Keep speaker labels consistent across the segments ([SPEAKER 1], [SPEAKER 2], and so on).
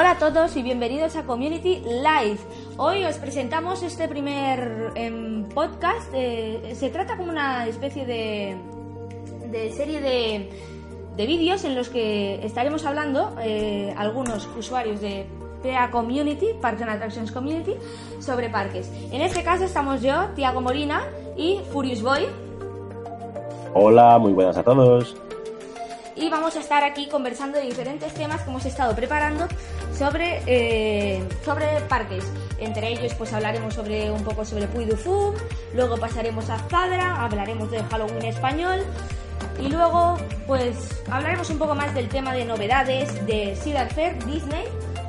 [SPEAKER 1] Hola a todos y bienvenidos a Community Live. Hoy os presentamos este primer em, podcast. eh, se trata como una especie de, de serie de, de vídeos en los que estaremos hablando eh, algunos usuarios de PA Community, Parks and Attractions Community, sobre parques. En este caso estamos yo, Tiago Molina y Furious Boy.
[SPEAKER 2] Hola, muy buenas a todos.
[SPEAKER 1] y vamos a estar aquí conversando de diferentes temas que hemos estado preparando sobre, eh, sobre parques. Entre ellos pues hablaremos sobre un poco sobre Puy du Fou, luego pasaremos a Zadra, hablaremos de Halloween español y luego pues hablaremos un poco más del tema de novedades de Cedar Fair, Disney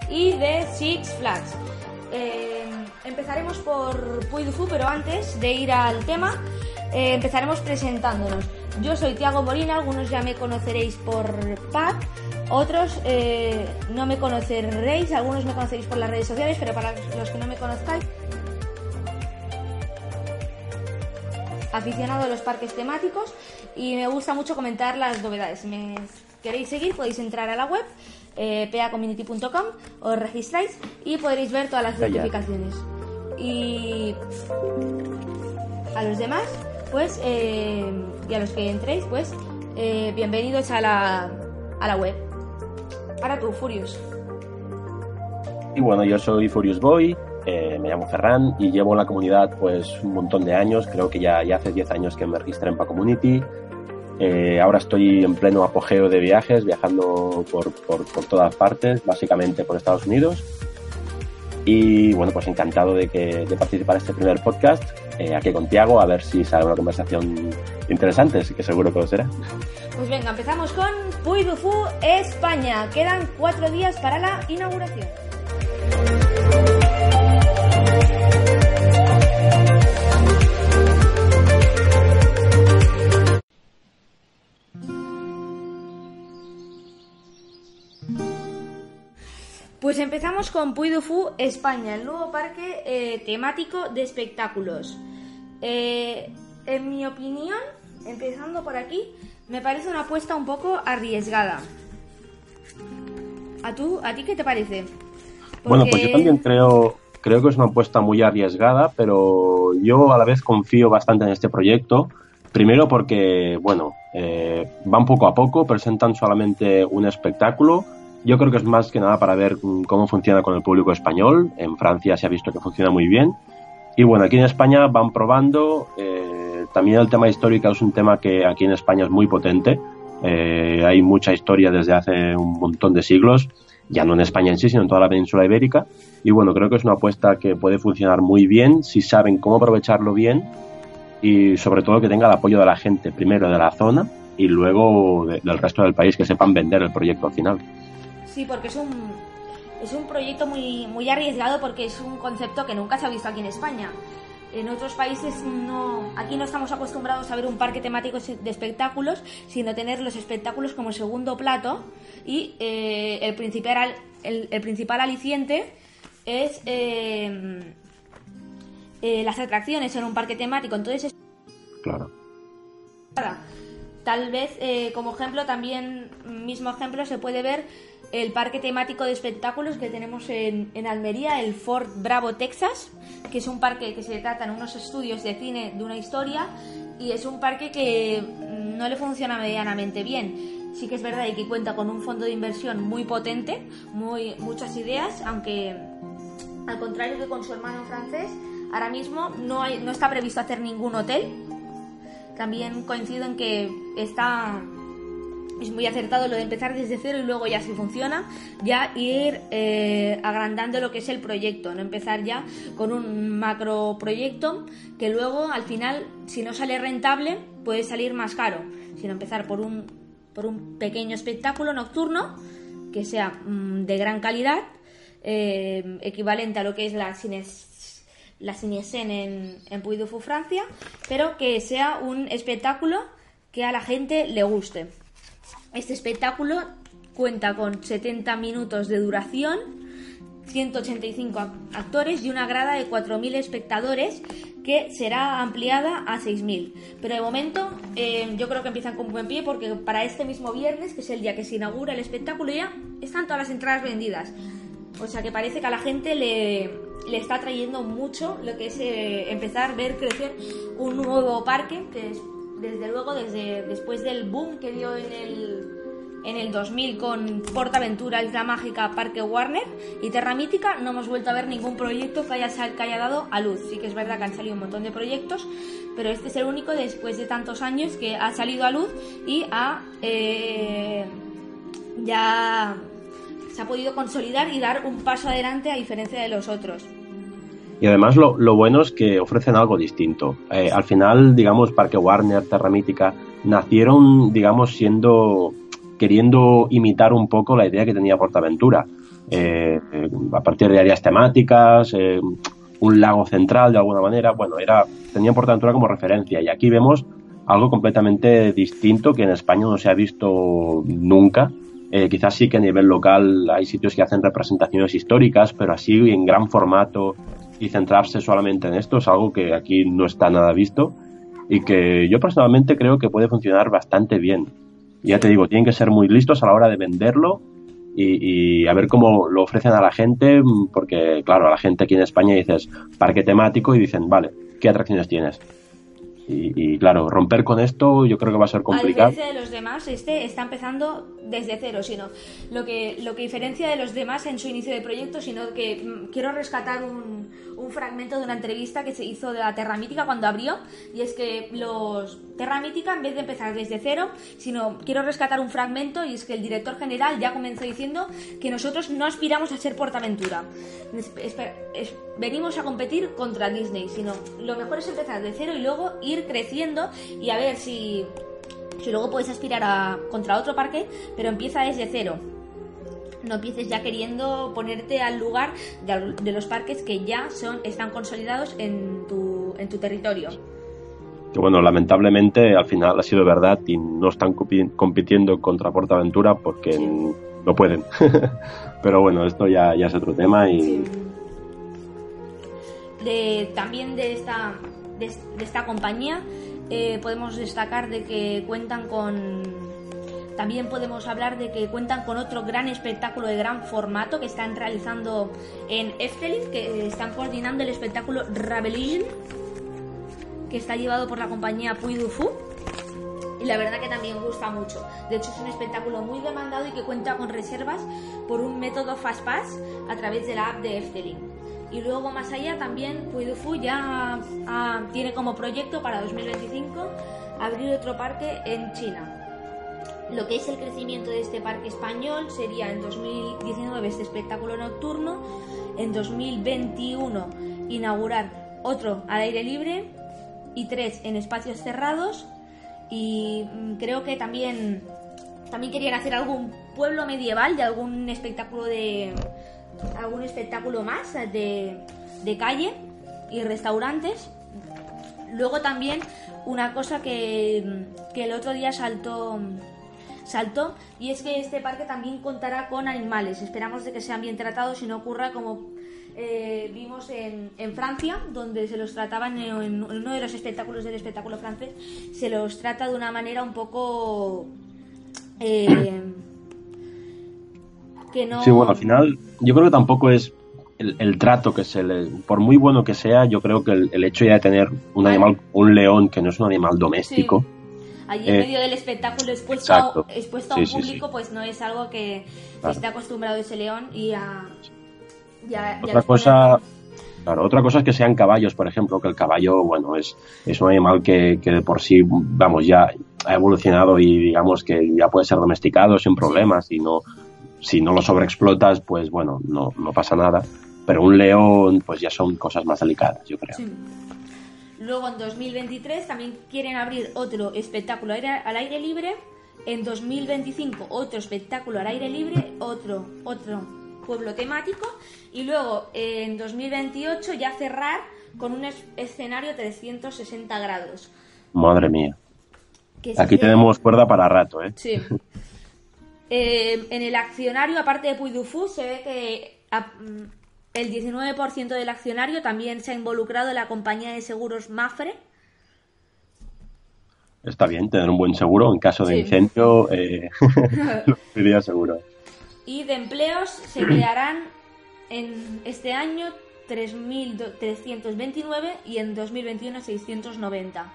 [SPEAKER 1] y de Six Flags. Eh, empezaremos por Puy du Fou, pero antes de ir al tema, eh, empezaremos presentándonos. Yo soy Tiago Molina, algunos ya me conoceréis por Pat, otros eh, no me conoceréis, algunos me conoceréis por las redes sociales, pero para los que no me conozcáis, aficionado a los parques temáticos y me gusta mucho comentar las novedades. Si me queréis seguir, podéis entrar a la web eh, pacommunity.com, os registráis y podréis ver todas las notificaciones. Y a los demás, pues, eh, y a los que entréis, pues, eh, bienvenidos a la, a la web. Ahora tú, Furious.
[SPEAKER 2] Y bueno, yo soy Furious Boy, eh, me llamo Ferran y llevo en la comunidad pues un montón de años, creo que ya, ya hace 10 años que me registré en Pa Community. Eh, ahora estoy en pleno apogeo de viajes, viajando por, por, por todas partes, básicamente por Estados Unidos. Y bueno, pues encantado de, que, de participar en este primer podcast, eh, aquí con Tiago, a ver si sale una conversación interesante, que seguro que lo será.
[SPEAKER 1] Pues venga, empezamos con Puy du España. Quedan cuatro días para la inauguración. Pues empezamos con Puy du España, el nuevo parque eh, temático de espectáculos. Eh, en mi opinión, empezando por aquí, me parece una apuesta un poco arriesgada. ¿A tú? ¿A ti qué te parece?
[SPEAKER 2] Bueno, pues yo también creo, creo que es una apuesta muy arriesgada, pero yo a la vez confío bastante en este proyecto. Primero porque, bueno, eh, van poco a poco, presentan solamente un espectáculo. Yo creo que es más que nada para ver cómo funciona con el público español. En Francia se ha visto que funciona muy bien. Y bueno, aquí en España van probando. eh, también el tema histórico es un tema que aquí en España es muy potente. Eh, hay mucha historia desde hace un montón de siglos ya no en España en sí, sino en toda la península ibérica. Y bueno, creo que es una apuesta que puede funcionar muy bien si saben cómo aprovecharlo bien y sobre todo que tenga el apoyo de la gente, primero de la zona y luego de- del resto del país, que sepan vender el proyecto al final.
[SPEAKER 1] Sí, porque es un, es un proyecto muy, muy arriesgado porque es un concepto que nunca se ha visto aquí en España. En otros países no, aquí no estamos acostumbrados a ver un parque temático de espectáculos, sino tener los espectáculos como segundo plato y eh, el, principal, el, el principal aliciente es eh, eh, las atracciones en un parque temático. Entonces es
[SPEAKER 2] Claro.
[SPEAKER 1] Tal vez eh, como ejemplo, también, mismo ejemplo, se puede ver el parque temático de espectáculos que tenemos en, en Almería, el Fort Bravo, Texas, que es un parque que se trata en unos estudios de cine de una historia y es un parque que mm, no le funciona medianamente bien. Sí que es verdad y que cuenta con un fondo de inversión muy potente, muy, muchas ideas, aunque al contrario que con su hermano francés, ahora mismo no, hay, no está previsto hacer ningún hotel, también coincido en que está es muy acertado lo de empezar desde cero y luego ya si funciona ya ir eh, agrandando lo que es el proyecto no empezar ya con un macro proyecto que luego al final si no sale rentable puede salir más caro sino empezar por un por un pequeño espectáculo nocturno que sea mm, de gran calidad eh, equivalente a lo que es la cines la Cinesen en, en Puy du Fou, Francia, pero que sea un espectáculo que a la gente le guste. Este espectáculo cuenta con 70 minutos de duración, 185 ac- actores y una grada de 4.000 espectadores que será ampliada a 6.000. Pero de momento eh, yo creo que empiezan con buen pie porque para este mismo viernes, que es el día que se inaugura el espectáculo, ya están todas las entradas vendidas. O sea que parece que a la gente le, le está trayendo mucho lo que es eh, empezar a ver crecer un nuevo parque, que es desde luego desde después del boom que dio en el en el 2000 con Portaventura, Isla Mágica, Parque Warner y Terra Mítica no hemos vuelto a ver ningún proyecto que haya, que haya dado a luz. Sí que es verdad que han salido un montón de proyectos, pero este es el único después de tantos años que ha salido a luz y ha eh, ya se ha podido consolidar y dar un paso adelante a diferencia de los otros.
[SPEAKER 2] Y además lo, bueno es que ofrecen algo distinto. Eh, al final, digamos, Parque Warner, Terra Mítica, nacieron, digamos, siendo queriendo imitar un poco la idea que tenía Portaventura. Eh, eh, a partir de áreas temáticas, un lago central de alguna manera, bueno, era tenía Portaventura como referencia y aquí vemos algo completamente distinto que en España no se ha visto nunca quizás sí que a nivel local hay sitios que hacen representaciones históricas, pero así en gran formato y centrarse solamente en esto es algo que aquí no está nada visto y que yo personalmente creo que puede funcionar bastante bien. Ya te digo, tienen que ser muy listos a la hora de venderlo y, y, a ver cómo lo ofrecen a la gente, porque claro, a la gente aquí en España dices parque temático y dicen, vale, ¿qué atracciones tienes? Y, claro, romper con esto yo creo que va a ser complicado. A
[SPEAKER 1] diferencia de los demás, este está empezando desde cero, sino lo que, lo que diferencia de los demás en su inicio de proyecto, sino que mm, quiero rescatar un, un fragmento de una entrevista que se hizo de la Terra Mítica cuando abrió, y es que los Terra Mítica, en vez de empezar desde cero, sino quiero rescatar un fragmento, y es que el director general ya comenzó diciendo que nosotros no aspiramos a ser Portaventura. venimos a competir contra Disney, sino lo mejor es empezar de cero y luego ir creciendo y a ver si, si luego puedes aspirar a contra otro parque, pero empieza desde cero no empieces ya queriendo ponerte al lugar de, los parques que ya son están consolidados en tu, en tu territorio.
[SPEAKER 2] Que bueno, lamentablemente al final ha sido verdad y no están compitiendo contra Portaventura porque no pueden. Pero bueno, esto ya, ya es otro tema y...
[SPEAKER 1] De, también de esta, de, esta compañía eh, podemos destacar de que cuentan con también podemos hablar de que cuentan con otro gran espectáculo de gran formato que están realizando en Efteling, que están coordinando el espectáculo Rebellion, que está llevado por la compañía Puy du Fou. Y la verdad que también gusta mucho. De hecho, es un espectáculo muy demandado y que cuenta con reservas por un método Fastpass a través de la app de Efteling. Y luego más allá también Puy du Fou ya ah, tiene como proyecto para 2025 abrir otro parque en China. Lo que es el crecimiento de este parque español sería en 2019 este espectáculo nocturno, en 2021 inaugurar otro al aire libre y tres en espacios cerrados y mm, creo que también también querían hacer algún pueblo medieval de algún espectáculo de algún espectáculo más de, de calle y restaurantes luego también una cosa que, que el otro día saltó saltó y es que este parque también contará con animales. Esperamos de que sean bien tratados y no ocurra como eh, vimos en, en, Francia, donde se los trataban en, uno de los espectáculos del espectáculo francés, se los trata de una manera un poco... Eh,
[SPEAKER 2] que no... Sí, bueno, al final yo creo que tampoco es el, trato que se le... Por muy bueno que sea, yo creo que el, hecho ya de tener un animal, un león que no es un animal doméstico
[SPEAKER 1] allí en eh, medio del espectáculo expuesto, a, expuesto a un público, pues no es algo que, esté acostumbrado ese león y a...
[SPEAKER 2] otra cosa... Claro, otra cosa es que sean caballos, por ejemplo, que el caballo, bueno, es, es un animal que, que de por sí, vamos, ya ha evolucionado y digamos que ya puede ser domesticado sin problemas y no, si no lo sobreexplotas, pues bueno, no, no pasa nada. Pero un león, pues ya son cosas más delicadas, yo creo.
[SPEAKER 1] Luego en 2023 también quieren abrir otro espectáculo al aire libre. En 2025 otro espectáculo al aire libre, otro, otro pueblo temático. Y luego en 2028 ya cerrar con un escenario 360 grados.
[SPEAKER 2] Madre mía. Aquí tenemos cuerda para rato, ¿eh?
[SPEAKER 1] Sí. Eh, en el accionario, aparte de Puy se ve que el 19% del accionario también se ha involucrado en la compañía de seguros Mafre.
[SPEAKER 2] Está bien tener un buen seguro en caso de incendio, eh, lo seguro.
[SPEAKER 1] Y de empleos se crearán en este año 3.329 y en 2021 690.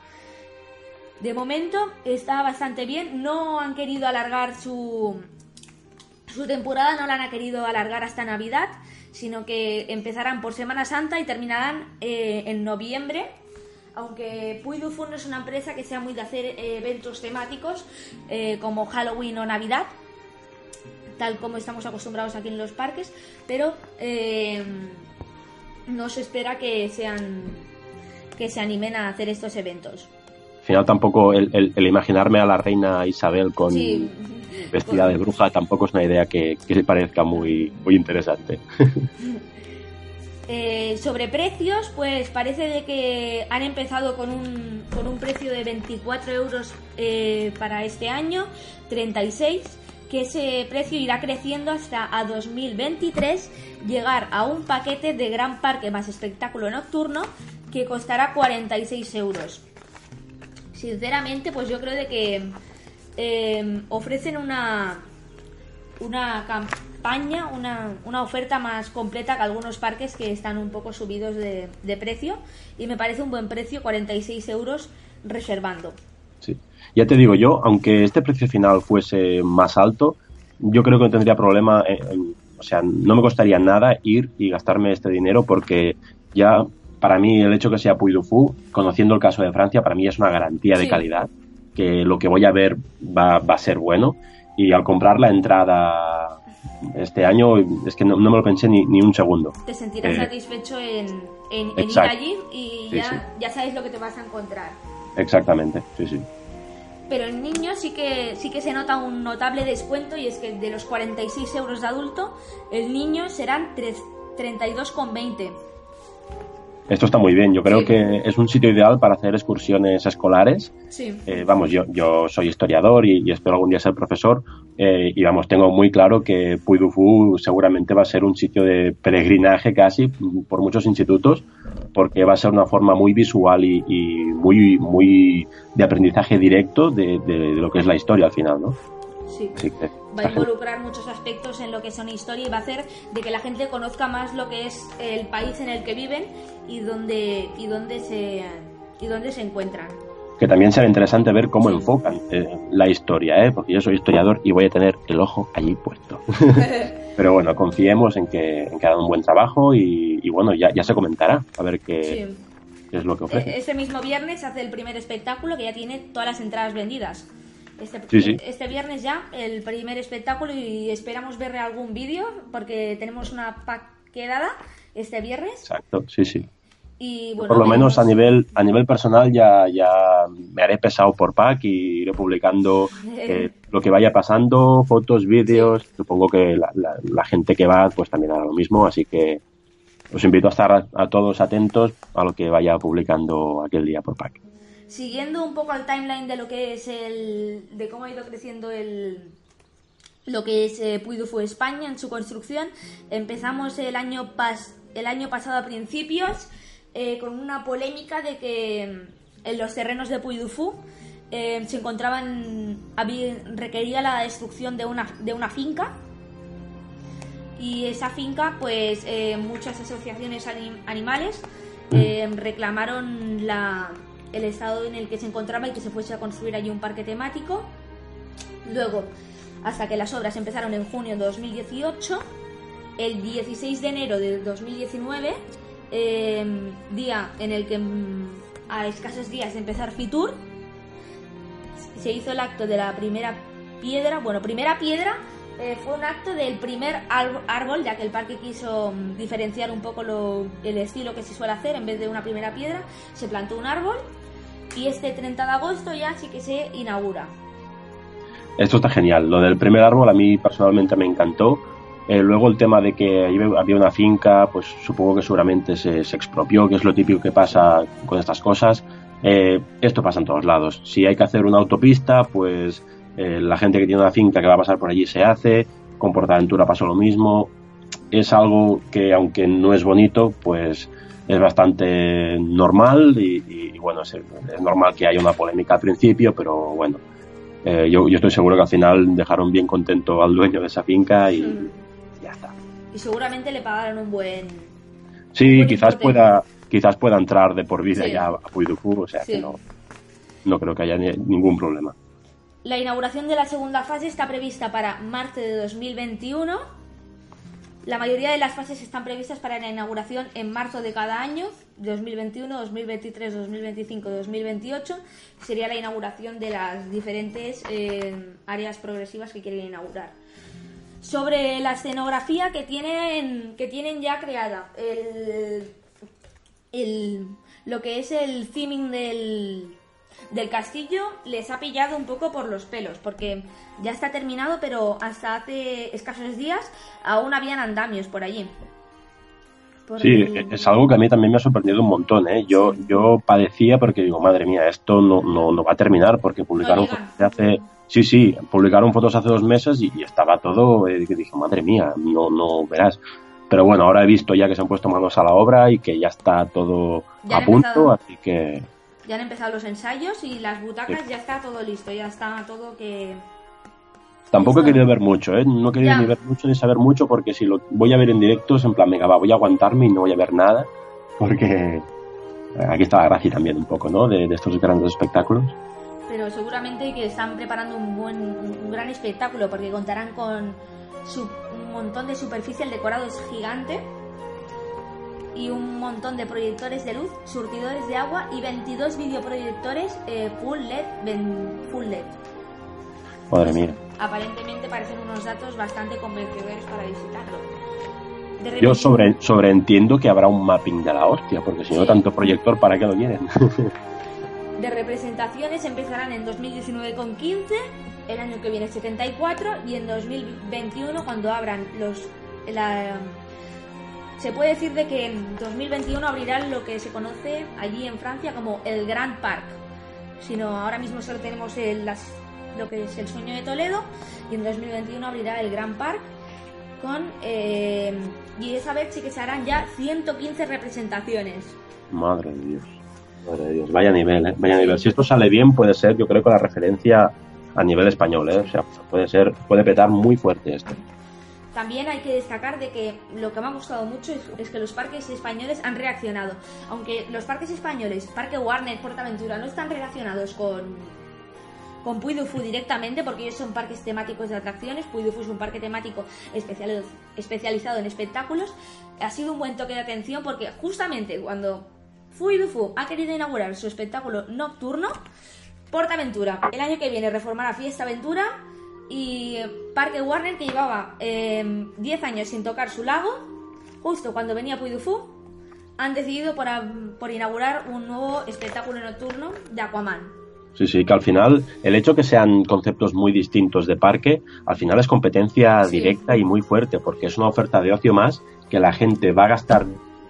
[SPEAKER 1] De momento está bastante bien, no han querido alargar su, su temporada, no la han querido alargar hasta Navidad, sino que empezarán por Semana Santa y terminarán eh, en noviembre. Aunque Puy no es una empresa que sea muy de hacer eh, eventos temáticos eh, como Halloween o Navidad, tal como estamos acostumbrados aquí en los parques, pero no se espera que sean que se animen a hacer estos eventos.
[SPEAKER 2] Al final tampoco el, imaginarme a la reina Isabel con vestida de bruja tampoco es una idea que, que parezca muy, muy interesante.
[SPEAKER 1] Eh, sobre precios, pues parece de que han empezado con un, con un precio de 24 euros eh, para este año, 36, que ese precio irá creciendo hasta a 2023 llegar a un paquete de gran parque más espectáculo nocturno que costará 46 euros. Sinceramente, pues yo creo de que em, ofrecen una, una campaña, una, una, oferta más completa que algunos parques que están un poco subidos de, de precio y me parece un buen precio, 46 euros reservando.
[SPEAKER 2] Ya te digo yo, aunque este precio final fuese más alto, yo creo que no tendría problema en o sea, no me costaría nada ir y gastarme este dinero porque ya para mí el hecho que sea Puy Fou, conociendo el caso de Francia, para mí es una garantía de calidad, que lo que voy a ver va, va, a ser bueno. Y al comprar la entrada este año, es que no, me lo pensé ni, ni, un segundo.
[SPEAKER 1] Te sentirás eh, satisfecho en, en, ir allí y ya, ya sabes lo que te vas a encontrar.
[SPEAKER 2] Exactamente, sí, sí
[SPEAKER 1] pero en niños sí que, sí que se nota un notable descuento y es que de los 46 euros de adulto, el niño serán 32,20.
[SPEAKER 2] Esto está muy bien, yo creo que es un sitio ideal para hacer excursiones escolares.
[SPEAKER 1] Sí.
[SPEAKER 2] Eh, vamos, yo, yo soy historiador y, espero algún día ser profesor eh, y vamos, tengo muy claro que Puy du seguramente va a ser un sitio de peregrinaje casi por muchos institutos porque va a ser una forma muy visual y, muy, muy de aprendizaje directo de, lo que es la historia al final, ¿no?
[SPEAKER 1] Sí. va a involucrar muchos aspectos en lo que son historia y va a hacer de que la gente conozca más lo que es el país en el que viven y dónde, y dónde, se, y dónde se encuentran
[SPEAKER 2] que también será interesante ver cómo enfocan eh, la historia, ¿eh? porque yo soy historiador y voy a tener el ojo allí puesto. Pero bueno, confiemos en que, en que hagan un buen trabajo y, bueno, ya, ya se comentará a ver qué, es lo que ofrece.
[SPEAKER 1] E-, ese mismo viernes hace el primer espectáculo que ya tiene todas las entradas vendidas. Este, este viernes ya el primer espectáculo y esperamos ver algún vídeo porque tenemos una pack quedada este viernes.
[SPEAKER 2] Exacto, sí, sí. Por lo menos a nivel a nivel personal ya, ya me haré pesado por pack y iré publicando eh, lo que vaya pasando, fotos, vídeos. Supongo que la, gente que va pues también hará lo mismo, así que os invito a estar a, todos atentos a lo que vaya publicando aquel día por pack.
[SPEAKER 1] Siguiendo un poco el timeline de lo que es el de cómo ha ido creciendo el lo que es eh, Puy du Fou España en su construcción, empezamos el año pas el año pasado a principios eh, con una polémica de que mm, en los terrenos de Puy du Fou eh, se encontraban, requería la destrucción de una, de una finca y esa finca, pues eh, muchas asociaciones animales mm. reclamaron la, el estado en el que se encontraba y que se fuese a construir allí un parque temático. Luego, hasta que las obras empezaron en junio de 2018, el 16 de enero de 2019 Em, día en el que mm, a escasos días de empezar Fitur se hizo el acto de la primera piedra. Bueno, primera piedra eh, fue un acto del primer árbol, ya que el parque quiso mm, diferenciar un poco el estilo que se suele hacer. En vez de una primera piedra, se plantó un árbol y este 30 de agosto ya sí que se inaugura.
[SPEAKER 2] Esto está genial. Lo del primer árbol a mí personalmente me encantó eh, luego el tema de que había una finca, pues supongo que seguramente se, expropió, que es lo típico que pasa con estas cosas. Eh, esto pasa en todos lados. Si hay que hacer una autopista, pues eh, la gente que tiene una finca que va a pasar por allí se hace. Con Portaventura pasó lo mismo. Es algo que, aunque no es bonito, pues es bastante normal y, bueno, es, normal que haya una polémica al principio, pero bueno, yo, estoy seguro que al final dejaron bien contento al dueño de esa finca y,
[SPEAKER 1] y seguramente le pagaron un buen.
[SPEAKER 2] Sí, quizás pueda quizás pueda entrar de por vida ya a Puy o sea que no, no creo que haya ningún problema.
[SPEAKER 1] La inauguración de la segunda fase está prevista para marzo de 2021. La mayoría de las fases están previstas para la inauguración en marzo de cada año, 2021, 2023, 2025, 2028. Sería la inauguración de las diferentes eh, áreas progresivas que quieren inaugurar. Sobre la escenografía que tienen, que tienen ya creada, el, lo que es el theming del, del castillo les ha pillado un poco por los pelos, porque ya está terminado, pero hasta hace escasos días aún habían andamios por allí.
[SPEAKER 2] sí, es algo que a mí también me ha sorprendido un montón. ¿eh? Yo, yo padecía porque digo, madre mía, esto no, no, va a terminar porque publicaron hace... Sí, sí, publicaron fotos hace dos meses y, estaba todo, eh, que dije, madre mía, no, no verás. Pero bueno, ahora he visto ya que se han puesto manos a la obra y que ya está todo a punto, así que
[SPEAKER 1] ya han empezado los ensayos y las butacas ya está todo listo, ya está todo que...
[SPEAKER 2] Tampoco he querido ver mucho, ¿eh? No he querido ni ver mucho ni saber mucho porque si lo voy a ver en directo es en plan, venga, va, voy a aguantarme y no voy a ver nada porque eh, aquí está la gracia también un poco, ¿no? De, estos grandes espectáculos.
[SPEAKER 1] Pero seguramente que están preparando un buen, un gran espectáculo porque contarán con su, un montón de superficie, el decorado es gigante y un montón de proyectores de luz, surtidores de agua y 22 videoproyectores eh, full LED. full LED.
[SPEAKER 2] Madre mía.
[SPEAKER 1] Aparentemente parecen unos datos bastante convencedores para visitarlo.
[SPEAKER 2] Yo sobre, sobreentiendo que habrá un mapping de la hostia, porque si no, tanto proyector, ¿para qué lo quieren?
[SPEAKER 1] representaciones empezarán en 2019 con 15, el año que viene 74 y en 2021 cuando abran los la, se puede decir de que en 2021 abrirán lo que se conoce allí en Francia como el Grand Park. Sino ahora mismo solo tenemos el, lo que es el sueño de Toledo y en 2021 abrirá el Grand Park con eh, y esa vez sí que se harán ya 115 representaciones.
[SPEAKER 2] Madre de Dios, madre de Dios, vaya nivel, ¿eh? vaya nivel. Si esto sale bien puede ser, yo creo que la referencia a nivel español, ¿eh? o sea, puede ser, puede petar muy fuerte esto.
[SPEAKER 1] También hay que destacar de que lo que me ha gustado mucho es, que los parques españoles han reaccionado. Aunque los parques españoles, Parque Warner, Portaventura, no están relacionados con, con Puy du directamente, porque ellos son parques temáticos de atracciones. Puy du es un parque temático especializado en espectáculos. Ha sido un buen toque de atención porque justamente cuando Du ha querido inaugurar su espectáculo nocturno, Portaventura el año que viene reformará Fiesta Aventura y Parque Warner, que llevaba 10 em, años sin tocar su lago, justo cuando venía Puy han decidido por, inaugurar un nuevo espectáculo nocturno de Aquaman.
[SPEAKER 2] Sí, sí, que al final el hecho que sean conceptos muy distintos de parque, al final es competencia directa y muy fuerte, porque es una oferta de ocio más que la gente va a gastar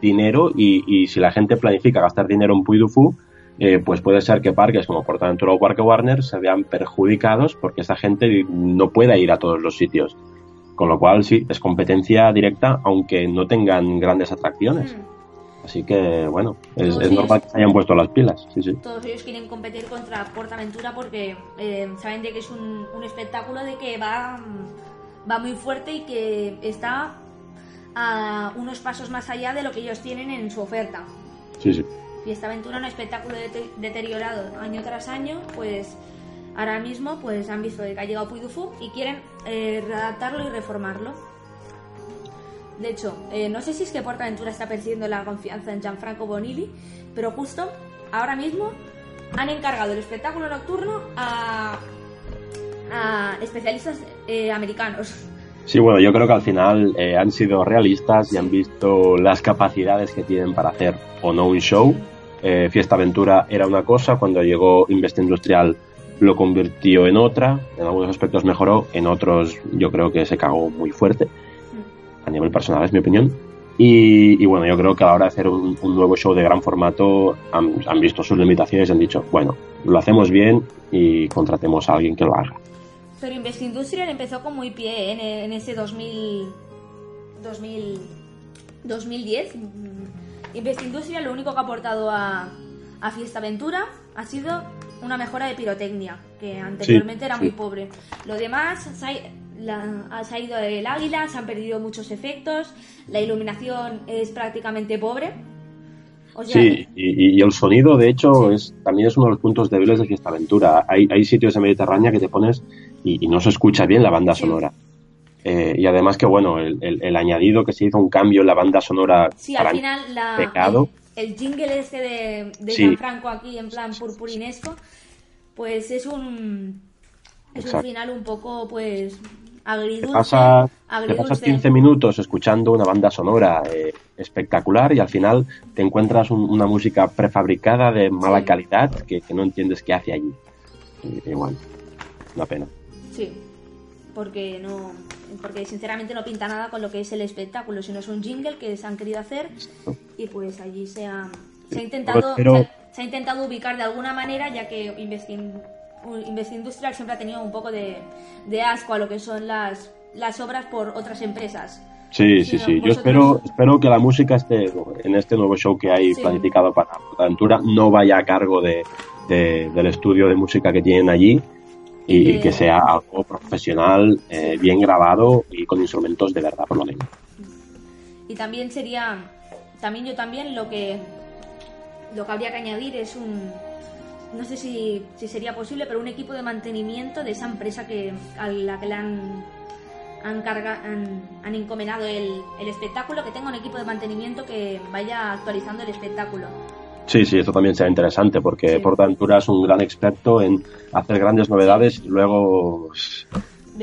[SPEAKER 2] dinero y, y si la gente planifica gastar dinero en Puy eh, pues puede ser que parques como Portaventura o Parque Warner se vean perjudicados porque esa gente no pueda ir a todos los sitios. Con lo cual, sí, es competencia directa, aunque no tengan grandes atracciones. Mm. Así que, bueno, es, normal que se hayan puesto las pilas. Sí, sí.
[SPEAKER 1] Todos ellos quieren competir contra Portaventura porque eh, saben de que es un, un, espectáculo de que va, va muy fuerte y que está a unos pasos más allá de lo que ellos tienen en su oferta.
[SPEAKER 2] Sí, sí.
[SPEAKER 1] Fiesta Aventura, un espectáculo deteriorado año tras año, pues ahora mismo pues han visto que ha llegado Puy y quieren eh, readaptarlo y reformarlo. De hecho, eh, no sé si es que Portaventura está percibiendo la confianza en Gianfranco Bonilli, pero justo ahora mismo han encargado el espectáculo nocturno a, especialistas eh, americanos.
[SPEAKER 2] Sí, bueno, yo creo que al final han sido realistas y han visto las capacidades que tienen para hacer o no un show eh, Fiesta Aventura era una cosa, cuando llegó Invest Industrial lo convirtió en otra, en algunos aspectos mejoró, en otros yo creo que se cagó muy fuerte, a nivel personal es mi opinión. Y, bueno, yo creo que a la hora de hacer un, nuevo show de gran formato han, visto sus limitaciones y han dicho, bueno, lo hacemos bien y contratemos a alguien que lo haga.
[SPEAKER 1] Pero Invest Industrial empezó con muy pie ¿eh? en, ese 2000, 2000, 2010 Industria lo único que ha aportado a, Fiesta Aventura ha sido una mejora de pirotecnia, que anteriormente era muy pobre. Lo demás la, ha salido el águila, se han perdido muchos efectos, la iluminación es prácticamente pobre.
[SPEAKER 2] sí, y, el sonido, de hecho, es también es uno de los puntos débiles de Fiesta Aventura. Hay, hay sitios en Mediterránea que te pones y, no se escucha bien la banda sonora. Eh, y además que, bueno, el, añadido que se hizo un cambio en la banda sonora
[SPEAKER 1] sí, al final
[SPEAKER 2] pecado.
[SPEAKER 1] El, jingle este de, de Franco aquí en plan purpurinesco, pues es un, es un final un poco, pues, agridulce.
[SPEAKER 2] Te, pasas 15 minutos escuchando una banda sonora eh, espectacular y al final te encuentras una música prefabricada de mala calidad que, no entiendes qué hace allí. Igual, una pena.
[SPEAKER 1] Sí, porque no porque sinceramente no pinta nada con lo que es el espectáculo, sino es un jingle que se han querido hacer y pues allí se ha, se ha intentado se, ha intentado ubicar de alguna manera ya que Invest Industrial siempre ha tenido un poco de, asco a lo que son las, las obras por otras empresas.
[SPEAKER 2] Sí, sí, sí. Yo espero, espero que la música esté en este nuevo show que hay planificado para Aventura no vaya a cargo de, del estudio de música que tienen allí y, que sea algo profesional, eh, bien grabado y con instrumentos de verdad, por lo menos.
[SPEAKER 1] Y también sería, también yo también lo que lo que habría que añadir es un, no sé si, sería posible, pero un equipo de mantenimiento de esa empresa que a la que le han han, carga, han, encomendado el, espectáculo, que tenga un equipo de mantenimiento que vaya actualizando el espectáculo.
[SPEAKER 2] Sí, sí, esto también será interesante porque sí. Portaventura es un gran experto en hacer grandes novedades y luego,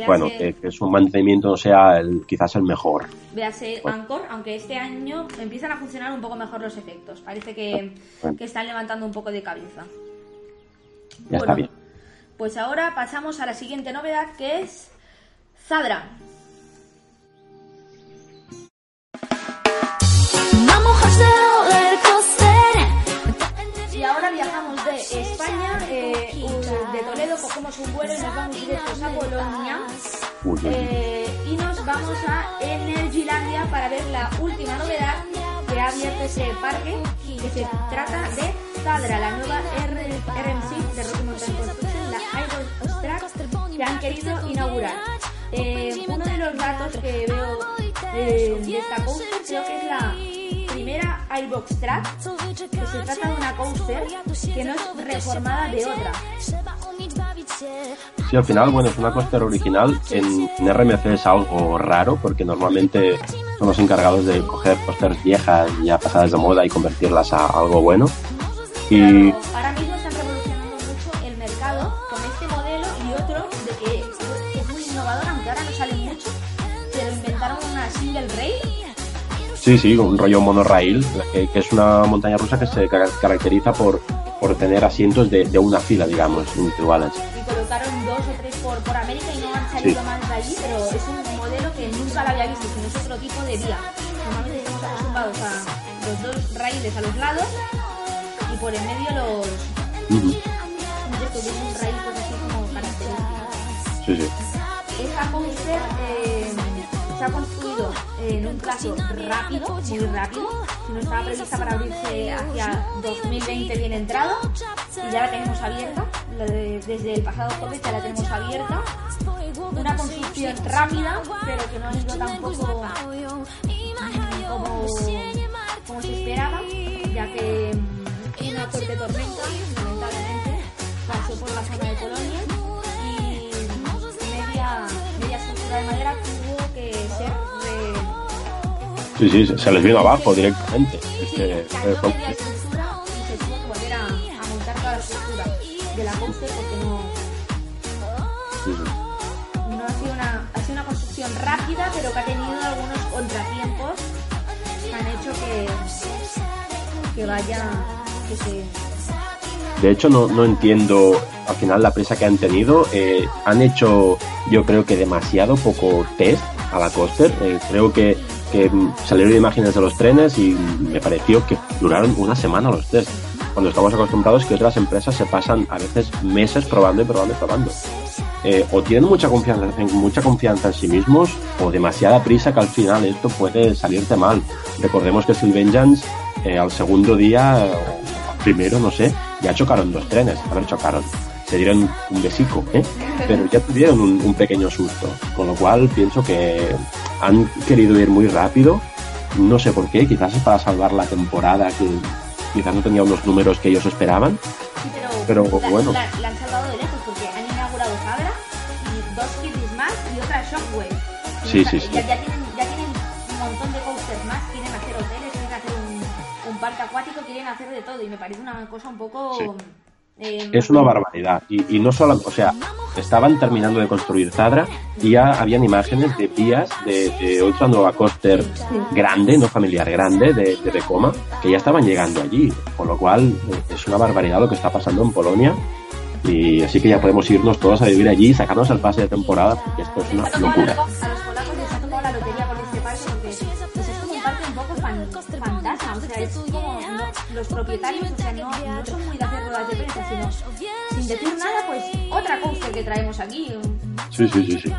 [SPEAKER 2] bueno, que, su mantenimiento no sea el, quizás el mejor.
[SPEAKER 1] Véase Anchor, aunque este año empiezan a funcionar un poco mejor los efectos. Parece que, que están levantando un poco de cabeza.
[SPEAKER 2] Ya está bien.
[SPEAKER 1] Pues ahora pasamos a la siguiente novedad que es Zadra. España, eh, de Toledo, cogemos un vuelo y nos vamos directos a Polonia. Eh, y nos vamos a Energylandia para ver la última novedad que ha abierto ese parque, que se trata de Zadra, la nueva RMC de Rocky Mountain Construction, la Iron Track, que han querido inaugurar. Eh, uno de los datos que veo de esta coaster creo que es la primera iBox Track, que se trata de una coaster que no es reformada de otra.
[SPEAKER 2] Sí, al final, bueno, es una coaster original. En, en RMC es algo raro porque normalmente son los encargados de coger coasters viejas ya pasadas de moda y convertirlas a algo bueno.
[SPEAKER 1] Y... ahora mismo
[SPEAKER 2] Sí, sí, un rollo monorail, que, que es una montaña rusa que se caracteriza por, por tener asientos de, de una fila, digamos, individuales.
[SPEAKER 1] Y colocaron dos o tres por, por América y no han salido sí. más de allí, pero es un modelo que nunca lo había visto, sino es otro tipo de vía. Normalmente estamos acostumbrados a los dos raíles a los lados y por en medio los. Uh -huh. un raíl pues así como característico.
[SPEAKER 2] Sí, sí.
[SPEAKER 1] Esta coaster eh, ha construido en un plazo rápido, muy rápido. No estaba prevista para abrirse hacia 2020 bien entrado y ya la tenemos abierta. Desde el pasado jueves ya la tenemos abierta. Una construcción rápida, pero que no ha ido tampoco como, como se esperaba, ya que una fuerte tormenta, lamentablemente, pasó por la zona de Polonia y media, media estructura de madera que re...
[SPEAKER 2] Sí, sí, se les vino abajo directamente.
[SPEAKER 1] Este, sí, cayó media estructura y se tuvo que volver a, a montar toda la estructura de la coaster porque no...
[SPEAKER 2] Sí.
[SPEAKER 1] No ha sido, una, ha sido una construcción rápida, pero que ha tenido algunos contratiempos que han hecho que, que vaya
[SPEAKER 2] de hecho, no, no entiendo al final la presa que han tenido. Eh, han hecho, yo creo que demasiado poco test a la coaster. Eh, creo que, que, salieron imágenes de los trenes y me pareció que duraron una semana los test. Cuando estamos acostumbrados que otras empresas se pasan a veces meses probando y probando y probando. Eh, o tienen mucha confianza, mucha confianza en sí mismos o demasiada prisa que al final esto puede salirte mal. Recordemos que Steel Vengeance al segundo día primero, no sé, ya chocaron dos trenes, a ver, chocaron. Se dieron un besico, ¿eh? pero ya tuvieron un, un pequeño susto, con lo cual pienso que han querido ir muy rápido, no sé por qué, quizás es para salvar la temporada que quizás no tenía unos números que ellos esperaban,
[SPEAKER 1] Sí, pero,
[SPEAKER 2] Pero,
[SPEAKER 1] la,
[SPEAKER 2] bueno.
[SPEAKER 1] la- la han salvado de lejos porque han inaugurado Fabra y dos Kirby's más y otra Shockwave. Y
[SPEAKER 2] Sí, sí, sí.
[SPEAKER 1] Ya, ya tienen, ya tienen un montón de coasters más, quieren hacer hoteles, quieren hacer un, un parque acuático, quieren hacer de todo y me parece una cosa un poco...
[SPEAKER 2] Sí.
[SPEAKER 1] Eh,
[SPEAKER 2] es una barbaridad. Y, y no solo, o sea, estaban terminando de construir Zadra y ya habían imágenes de vías de, de otra nueva coaster grande, no familiar, grande, de, de Vekoma, que ya estaban llegando allí. Con lo cual, es una barbaridad lo que está pasando en Polonia. Y así que ya podemos irnos todos a vivir allí y sacarnos el pase de temporada, porque esto es una locura.
[SPEAKER 1] Los propietarios, o sea, no, no son muy de ruedas de prensa, sino sin decir nada, pues otra coaster que traemos aquí.
[SPEAKER 2] Sí, sí, sí, sí.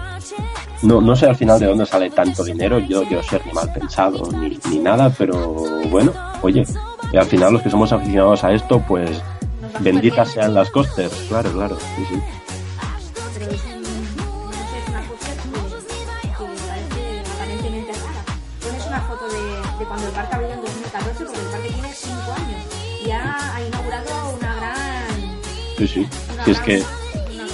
[SPEAKER 2] No, no sé al final de dónde sale tanto dinero, yo no quiero ser ni mal pensado ni, ni nada, pero bueno, oye, y al final los que somos aficionados a esto, pues benditas sean las coasters, claro, claro, sí, sí. Sí, sí. Sí, es que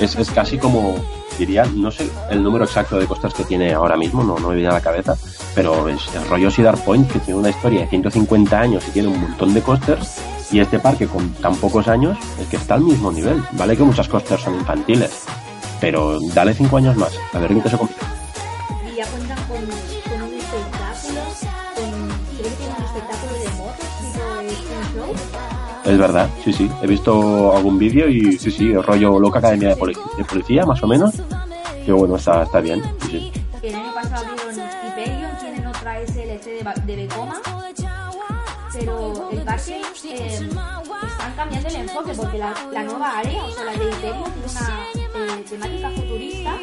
[SPEAKER 2] es, es casi como, diría, no sé el número exacto de coasters que tiene ahora mismo, no, no me viene a la cabeza, pero es el rollo Cedar Point, que tiene una historia de 150 años y tiene un montón de coasters, y este parque con tan pocos años es que está al mismo nivel. Vale que muchas coasters son infantiles, pero dale 5 años más, a ver en qué se convierte.
[SPEAKER 1] y ya cuentan con,
[SPEAKER 2] Es verdad, sí, sí. He visto algún vídeo y sí, sí, el rollo loca academia de, poli- de policía, más o menos. Que bueno, está, está bien. Sí, sí.
[SPEAKER 1] El año pasado abrieron Hyperion, tienen otra SLC de, de Vekoma, pero el parque eh, están cambiando el enfoque porque la, la nueva área, o sea, la de Hyperion, tiene una eh, temática futurista.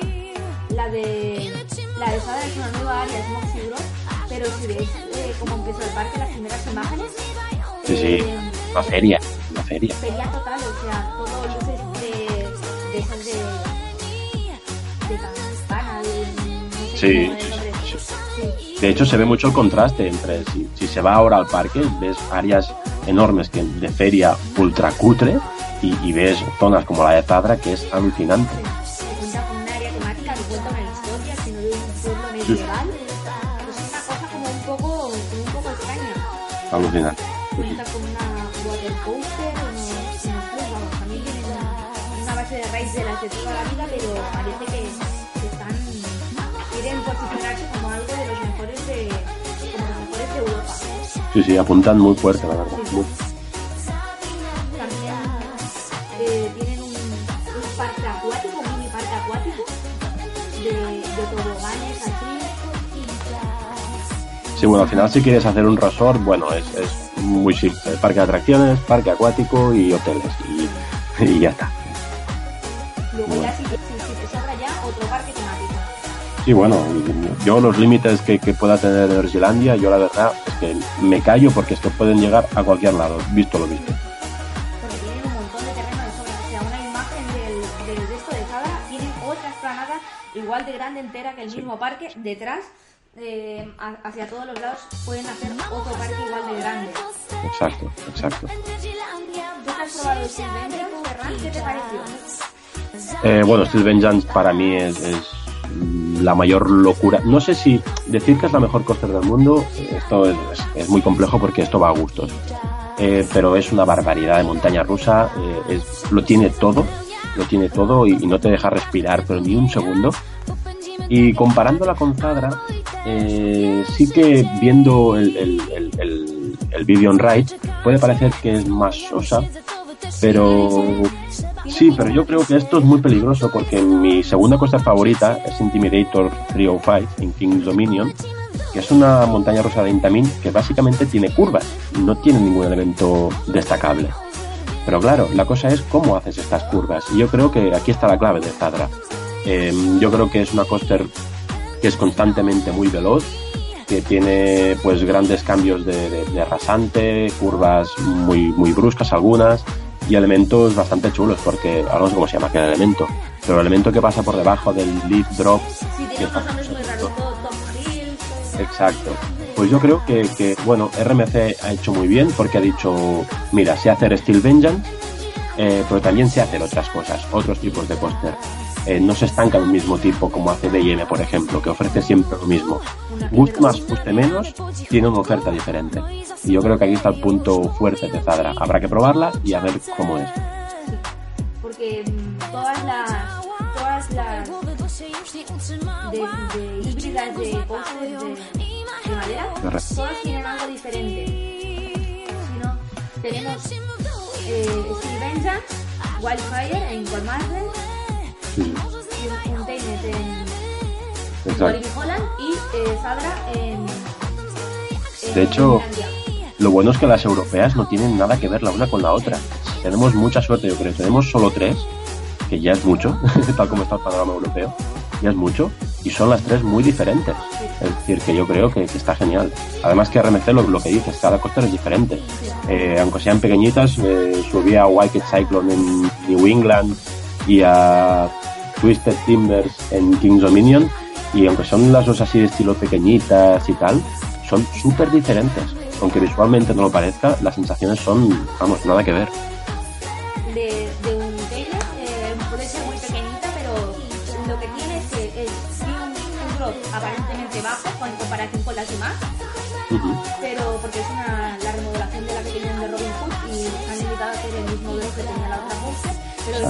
[SPEAKER 1] La de la de Sadra es una nueva área, es Moxie Grove, pero si veis eh, cómo empezó el parque, las primeras imágenes,
[SPEAKER 2] Sí, sí. Una feria, una feria.
[SPEAKER 1] feria total, o sea, todo luces de, de esas de, de campana, de... no sé
[SPEAKER 2] Sí, sí,
[SPEAKER 1] Sí.
[SPEAKER 2] De hecho, se ve mucho el contraste entre si, si se va ahora al parque, ves áreas enormes que de feria ultra cutre y, y ves zonas como la de Zadra que es alucinante.
[SPEAKER 1] que cuenta con un área temática que cuenta una historia, sino de un pueblo medieval. Es una cosa como un poco, como un poco extraña.
[SPEAKER 2] Alucinante.
[SPEAKER 1] De toda la vida, pero parece que, que están, quieren posicionarse como algo de los mejores de, como los mejores de Europa.
[SPEAKER 2] Sí, sí, apuntan muy fuerte, la verdad. Muy-
[SPEAKER 1] También eh, tienen un, un parque acuático, un mini parque acuático, de, de toboganes así.
[SPEAKER 2] Sí, bueno, al final si quieres hacer un resort, bueno, es, es muy simple. Parque de atracciones, parque acuático y hoteles. Y, y ya está. Sí, bueno, yo los límites que, que pueda tener Energylandia, yo la verdad es que me callo porque es que pueden llegar a cualquier lado, visto lo visto.
[SPEAKER 1] Porque tienen un montón de terreno de sobra. O sea, una imagen del, del resto de Zadra tienen otra explanada igual de grande entera que el mismo parque. Detrás, eh, ha- hacia todos los lados, pueden hacer otro parque igual de grande.
[SPEAKER 2] Exacto, exacto.
[SPEAKER 1] ¿Tú has probado el Silventro, Ferran? ¿Qué te pareció?
[SPEAKER 2] Eh, bueno, Steel Vengeance para mí es, es la mayor locura. No sé si decir que es la mejor coaster del mundo, esto es, muy complejo porque esto va a gustos. Eh, pero es una barbaridad de montaña rusa, eh, lo tiene todo, lo tiene todo y, no te deja respirar, pero ni un segundo. Y comparándola con Zadra, eh, sí que viendo el, el, el, on ride puede parecer que es más sosa, pero sí, pero yo creo que esto es muy peligroso porque mi segunda costa favorita es Intimidator 305 en King's Dominion, que es una montaña rusa de Intamin que básicamente tiene curvas, no tiene ningún elemento destacable. Pero claro, la cosa es cómo haces estas curvas. Y yo creo que aquí está la clave de Zadra. Eh, yo creo que es una coaster que es constantemente muy veloz, que tiene pues grandes cambios de, de- de rasante, curvas muy, muy bruscas algunas, y elementos bastante chulos, porque ahora no sé cómo se llama aquel elemento, pero el elemento que pasa por debajo del lead drop.
[SPEAKER 1] Sí, tiene muy raros, todo Tom Hill. todo-
[SPEAKER 2] Exacto. Pues yo creo que, que, bueno, RMC ha hecho muy bien porque ha dicho, mira, sé hacer Steel Vengeance, eh, pero también sé hacer otras cosas, otros tipos de póster. Eh, no se estanca en un mismo tipo como hace D&M, por ejemplo, que ofrece siempre lo mismo. Guste más, guste menos, tiene una oferta diferente. Y yo creo que aquí está el punto fuerte de Zadra. Habrá que probarla y a ver cómo es.
[SPEAKER 1] Porque mm, todas las todas las de, de híbridas de posters de, de madera,
[SPEAKER 2] Correcto.
[SPEAKER 1] todas tienen algo diferente. Si no, tenemos eh, Steel Vengeance, Wildfire en Colmarden
[SPEAKER 2] Sí,
[SPEAKER 1] en,
[SPEAKER 2] exacto.
[SPEAKER 1] Holland y eh, Sadra en, en
[SPEAKER 2] De hecho,
[SPEAKER 1] Finlandia.
[SPEAKER 2] Lo bueno es que las europeas no tienen nada que ver la una con la otra. Tenemos mucha suerte, yo creo. Tenemos solo tres, que ya es mucho, tal como está el panorama europeo. Ya es mucho. Y son las tres muy diferentes. Es decir, que yo creo que, que está genial. Además que RMC lo, lo que dices, cada coaster es diferente. Eh, aunque sean pequeñitas, eh, subí a Wicked Cyclone en New England y a Twisted Timbers en King's Dominion. Y aunque son las dos así de estilo pequeñitas y tal, son súper diferentes. Aunque visualmente no lo parezca, las sensaciones son, vamos, nada que ver.
[SPEAKER 1] de, de un Taylor eh, puede ser muy pequeñita, pero lo que tiene es que es un, un drop aparentemente bajo en comparación con las demás,
[SPEAKER 2] Ujú.
[SPEAKER 1] pero porque es una,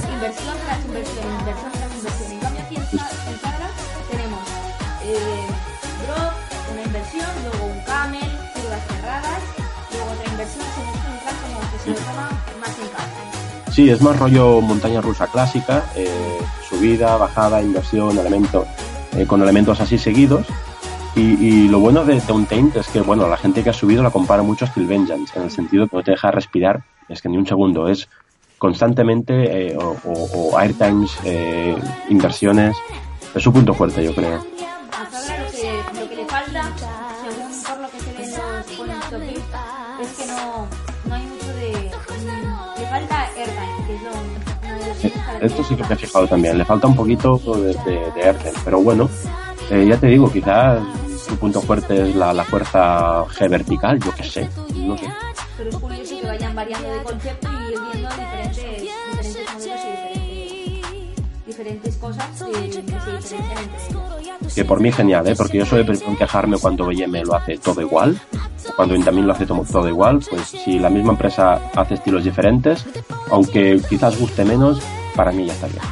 [SPEAKER 1] inversión tras inversión, inversión tras inversión. En cambio aquí en, en Zara tenemos eh, drop, una inversión, luego un camel, curvas cerradas, luego otra inversión, se nos entra como que se lo toma más en calma.
[SPEAKER 2] Sí, es más rollo montaña rusa clásica, eh, subida, bajada, inversión, elemento, eh, con elementos así seguidos. Y, y lo bueno de, Untamed es que, bueno, la gente que ha subido la compara mucho a Steel Vengeance, en el sentido que no te deja respirar, es que ni un segundo, es constantemente, eh, o, o- o eh, inversiones, es su punto fuerte, yo creo. Esto sí que me he fijado también, le falta un poquito de, de, airtime, pero bueno, eh, ya te digo, quizás su punto fuerte es la, la fuerza G vertical, yo qué sé.
[SPEAKER 1] Pero es curioso que vayan variando de concepto y viendo diferentes, diferentes modelos y diferentes, diferentes cosas que, que se diferencian entre.
[SPEAKER 2] Que por mí genial, ¿eh? porque yo en quejarme cuando BM lo hace todo igual, cuando Intamin lo hace to- todo igual, pues si la misma empresa hace estilos diferentes, aunque quizás guste menos, para mí ya está bien.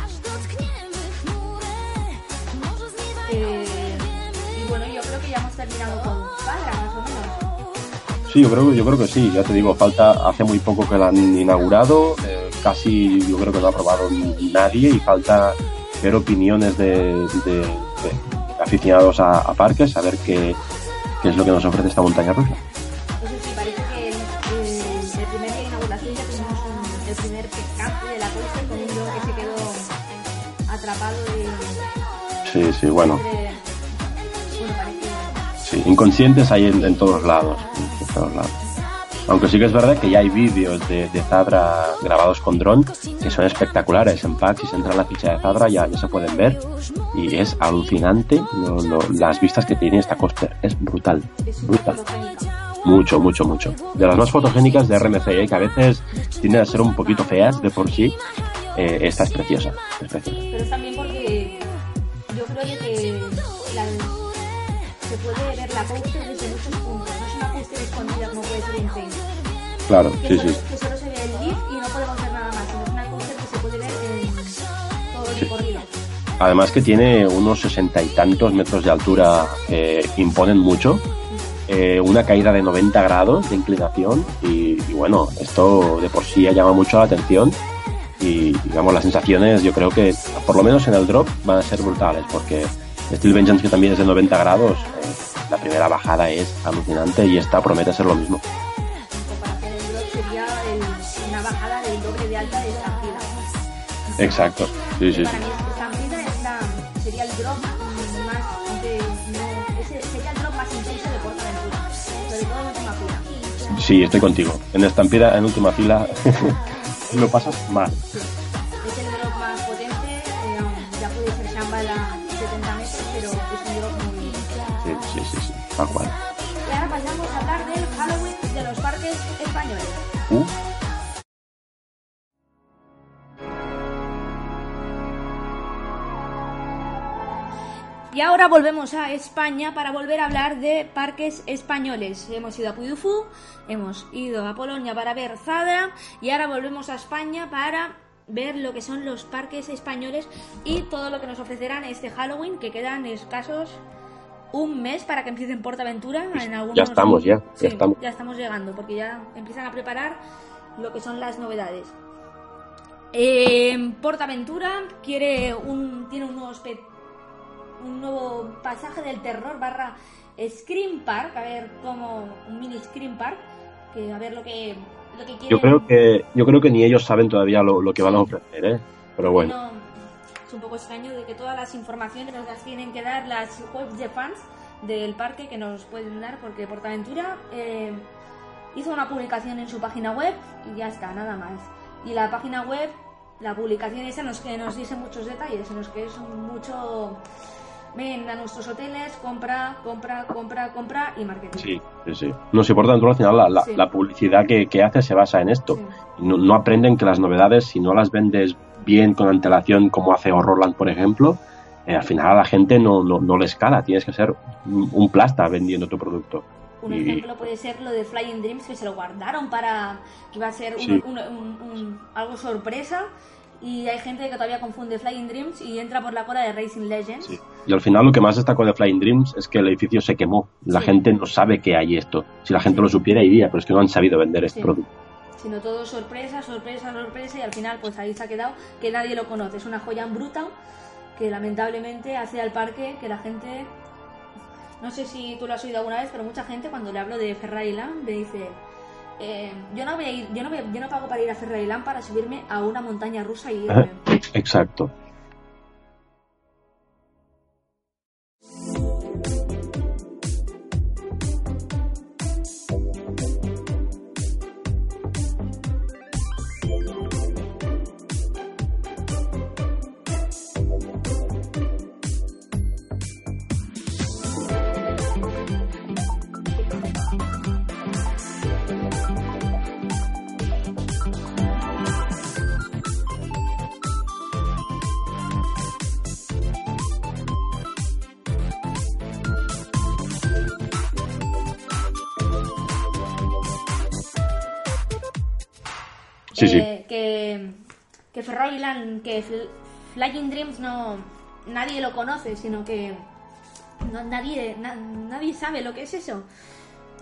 [SPEAKER 2] Sí, yo creo, yo creo que sí, ya te digo, falta, hace muy poco que la han inaugurado, eh, casi yo creo que no ha probado ni- nadie y falta ver opiniones de, de- de aficionados a, a parques, a ver qué, qué es lo que nos ofrece esta montaña rusa.
[SPEAKER 1] Eso sí, parece que el, el- primer día de inauguración ya tuvimos un- el primer de la costa con un que se quedó atrapado de,
[SPEAKER 2] Sí, sí, bueno,
[SPEAKER 1] entre- bueno, parece...
[SPEAKER 2] sí, inconscientes hay en, en todos lados, todos lados. Aunque sí que es verdad que ya hay vídeos de, de Zadra grabados con dron que son espectaculares. En PAX, si se entra en la ficha de Zadra, ya, ya se pueden ver. Y es alucinante lo- lo- las vistas que tiene esta coaster. Es brutal. Brutal. Mucho, mucho, mucho. De las más fotogénicas de RMC, ¿eh? que a veces tienden a ser un poquito feas de por sí. eh, esta es preciosa. Es preciosa. Claro,
[SPEAKER 1] Que,
[SPEAKER 2] sí,
[SPEAKER 1] solo,
[SPEAKER 2] sí.
[SPEAKER 1] que solo se ve el lift y no podemos ver nada más. sino Es una coaster que se puede ver en todo el
[SPEAKER 2] Sí.
[SPEAKER 1] recorrido.
[SPEAKER 2] Además que tiene unos sesenta y tantos metros de altura que imponen mucho. eh, una caída de 90 grados de inclinación y, y bueno, esto de por sí ya llama mucho la atención y digamos las sensaciones yo creo que por lo menos en el drop van a ser brutales porque Steel Vengeance que también es de 90 grados, eh, la primera bajada es alucinante y esta promete ser lo mismo. Exacto, sí, sí, sí.
[SPEAKER 1] Para mí estampida es la, sería el drop más de, no, ese sería el drop más intenso de Portaventura. Sobre todo en última fila.
[SPEAKER 2] Sí, estoy contigo. En estampida, en última fila, lo pasas mal.
[SPEAKER 1] Sí. Es el drop más potente, eh, ya puede ser Shambhala 70 metros, pero es un drop muy...
[SPEAKER 2] Sí, sí, sí, sí, tal cual.
[SPEAKER 1] Y ahora pasamos a hablar del Halloween de los parques españoles.
[SPEAKER 2] Uh,
[SPEAKER 1] Y ahora volvemos a España para volver a hablar de parques españoles. Hemos ido a Puy du Fou, hemos ido a Polonia para ver Zadra y ahora volvemos a España para ver lo que son los parques españoles y todo lo que nos ofrecerán este Halloween, que quedan escasos un mes para que empiecen Portaventura. En algunos...
[SPEAKER 2] Ya estamos, ya, estamos.
[SPEAKER 1] ya estamos llegando, porque ya empiezan a preparar lo que son las novedades. Eh, Portaventura quiere un, tiene un nuevo, espe- un nuevo pasaje del terror barra Scream Park, a ver cómo un mini Scream Park, que a ver lo que lo que quieren.
[SPEAKER 2] yo creo que yo creo que ni ellos saben todavía lo, lo que van a ofrecer, ¿eh? Pero bueno,
[SPEAKER 1] No, es un poco extraño de que todas las informaciones nos las tienen que dar las webs de fans del parque que nos pueden dar, porque Portaventura eh, hizo una publicación en su página web y ya está, nada más. Y la página web, la publicación esa nos, que nos dice muchos detalles, en los que es mucho... Ven a nuestros hoteles, compra, compra, compra, compra y marketing.
[SPEAKER 2] sí, sí, sí. No sé, por tanto, al final la, la-
[SPEAKER 1] Sí.
[SPEAKER 2] la publicidad que, que hace se basa en esto.
[SPEAKER 1] Sí.
[SPEAKER 2] No, no aprenden que las novedades, si no las vendes bien con antelación, como hace Horrorland, por ejemplo, eh, al final a la gente no, no, no le escala. Tienes que ser un plasta vendiendo tu producto.
[SPEAKER 1] Un
[SPEAKER 2] Y-
[SPEAKER 1] ejemplo puede ser lo de Flying Dreams, que se lo guardaron para que iba a ser un-
[SPEAKER 2] Sí.
[SPEAKER 1] un- un- un- algo sorpresa. Y hay gente que todavía confunde Flying Dreams y entra por la cola de Racing Legends.
[SPEAKER 2] Sí. Y al final lo que más destacó de Flying Dreams es que el edificio se quemó. La
[SPEAKER 1] Sí.
[SPEAKER 2] gente no sabe que hay esto. Si la gente lo supiera iría, pero es que no han sabido vender este producto.
[SPEAKER 1] Sino todo sorpresa, sorpresa, sorpresa. Y al final, pues ahí se ha quedado que nadie lo conoce. Es una joya en bruta que lamentablemente hace al parque que la gente. No sé si tú lo has oído alguna vez, pero mucha gente cuando le hablo de Ferrari Land me dice. Eh, yo no voy a ir, yo no, voy- yo no pago para ir a Ferrari para subirme a una montaña rusa y irme.
[SPEAKER 2] Exacto.
[SPEAKER 1] Que Ferrari Land, que Fl- Flying Dreams no nadie lo conoce, sino que no, nadie, na- nadie sabe lo que es eso.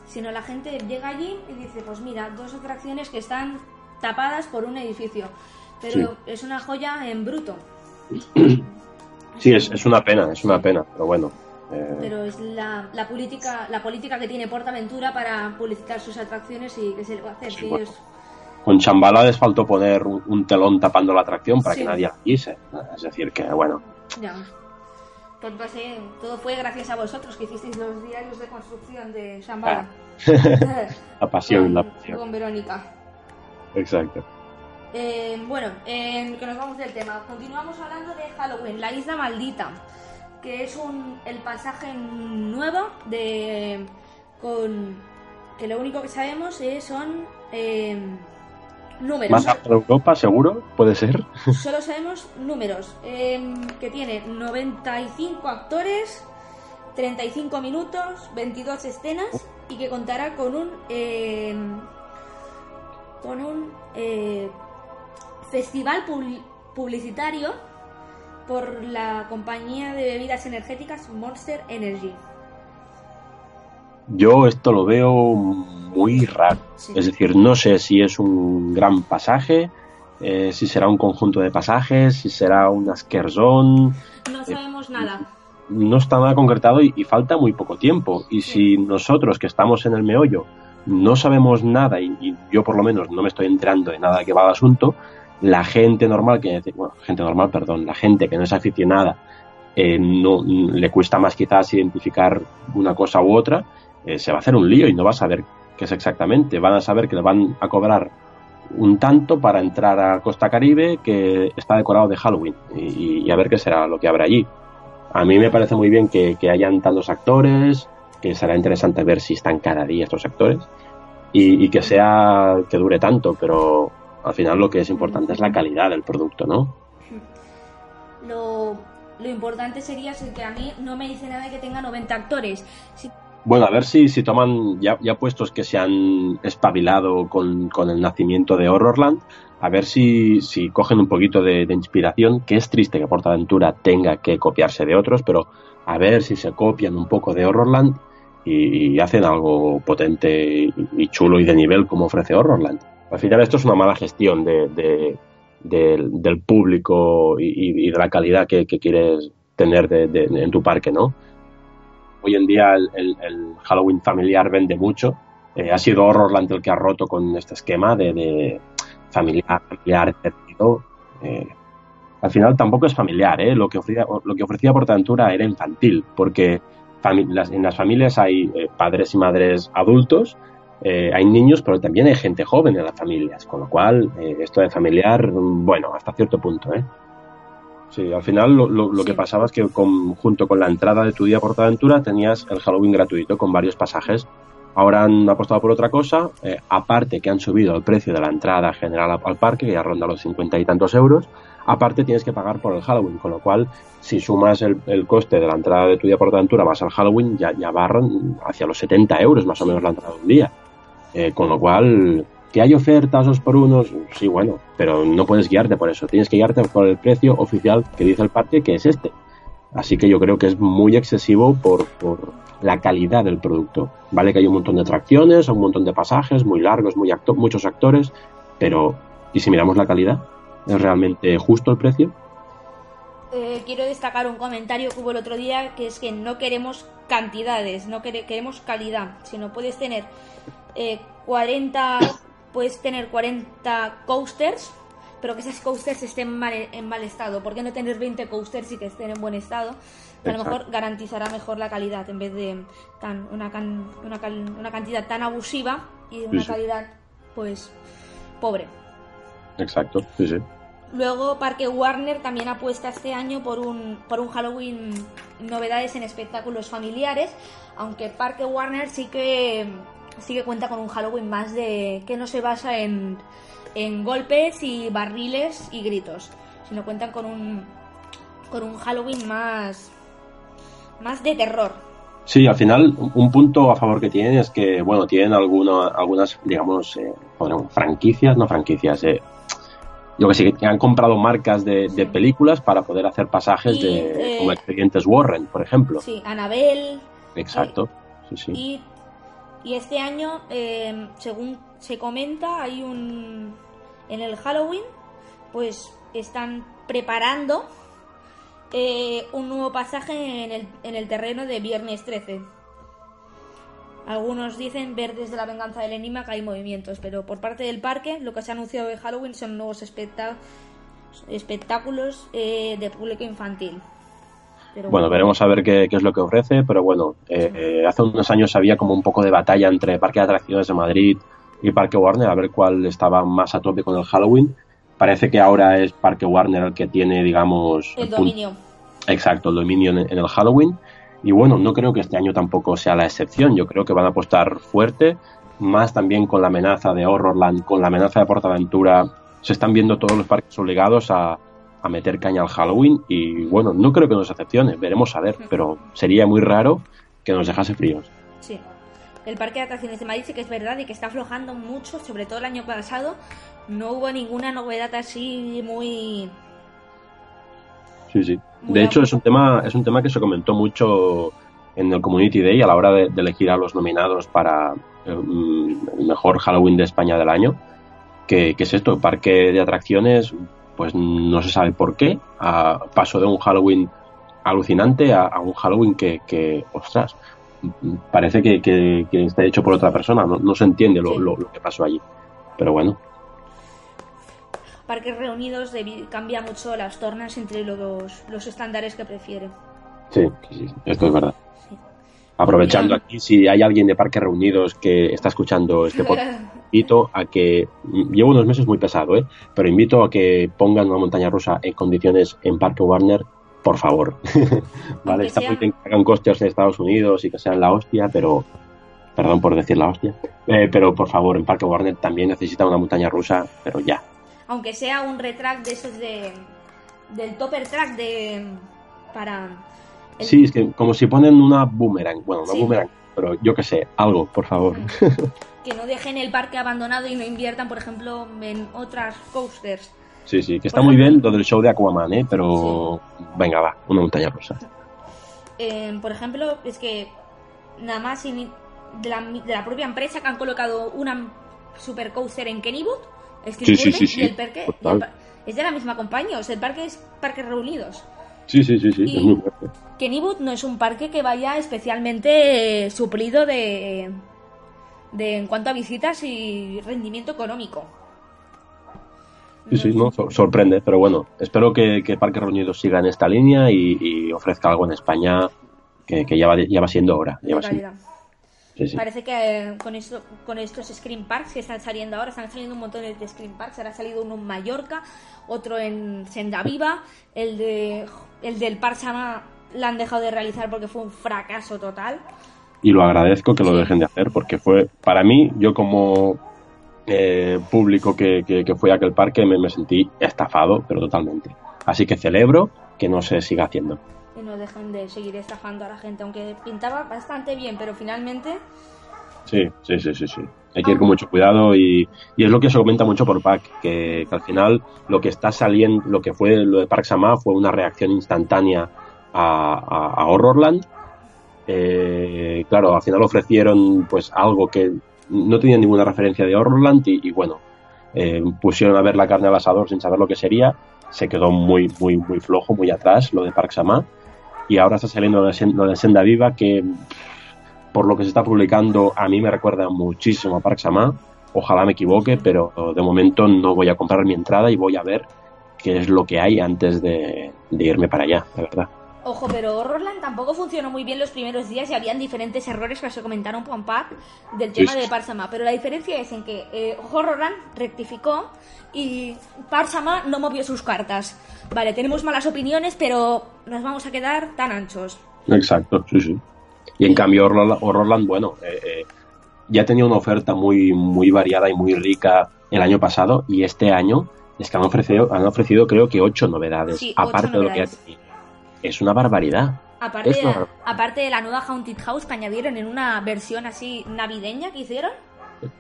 [SPEAKER 1] Sino la gente llega allí y dice, pues mira, dos atracciones que están tapadas por un edificio. Pero
[SPEAKER 2] Sí.
[SPEAKER 1] es una joya en bruto.
[SPEAKER 2] Sí, es, es una pena, es una pena, pero bueno. eh,
[SPEAKER 1] Pero es la, la política la política que tiene Portaventura para publicitar sus atracciones y que se le va a hacer.
[SPEAKER 2] Sí,
[SPEAKER 1] si
[SPEAKER 2] bueno.
[SPEAKER 1] ellos-
[SPEAKER 2] con Chambala les faltó poner un, telón tapando la atracción para
[SPEAKER 1] Sí.
[SPEAKER 2] que nadie la. Es decir, que bueno,
[SPEAKER 1] Ya. Todo, pasé- todo fue gracias a vosotros que hicisteis los diarios de construcción de Shambhala.
[SPEAKER 2] la pasión,
[SPEAKER 1] con,
[SPEAKER 2] la pasión.
[SPEAKER 1] con Verónica.
[SPEAKER 2] Exacto.
[SPEAKER 1] Eh, bueno, eh, que nos vamos del tema. Continuamos hablando de Halloween, la isla maldita, que es un, el pasaje nuevo de con que lo único que sabemos es, son eh, números.
[SPEAKER 2] Más de Europa, seguro, puede ser.
[SPEAKER 1] Solo sabemos números. eh, que tiene 95 actores, 35 minutos, 22 escenas y que contará con un. eh, con un. eh, festival pub- publicitario por la compañía de bebidas energéticas Monster Energy.
[SPEAKER 2] Yo esto lo veo muy raro.
[SPEAKER 1] Sí.
[SPEAKER 2] Es decir, no sé si es un gran pasaje, eh, si será un conjunto de pasajes, si será un askerzón.
[SPEAKER 1] No sabemos nada.
[SPEAKER 2] No está nada concretado y, y falta muy poco tiempo. Y si nosotros que estamos en el meollo no sabemos nada y, y yo por lo menos no me estoy enterando de nada que va al asunto, la gente normal, que bueno, gente normal, perdón, la gente que no es aficionada, eh, no le cuesta más quizás identificar una cosa u otra, eh, se va a hacer un lío y no va a saber qué es exactamente. Van a saber que le van a cobrar un tanto para entrar a Costa Caribe que está decorado de Halloween y, a ver qué será lo que habrá allí. A mí me parece muy bien que, hayan tantos actores, que será interesante ver si están cada día estos actores y, que sea que dure tanto, pero al final lo que es importante es la calidad del producto, ¿no?
[SPEAKER 1] Lo, importante sería que a mí no me dice nada que tenga 90 actores.
[SPEAKER 2] Bueno, a ver si, si toman, ya, ya puestos que se han espabilado con, el nacimiento de Horrorland, a ver si, si cogen un poquito de, inspiración, que es triste que Portaventura tenga que copiarse de otros, pero a ver si se copian un poco de Horrorland y, hacen algo potente y, chulo y de nivel como ofrece Horrorland. Al final esto es una mala gestión de, del, público y, de la calidad que, quieres tener en tu parque, ¿no? Hoy en día el, Halloween familiar vende mucho. Eh, ha sido Horrorland el que ha roto con este esquema de, familiar, familiar, eh, al final tampoco es familiar, ¿eh? lo, que ofrecía, lo que ofrecía era infantil, porque en las familias hay padres y madres adultos, hay niños, pero también hay gente joven en las familias, con lo cual esto de familiar, bueno, hasta cierto punto. ¿eh? Sí, al final lo, que pasaba es que junto con la entrada de tu día por aventura tenías el Halloween gratuito con varios pasajes. Ahora han apostado por otra cosa, eh, aparte que han subido el precio de la entrada general al parque, que ya ronda los cincuenta y tantos euros, aparte tienes que pagar por el Halloween, con lo cual si sumas el, coste de la entrada de tu día por aventura más al Halloween, ya, ya barran hacia los 70 euros más o menos la entrada de un día. Eh, con lo cual ¿Que hay ofertas dos por unos? Sí, bueno, pero no puedes guiarte por eso. Tienes que guiarte por el precio oficial que dice el parque, que es este. Así que yo creo que es muy excesivo por, la calidad del producto. Vale que hay un montón de atracciones, un montón de pasajes muy largos, muy muchos actores, pero ¿y si miramos la calidad? ¿Es realmente justo el precio?
[SPEAKER 1] Eh, quiero destacar un comentario que hubo el otro día, que es que no queremos cantidades, no queremos calidad, sino puedes tener eh, 40 puedes tener 40 coasters, pero que esas coasters estén en mal estado. ¿Por qué no tener 20 coasters y que estén en buen estado? a lo mejor garantizará mejor la calidad en vez de tan, una, una, cantidad tan abusiva y de una calidad, pues, pobre.
[SPEAKER 2] Exacto, sí, sí.
[SPEAKER 1] Luego Parque Warner también apuesta este año por un, por un Halloween novedades en espectáculos familiares, aunque Parque Warner sí que sí que cuenta con un Halloween más de que no se basa en, en golpes y barriles y gritos, sino cuentan con un con un Halloween más más de terror.
[SPEAKER 2] Sí, al final un punto a favor que tienen es que bueno tienen alguna, algunas digamos eh, franquicias, no franquicias, eh, yo que sé, que han comprado marcas de, películas para poder hacer pasajes de, como expedientes Warren, por ejemplo.
[SPEAKER 1] Sí, Annabelle.
[SPEAKER 2] Exacto. sí, sí.
[SPEAKER 1] Y este año, em, según se comenta, hay un. En el Halloween, pues están preparando eh, un nuevo pasaje en el, en el terreno de Viernes 13. Algunos dicen ver desde la venganza del enigma que hay movimientos, pero por parte del parque lo que se ha anunciado de Halloween son nuevos espectáculos eh, de público infantil
[SPEAKER 2] bueno, veremos a ver qué, es lo que ofrece, pero bueno, eh, eh, hace unos años había como un poco de batalla entre Parque de Atracciones de Madrid y Parque Warner, a ver cuál estaba más a tope con el Halloween. Parece que ahora es Parque Warner el que tiene, digamos...
[SPEAKER 1] El dominio.
[SPEAKER 2] Exacto, el dominio en, el Halloween. Y bueno, no creo que este año tampoco sea la excepción. Yo creo que van a apostar fuerte, más también con la amenaza de Horrorland, con la amenaza de Portaventura. Se están viendo todos los parques obligados a, a meter caña al Halloween y bueno, no creo que nos excepcione, veremos a ver, pero sería muy raro que nos dejase fríos.
[SPEAKER 1] Sí. El parque de atracciones de Madrid sí que es verdad y que está aflojando mucho, sobre todo el año pasado no hubo ninguna novedad así muy
[SPEAKER 2] Sí, sí. de hecho es un tema es un tema que se comentó mucho en el Community Day a la hora de, elegir a los nominados para el, mm, mejor Halloween de España del año. Que, que es esto, parque de atracciones pues no se sabe por qué, a, paso de un Halloween alucinante a, un Halloween que, ostras, parece que, está hecho por otra persona, no, se entiende lo, que pasó allí. Pero bueno.
[SPEAKER 1] Parques reunidos cambia mucho las tornas entre los, los estándares que prefiere.
[SPEAKER 2] Sí, esto es verdad. Aprovechando aquí, si hay alguien de Parques Reunidos que está escuchando este podcast, invito a que. Llevo unos meses muy pesado, ¿eh? Pero invito a que pongan una montaña rusa en condiciones en Parque Warner, por favor. vale, está muy bien que hagan costes en Estados Unidos y que sean la hostia, pero. Perdón por decir la hostia. Eh, pero por favor, en Parque Warner también necesita una montaña rusa, pero ya.
[SPEAKER 1] Aunque sea un retract de esos de. del topper track de. para
[SPEAKER 2] Sí, es que como si ponen una boomerang, bueno, una boomerang, pero yo qué sé, algo, por favor.
[SPEAKER 1] Que no dejen el parque abandonado y no inviertan, por ejemplo, en otras coasters.
[SPEAKER 2] Sí, sí, que está muy bien lo del show de Aquaman, ¿eh? Pero venga, va, una montaña rusa.
[SPEAKER 1] Eh, por ejemplo, es que nada más de la, propia empresa que han colocado una super coaster en Kennywood, sí, sí, sí, y el parque es de la misma compañía, o sea, el parque es Parques Reunidos.
[SPEAKER 2] Sí, sí, sí, sí, es muy fuerte.
[SPEAKER 1] Kennywood no es un parque que vaya especialmente suplido de, de en cuanto a visitas y rendimiento económico.
[SPEAKER 2] Sí, sí, no, sorprende, pero bueno, espero que, que Parque Reunidos siga en esta línea y, ofrezca algo en España que, ya, va, ya va siendo hora. Ya
[SPEAKER 1] Parece que eh, con, esto, con estos Screen Parks que están saliendo ahora, están saliendo un montón de Screen Parks. Ahora ha salido uno en Mallorca, otro en Senda Viva, el, de, el del Parsama la han dejado de realizar porque fue un fracaso total.
[SPEAKER 2] Y lo agradezco que lo dejen de hacer porque fue, para mí, yo como eh, público que, que, fue a aquel parque me, me sentí estafado, pero totalmente. Así que celebro que no se siga haciendo
[SPEAKER 1] y no dejen de seguir estafando a la gente, aunque pintaba bastante bien, pero finalmente...
[SPEAKER 2] Sí, sí, sí, sí, sí. Hay que ir con mucho cuidado y, y es lo que se comenta mucho por Pac, que, al final lo que está saliendo, lo que fue lo de Park Sama fue una reacción instantánea a, a, Horrorland. Eh, claro, al final ofrecieron pues algo que no tenía ninguna referencia de Horrorland y, bueno, eh, pusieron a ver la carne al asador sin saber lo que sería. Se quedó muy, muy, muy flojo, muy atrás lo de Park Sama y ahora está saliendo lo de, Senda Viva que por lo que se está publicando a mí me recuerda muchísimo a Park Sama ojalá me equivoque pero de momento no voy a comprar mi entrada y voy a ver qué es lo que hay antes de, de irme para allá la verdad
[SPEAKER 1] Ojo, pero Horrorland tampoco funcionó muy bien los primeros días y habían diferentes errores que se comentaron por Pac del tema de Parsama. Pero la diferencia es en que eh, Horrorland rectificó y Parsama no movió sus cartas. Vale, tenemos malas opiniones, pero nos vamos a quedar tan anchos.
[SPEAKER 2] Exacto, sí, sí. Y en cambio Horrorland, bueno, eh, eh, ya tenía una oferta muy, muy variada y muy rica el año pasado y este año es que han ofrecido, han ofrecido creo que ocho novedades, aparte de lo que ya tenía es una barbaridad.
[SPEAKER 1] Aparte, de, aparte de la nueva Haunted House que añadieron en una versión así navideña que hicieron.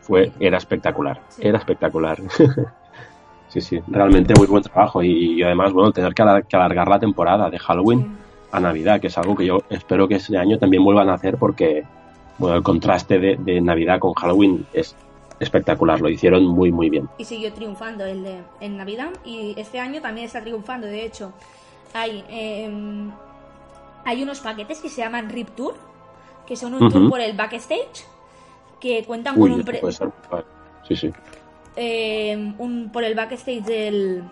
[SPEAKER 2] Fue, era espectacular, era espectacular. sí, sí, realmente muy buen trabajo y, además, bueno, tener que, alargar la temporada de Halloween a Navidad, que es algo que yo espero que este año también vuelvan a hacer porque, bueno, el contraste de, Navidad con Halloween es espectacular, lo hicieron muy, muy bien.
[SPEAKER 1] Y siguió triunfando el de en Navidad y este año también está triunfando, de hecho hay, em, hay unos paquetes que se llaman RIP Tour, que son un tour por el backstage, que cuentan con un...
[SPEAKER 2] Sí, sí.
[SPEAKER 1] Em, un, por el backstage del,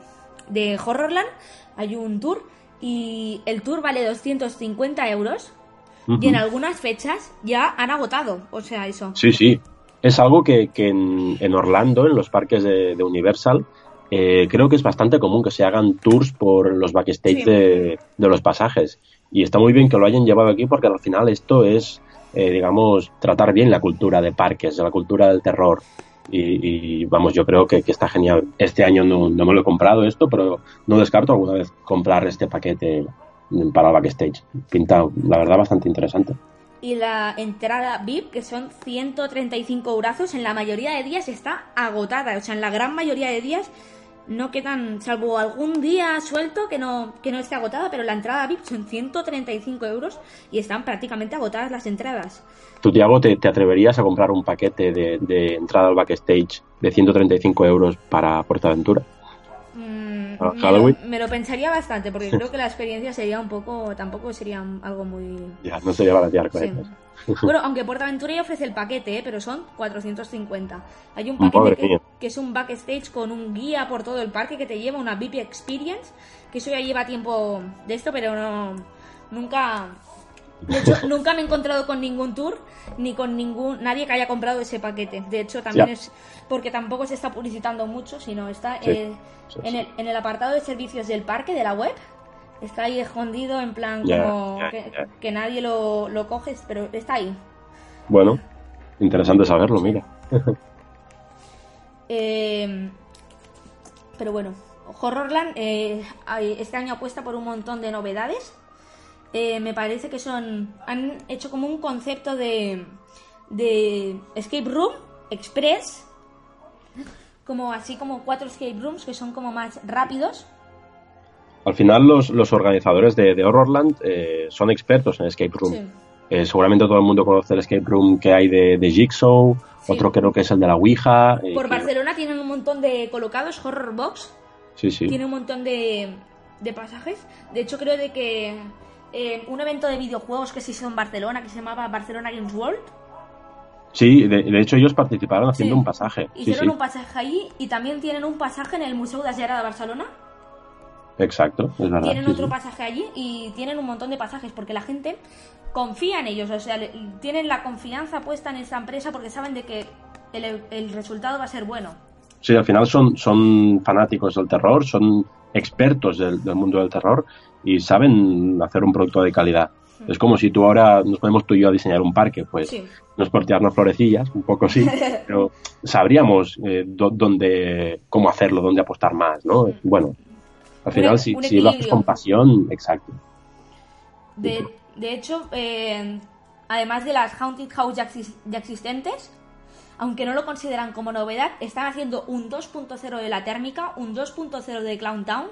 [SPEAKER 1] de Horrorland hay un tour y el tour vale 250 euros y en algunas fechas ya han agotado, o sea, eso.
[SPEAKER 2] Sí, sí. Es algo que, que en, en, Orlando, en los parques de, de Universal, eh, creo que es bastante común que se hagan tours por los backstage de, los pasajes. Y está muy bien que lo hayan llevado aquí porque al final esto es, eh, digamos, tratar bien la cultura de parques, la cultura del terror. Y, vamos, yo creo que, está genial. Este año no, no, me lo he comprado esto, pero no descarto alguna vez comprar este paquete para el backstage. Pinta, la verdad, bastante interesante.
[SPEAKER 1] Y la entrada VIP, que son 135 brazos, en la mayoría de días está agotada. O sea, en la gran mayoría de días no quedan, salvo algún día suelto que no, que no esté agotada, pero la entrada VIP son 135 euros y están prácticamente agotadas las entradas.
[SPEAKER 2] ¿Tú, Tiago, te, atreverías a comprar un paquete de, de, entrada al backstage de 135 euros para Portaventura?
[SPEAKER 1] Me, me, lo, pensaría bastante, porque creo que la experiencia sería un poco, tampoco sería algo muy...
[SPEAKER 2] Ya, no sería baratear con
[SPEAKER 1] Bueno, aunque PortAventura ya ofrece el paquete, ¿eh? pero son 450. Hay un paquete que, es un backstage con un guía por todo el parque que te lleva una VIP Experience, que eso ya lleva tiempo de esto, pero no nunca De hecho, nunca me he encontrado con ningún tour ni con ningún nadie que haya comprado ese paquete. De hecho, también es porque tampoco se está publicitando mucho, sino está
[SPEAKER 2] Sí,
[SPEAKER 1] eh,
[SPEAKER 2] sí,
[SPEAKER 1] en,
[SPEAKER 2] sí.
[SPEAKER 1] el, en el apartado de servicios del parque de la web. Está ahí escondido en plan como que, nadie lo, lo coge, pero está ahí.
[SPEAKER 2] Bueno, interesante saberlo, mira.
[SPEAKER 1] Eh, pero bueno, Horrorland eh, este año apuesta por un montón de novedades. Eh, me parece que son. Han hecho como un concepto de. de escape room express. Como así como cuatro escape rooms que son como más rápidos.
[SPEAKER 2] Al final los, los organizadores de, de Horrorland eh, son expertos en escape room.
[SPEAKER 1] Sí.
[SPEAKER 2] Eh, seguramente todo el mundo conoce el escape room que hay de, de Jigsaw,
[SPEAKER 1] Sí.
[SPEAKER 2] otro creo que es el de la Ouija. eh,
[SPEAKER 1] Por
[SPEAKER 2] que-
[SPEAKER 1] Barcelona tienen un montón de colocados, Horror Box.
[SPEAKER 2] Sí, sí.
[SPEAKER 1] Tiene un montón de, de pasajes. De hecho, creo de que eh, un evento de videojuegos que se hizo en Barcelona, que se llamaba Barcelona Games World,
[SPEAKER 2] Sí, de, de hecho ellos participaron haciendo
[SPEAKER 1] Sí.
[SPEAKER 2] un pasaje.
[SPEAKER 1] Hicieron
[SPEAKER 2] sí,
[SPEAKER 1] un pasaje allí y también tienen un pasaje en el Museo de Asiara de Barcelona.
[SPEAKER 2] exacto, es verdad.
[SPEAKER 1] tienen otro pasaje allí y tienen un montón de pasajes porque la gente confía en ellos, o sea, le- tienen la confianza puesta en esta empresa porque saben de que el, el resultado va a ser bueno.
[SPEAKER 2] Sí, al final son, son fanáticos del terror, son expertos del, del mundo del terror y saben hacer un producto de calidad. Es como si tú ahora nos ponemos tú y yo a diseñar un parque, pues
[SPEAKER 1] Sí.
[SPEAKER 2] no es por tirarnos florecillas, un poco sí, pero sabríamos eh, dó- dónde, cómo hacerlo, dónde apostar más, ¿no? Bueno, al final
[SPEAKER 1] Un-
[SPEAKER 2] si,
[SPEAKER 1] un
[SPEAKER 2] si lo haces con pasión, exacto.
[SPEAKER 1] De, de hecho, eh, además de las Haunted House ya, ya existentes, aunque no lo consideran como novedad, están haciendo un 2.0 de la térmica, un 2.0 de Clown Town,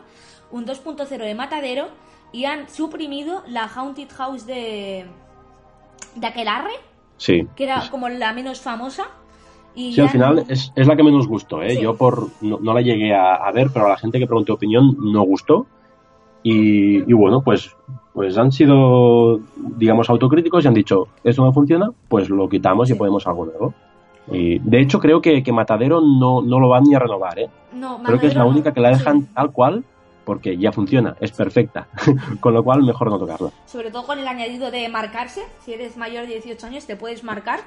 [SPEAKER 1] un 2.0 de Matadero y han suprimido la Haunted House de, de Aquelarre,
[SPEAKER 2] Sí.
[SPEAKER 1] que era como la menos famosa. Y
[SPEAKER 2] Sí, al final es, es la que menos gustó, ¿eh?
[SPEAKER 1] Sí.
[SPEAKER 2] Yo por no, no la llegué a, a ver, pero a la gente que preguntó opinión no gustó. Y, y bueno, pues, pues han sido, digamos, autocríticos y han dicho, esto no funciona, pues lo quitamos y ponemos algo nuevo. Y de hecho creo que, que Matadero no, no lo van ni a renovar, ¿eh?
[SPEAKER 1] No,
[SPEAKER 2] Creo que es la única que la dejan tal cual porque ya funciona, es perfecta. Con lo cual mejor no tocarla.
[SPEAKER 1] Sobre todo con el añadido de marcarse. Si eres mayor de 18 años, te puedes marcar.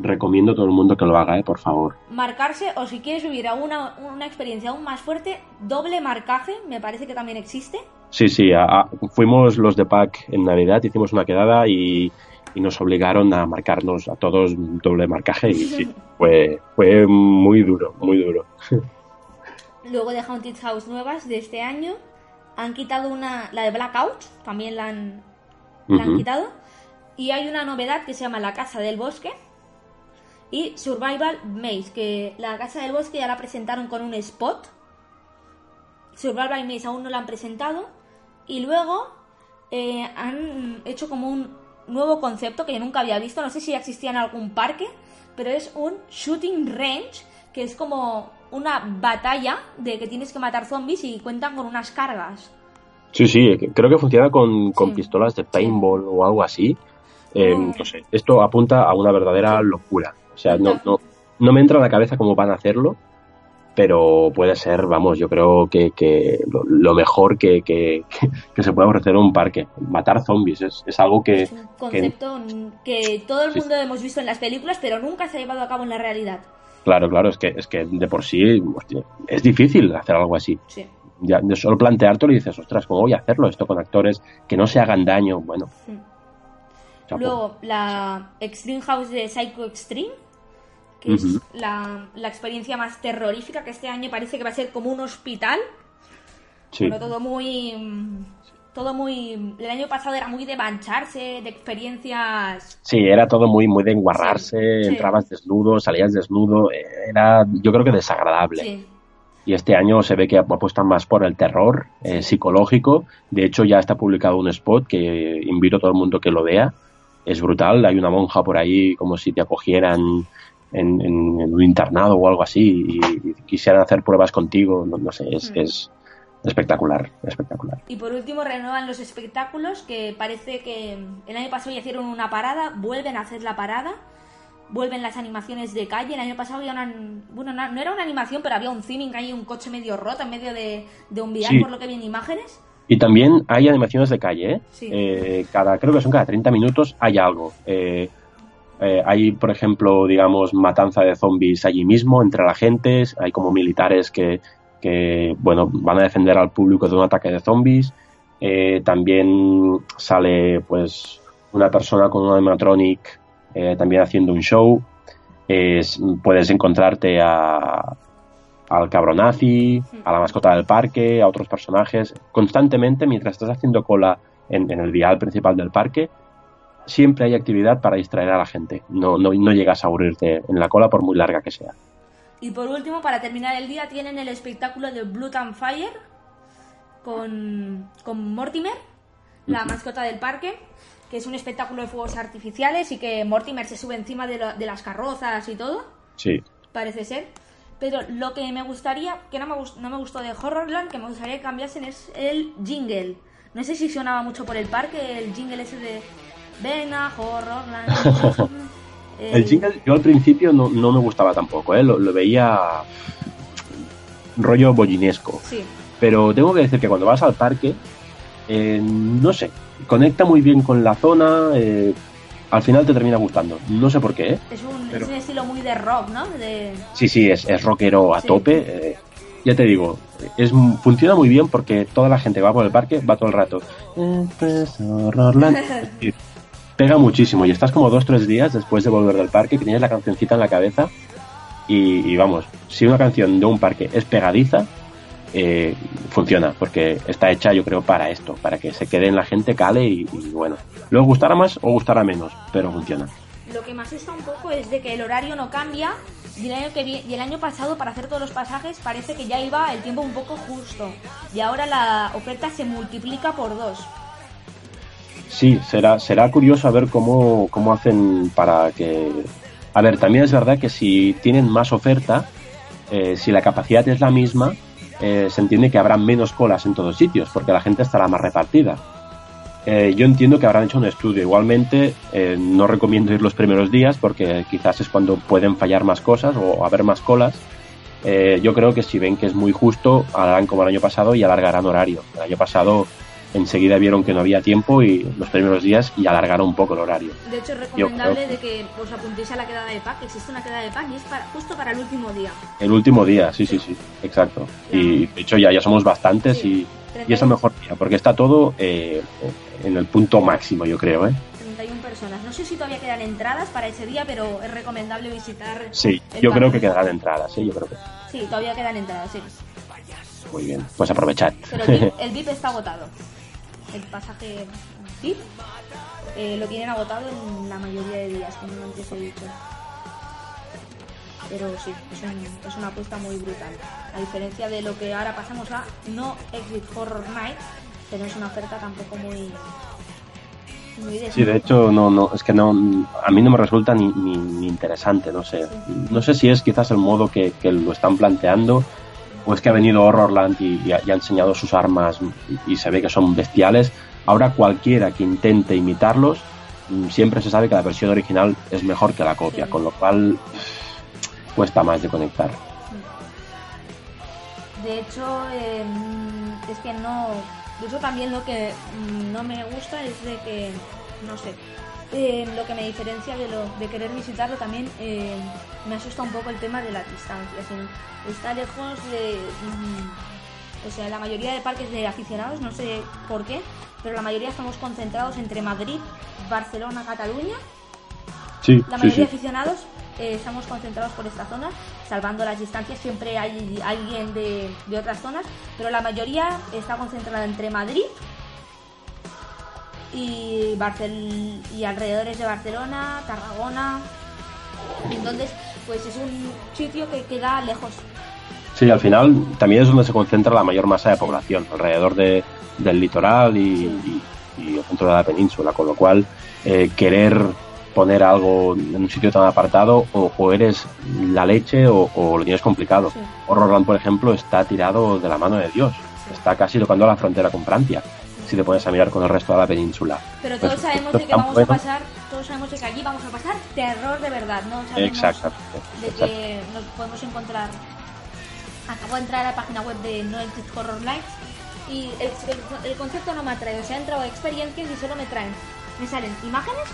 [SPEAKER 2] Recomiendo a todo el mundo que lo haga, ¿eh? Por favor.
[SPEAKER 1] marcarse o si quieres vivir a una, una experiencia aún más fuerte, doble marcaje, me parece que también existe.
[SPEAKER 2] Sí, sí, a- a- fuimos los de PAC en Navidad, hicimos una quedada y, y nos obligaron a marcarnos a todos doble marcaje y sí, fue, fue muy duro, muy duro.
[SPEAKER 1] Luego de Haunted House nuevas de este año, han quitado una, la de Blackout, también la han, la han quitado. Y hay una novedad que se llama La Casa del Bosque y Survival Maze, que la Casa del Bosque ya la presentaron con un spot. Survival Maze aún no la han presentado. Y luego eh, han hecho como un nuevo concepto que yo nunca había visto, no sé si ya existía en algún parque, pero es un shooting range, que es como una batalla de que tienes que matar zombies y cuentan con unas cargas.
[SPEAKER 2] Sí, sí, que- creo que funciona con, con
[SPEAKER 1] Sí.
[SPEAKER 2] pistolas de paintball o algo así. Eh. No sé, esto apunta a una verdadera locura. O sea, no, no, no me entra a la cabeza cómo van a hacerlo, pero puede ser, vamos, yo creo que, que lo, mejor que, que, que se puede ofrecer en un parque. Matar zombies es, es algo que,
[SPEAKER 1] Es un concepto que todo el
[SPEAKER 2] Sí.
[SPEAKER 1] mundo hemos visto en las películas, pero nunca se ha llevado a cabo en la realidad.
[SPEAKER 2] Claro, claro, es que, es que de por sí hostia, es difícil hacer algo así.
[SPEAKER 1] Sí.
[SPEAKER 2] Ya de solo planteártelo y dices, ostras, ¿cómo voy a hacerlo esto con actores que no se hagan daño? Bueno.
[SPEAKER 1] Luego, la Extreme House de Psycho Extreme, que es la, la experiencia más terrorífica, que este año parece que va a ser como un hospital.
[SPEAKER 2] sí.
[SPEAKER 1] Bueno, todo muy. Todo muy. El año pasado era muy de mancharse, de experiencias.
[SPEAKER 2] Sí, era todo muy, muy de enguarrarse,
[SPEAKER 1] Sí, sí.
[SPEAKER 2] entrabas desnudo, salías desnudo, era yo creo que desagradable.
[SPEAKER 1] Sí.
[SPEAKER 2] Y este año se ve que apuestan más por el terror eh, psicológico. De hecho, ya está publicado un spot que invito a todo el mundo que lo vea. Es brutal, hay una monja por ahí como si te acogieran en, en- en un internado o algo así y, y quisieran hacer pruebas contigo. No, no sé, es,
[SPEAKER 1] Mm.
[SPEAKER 2] es espectacular, espectacular.
[SPEAKER 1] Y por último, renuevan los espectáculos, que parece que el año pasado ya hicieron una parada, vuelven a hacer la parada, vuelven las animaciones de calle. El año pasado había una. Bueno, no, no era una animación, pero había un theming ahí, un coche medio roto en medio de, de un vial,
[SPEAKER 2] Sí.
[SPEAKER 1] por lo que vi en imágenes.
[SPEAKER 2] Y también hay animaciones de calle, ¿eh?
[SPEAKER 1] Sí.
[SPEAKER 2] Eh, cada, creo que son cada 30 minutos hay algo. Eh, eh, hay, por ejemplo, digamos, matanza de zombies allí mismo, entre la gente. Hay como militares que, que bueno, van a defender al público de un ataque de zombies. Eh, también sale, pues, una persona con un animatronic eh, también haciendo un show. Es- puedes encontrarte a, al cabronazi, a la mascota del parque, a otros personajes. Constantemente, mientras estás haciendo cola en, en el vial principal del parque, siempre hay actividad para distraer a la gente. No, no, no llegas a aburrirte en la cola por muy larga que sea.
[SPEAKER 1] Y por último, para terminar el día, tienen el espectáculo de Blood and Fire con, con Mortimer, la mascota del parque, que es un espectáculo de fuegos artificiales y que Mortimer se sube encima de, lo- de las carrozas y todo,
[SPEAKER 2] Sí.
[SPEAKER 1] parece ser. Pero lo que me gustaría, que no me, gust- no me gustó de Horrorland, que me gustaría que cambiasen es el jingle. No sé si sonaba mucho por el parque, el jingle ese de Ven a
[SPEAKER 2] El jingle, yo al principio no, no me gustaba tampoco, ¿eh? lo, lo veía rollo bollinesco.
[SPEAKER 1] Sí,
[SPEAKER 2] Pero tengo que decir que cuando vas al parque, eh, no sé, conecta muy bien con la zona, eh, al final te termina gustando. No sé por qué, ¿eh?
[SPEAKER 1] es un,
[SPEAKER 2] Pero-
[SPEAKER 1] es un estilo muy de rock, ¿no? De,
[SPEAKER 2] Sí, sí, es, es rockero a
[SPEAKER 1] Sí.
[SPEAKER 2] tope. eh, ya te digo, es, funciona muy bien porque toda la gente va por el parque, va todo el rato. Pega muchísimo y estás como dos tres días después de volver del parque que tienes la cancioncita en la cabeza y, vamos, si una canción de un parque es pegadiza, eh, funciona porque está hecha yo creo para esto, para que se quede en la gente, cale y, y bueno, luego gustará más o gustará menos, pero funciona.
[SPEAKER 1] Lo que más está un poco es de que el horario no cambia y el año y el año pasado para hacer todos los pasajes parece que ya iba el tiempo un poco justo y ahora la oferta se multiplica por dos.
[SPEAKER 2] Sí, será, será curioso a ver cómo, cómo hacen para que... A ver, también es verdad que si tienen más oferta, eh, si la capacidad es la misma, eh, se entiende que habrá menos colas en todos sitios, porque la gente estará más repartida. Eh, yo entiendo que habrán hecho un estudio. Igualmente, eh, no recomiendo ir los primeros días, porque quizás es cuando pueden fallar más cosas o haber más colas. Eh, yo creo que si ven que es muy justo, harán como el año pasado y alargarán horario. El año pasado enseguida vieron que no había tiempo y los primeros días y alargaron un poco el horario.
[SPEAKER 1] De hecho es recomendable
[SPEAKER 2] creo
[SPEAKER 1] de que os apuntéis a la quedada de pack, existe una quedada de pack y es para, justo para el último día.
[SPEAKER 2] El último día, sí, sí, sí, exacto. Y de hecho ya, ya somos bastantes
[SPEAKER 1] Sí.
[SPEAKER 2] y, y es el mejor día, porque está todo eh, en el punto máximo, yo creo, ¿eh?
[SPEAKER 1] 31 personas. No sé si todavía quedan entradas para ese día, pero es recomendable visitar.
[SPEAKER 2] Sí, yo creo que quedarán entradas, ¿eh? Yo creo que
[SPEAKER 1] Sí, todavía quedan entradas, sí.
[SPEAKER 2] muy bien. Pues aprovechad.
[SPEAKER 1] Pero el VIP está agotado. El pasaje VIP eh, lo tienen agotado en la mayoría de días, como antes he dicho. Pero sí, es, un- es una apuesta muy brutal. A diferencia de lo que ahora pasamos a no Exit Horror Night, pero es una oferta tampoco muy.
[SPEAKER 2] Sí, de hecho, no, no, es que no, a mí no me resulta ni, ni, ni interesante, no sé. No sé si es quizás el modo que, que lo están planteando o es que ha venido Horrorland y, y ha, y ha enseñado sus armas y, y se ve que son bestiales. Ahora cualquiera que intente imitarlos, mm, siempre se sabe que la versión original es mejor que la copia,
[SPEAKER 1] Sí.
[SPEAKER 2] con lo cual cuesta más de conectar.
[SPEAKER 1] De hecho, eh, es que no. De hecho, también lo que mm, no me gusta es de que, no sé, eh, lo que me diferencia de, lo, de querer visitarlo también eh, me asusta un poco el tema de la distancia. si está lejos de. mm, o sea, la mayoría de parques de aficionados, no sé por qué, pero la mayoría estamos concentrados entre Madrid, Barcelona, Cataluña
[SPEAKER 2] Sí,
[SPEAKER 1] la
[SPEAKER 2] sí,
[SPEAKER 1] mayoría de aficionados eh, estamos concentrados por esta zona, salvando las distancias, siempre hay alguien de, de otras zonas, pero la mayoría está concentrada entre Madrid y, Barcel y alrededores de Barcelona, Tarragona. Entonces, pues es un sitio que queda lejos.
[SPEAKER 2] Sí, al final también es donde se concentra la mayor masa de población, alrededor de, del litoral y, y- y el centro de la península, con lo cual eh, querer poner algo en un sitio tan apartado o, o eres la leche o, o lo tienes complicado.
[SPEAKER 1] Sí.
[SPEAKER 2] Horrorland, por ejemplo, está tirado de la mano de Dios, está casi tocando la frontera con Francia, si te pones a mirar con el resto de la península.
[SPEAKER 1] Pero
[SPEAKER 2] Pues,
[SPEAKER 1] todos sabemos de que vamos a pasar, todos sabemos de que allí vamos a pasar terror de verdad, ¿no? Sabemos
[SPEAKER 2] Exacto.
[SPEAKER 1] de
[SPEAKER 2] exacto.
[SPEAKER 1] que nos podemos encontrar. Acabo de entrar a la página web de No Exit Horror Nights y el, el concepto no me atrae. O sea, he entrado a experiencias y solo me traen, me salen imágenes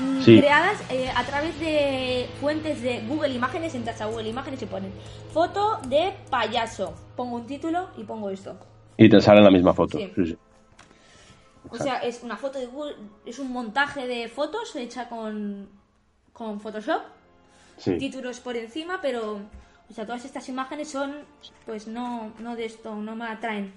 [SPEAKER 1] mm,
[SPEAKER 2] Sí.
[SPEAKER 1] creadas eh, a través de fuentes de Google Imágenes, entras a Google Imágenes y ponen foto de payaso. Pongo un título y pongo esto.
[SPEAKER 2] Y te sale la misma foto.
[SPEAKER 1] Sí.
[SPEAKER 2] Sí, sí.
[SPEAKER 1] O sea, es una foto de Google, es un montaje de fotos hecha con, con Photoshop,
[SPEAKER 2] Sí.
[SPEAKER 1] títulos por encima, pero o sea, todas estas imágenes son, pues no, no de esto, no me atraen.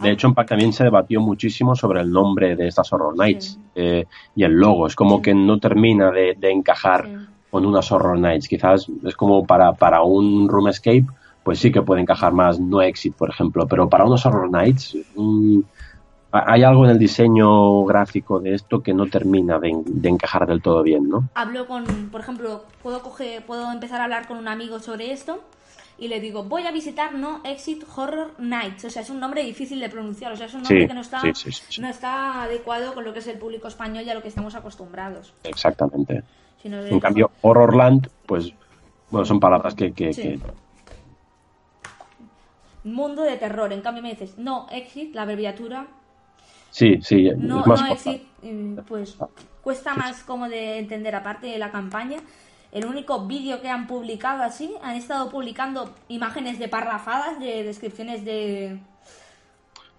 [SPEAKER 2] De hecho, en Pack también se debatió muchísimo sobre el nombre de estas Horror Nights
[SPEAKER 1] Sí.
[SPEAKER 2] eh, y el logo. Es como
[SPEAKER 1] Sí.
[SPEAKER 2] que no termina de, de encajar
[SPEAKER 1] Sí.
[SPEAKER 2] con unas Horror Nights. Quizás es como para, para un Room Escape, pues sí que puede encajar más No Exit, por ejemplo. Pero para unos Horror Nights, mm, ha- hay algo en el diseño gráfico de esto que no termina de, en- de encajar del todo bien, ¿no?
[SPEAKER 1] Hablo con, por ejemplo, puedo coger, puedo empezar a hablar con un amigo sobre esto y le digo, voy a visitar No Exit Horror Nights. O sea, es un nombre difícil de pronunciar, o sea, es un nombre
[SPEAKER 2] Sí,
[SPEAKER 1] que no está,
[SPEAKER 2] sí, sí,
[SPEAKER 1] no está adecuado con lo que es el público español y a lo que estamos acostumbrados.
[SPEAKER 2] Exactamente. En cambio, Horrorland, pues, bueno, son palabras que, que- que
[SPEAKER 1] mundo de terror. En cambio me dices, no exit, la abreviatura,
[SPEAKER 2] sí, sí,
[SPEAKER 1] no,
[SPEAKER 2] más
[SPEAKER 1] no exit, mm, pues cuesta más como de entender aparte de la campaña. El único vídeo que han publicado así, han estado publicando imágenes de parrafadas, de descripciones de,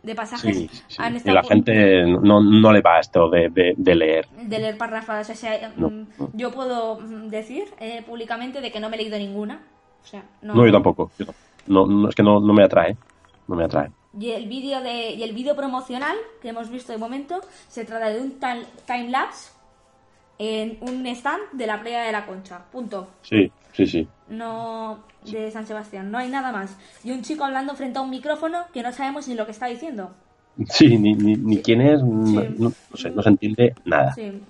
[SPEAKER 1] de pasajes.
[SPEAKER 2] Sí, sí, sí.
[SPEAKER 1] Han
[SPEAKER 2] Y
[SPEAKER 1] estado
[SPEAKER 2] la
[SPEAKER 1] pu-
[SPEAKER 2] gente no, no le va esto de, de- de leer.
[SPEAKER 1] de leer parrafadas. O sea,
[SPEAKER 2] No,
[SPEAKER 1] mm,
[SPEAKER 2] no.
[SPEAKER 1] yo puedo mm, decir eh, públicamente de que no me he leído ninguna. O sea, no,
[SPEAKER 2] No, yo tampoco. Yo no, no, es que no, no me atrae. No me atrae.
[SPEAKER 1] Y el vídeo de y el vídeo promocional que hemos visto de momento se trata de un time, lapse en un stand de la playa de la Concha. Punto.
[SPEAKER 2] Sí, sí, sí.
[SPEAKER 1] No de San Sebastián, no hay nada más. Y un chico hablando frente a un micrófono que no sabemos ni lo que está diciendo.
[SPEAKER 2] Sí, ni, ni, ni quién es, no, no sé, no se entiende nada.
[SPEAKER 1] Sí.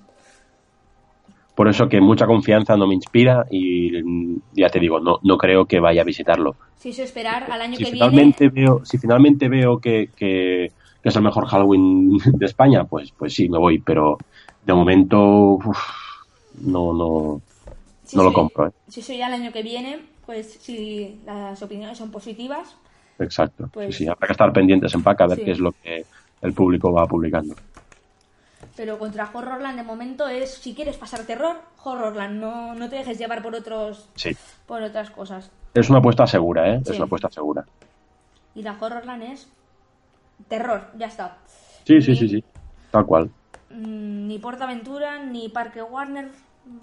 [SPEAKER 2] Por eso que mucha confianza no me inspira y ya te digo, no, no creo que vaya a visitarlo.
[SPEAKER 1] Se hizo esperar al año
[SPEAKER 2] Si
[SPEAKER 1] que
[SPEAKER 2] finalmente
[SPEAKER 1] viene.
[SPEAKER 2] veo, si finalmente veo que, que- que es el mejor Halloween de España, pues, pues sí, me voy, pero de momento uf, no, no,
[SPEAKER 1] si
[SPEAKER 2] no lo compro, ¿eh?
[SPEAKER 1] Si soy al año que viene, pues si las opiniones son positivas,
[SPEAKER 2] Exacto.
[SPEAKER 1] Pues-
[SPEAKER 2] sí, sí, habrá que estar pendientes en PAC a ver
[SPEAKER 1] Sí.
[SPEAKER 2] qué es lo que el público va publicando.
[SPEAKER 1] Pero contra Horrorland de momento es, si quieres pasar terror, Horrorland, no, no te dejes llevar por otros
[SPEAKER 2] Sí.
[SPEAKER 1] por otras cosas.
[SPEAKER 2] Es una apuesta segura, ¿eh?
[SPEAKER 1] Sí.
[SPEAKER 2] Es una apuesta segura.
[SPEAKER 1] Y la Horrorland es terror, ya está.
[SPEAKER 2] Sí, sí,
[SPEAKER 1] Ni-
[SPEAKER 2] sí, sí. Tal cual.
[SPEAKER 1] mm, Ni Portaventura, ni Parque Warner,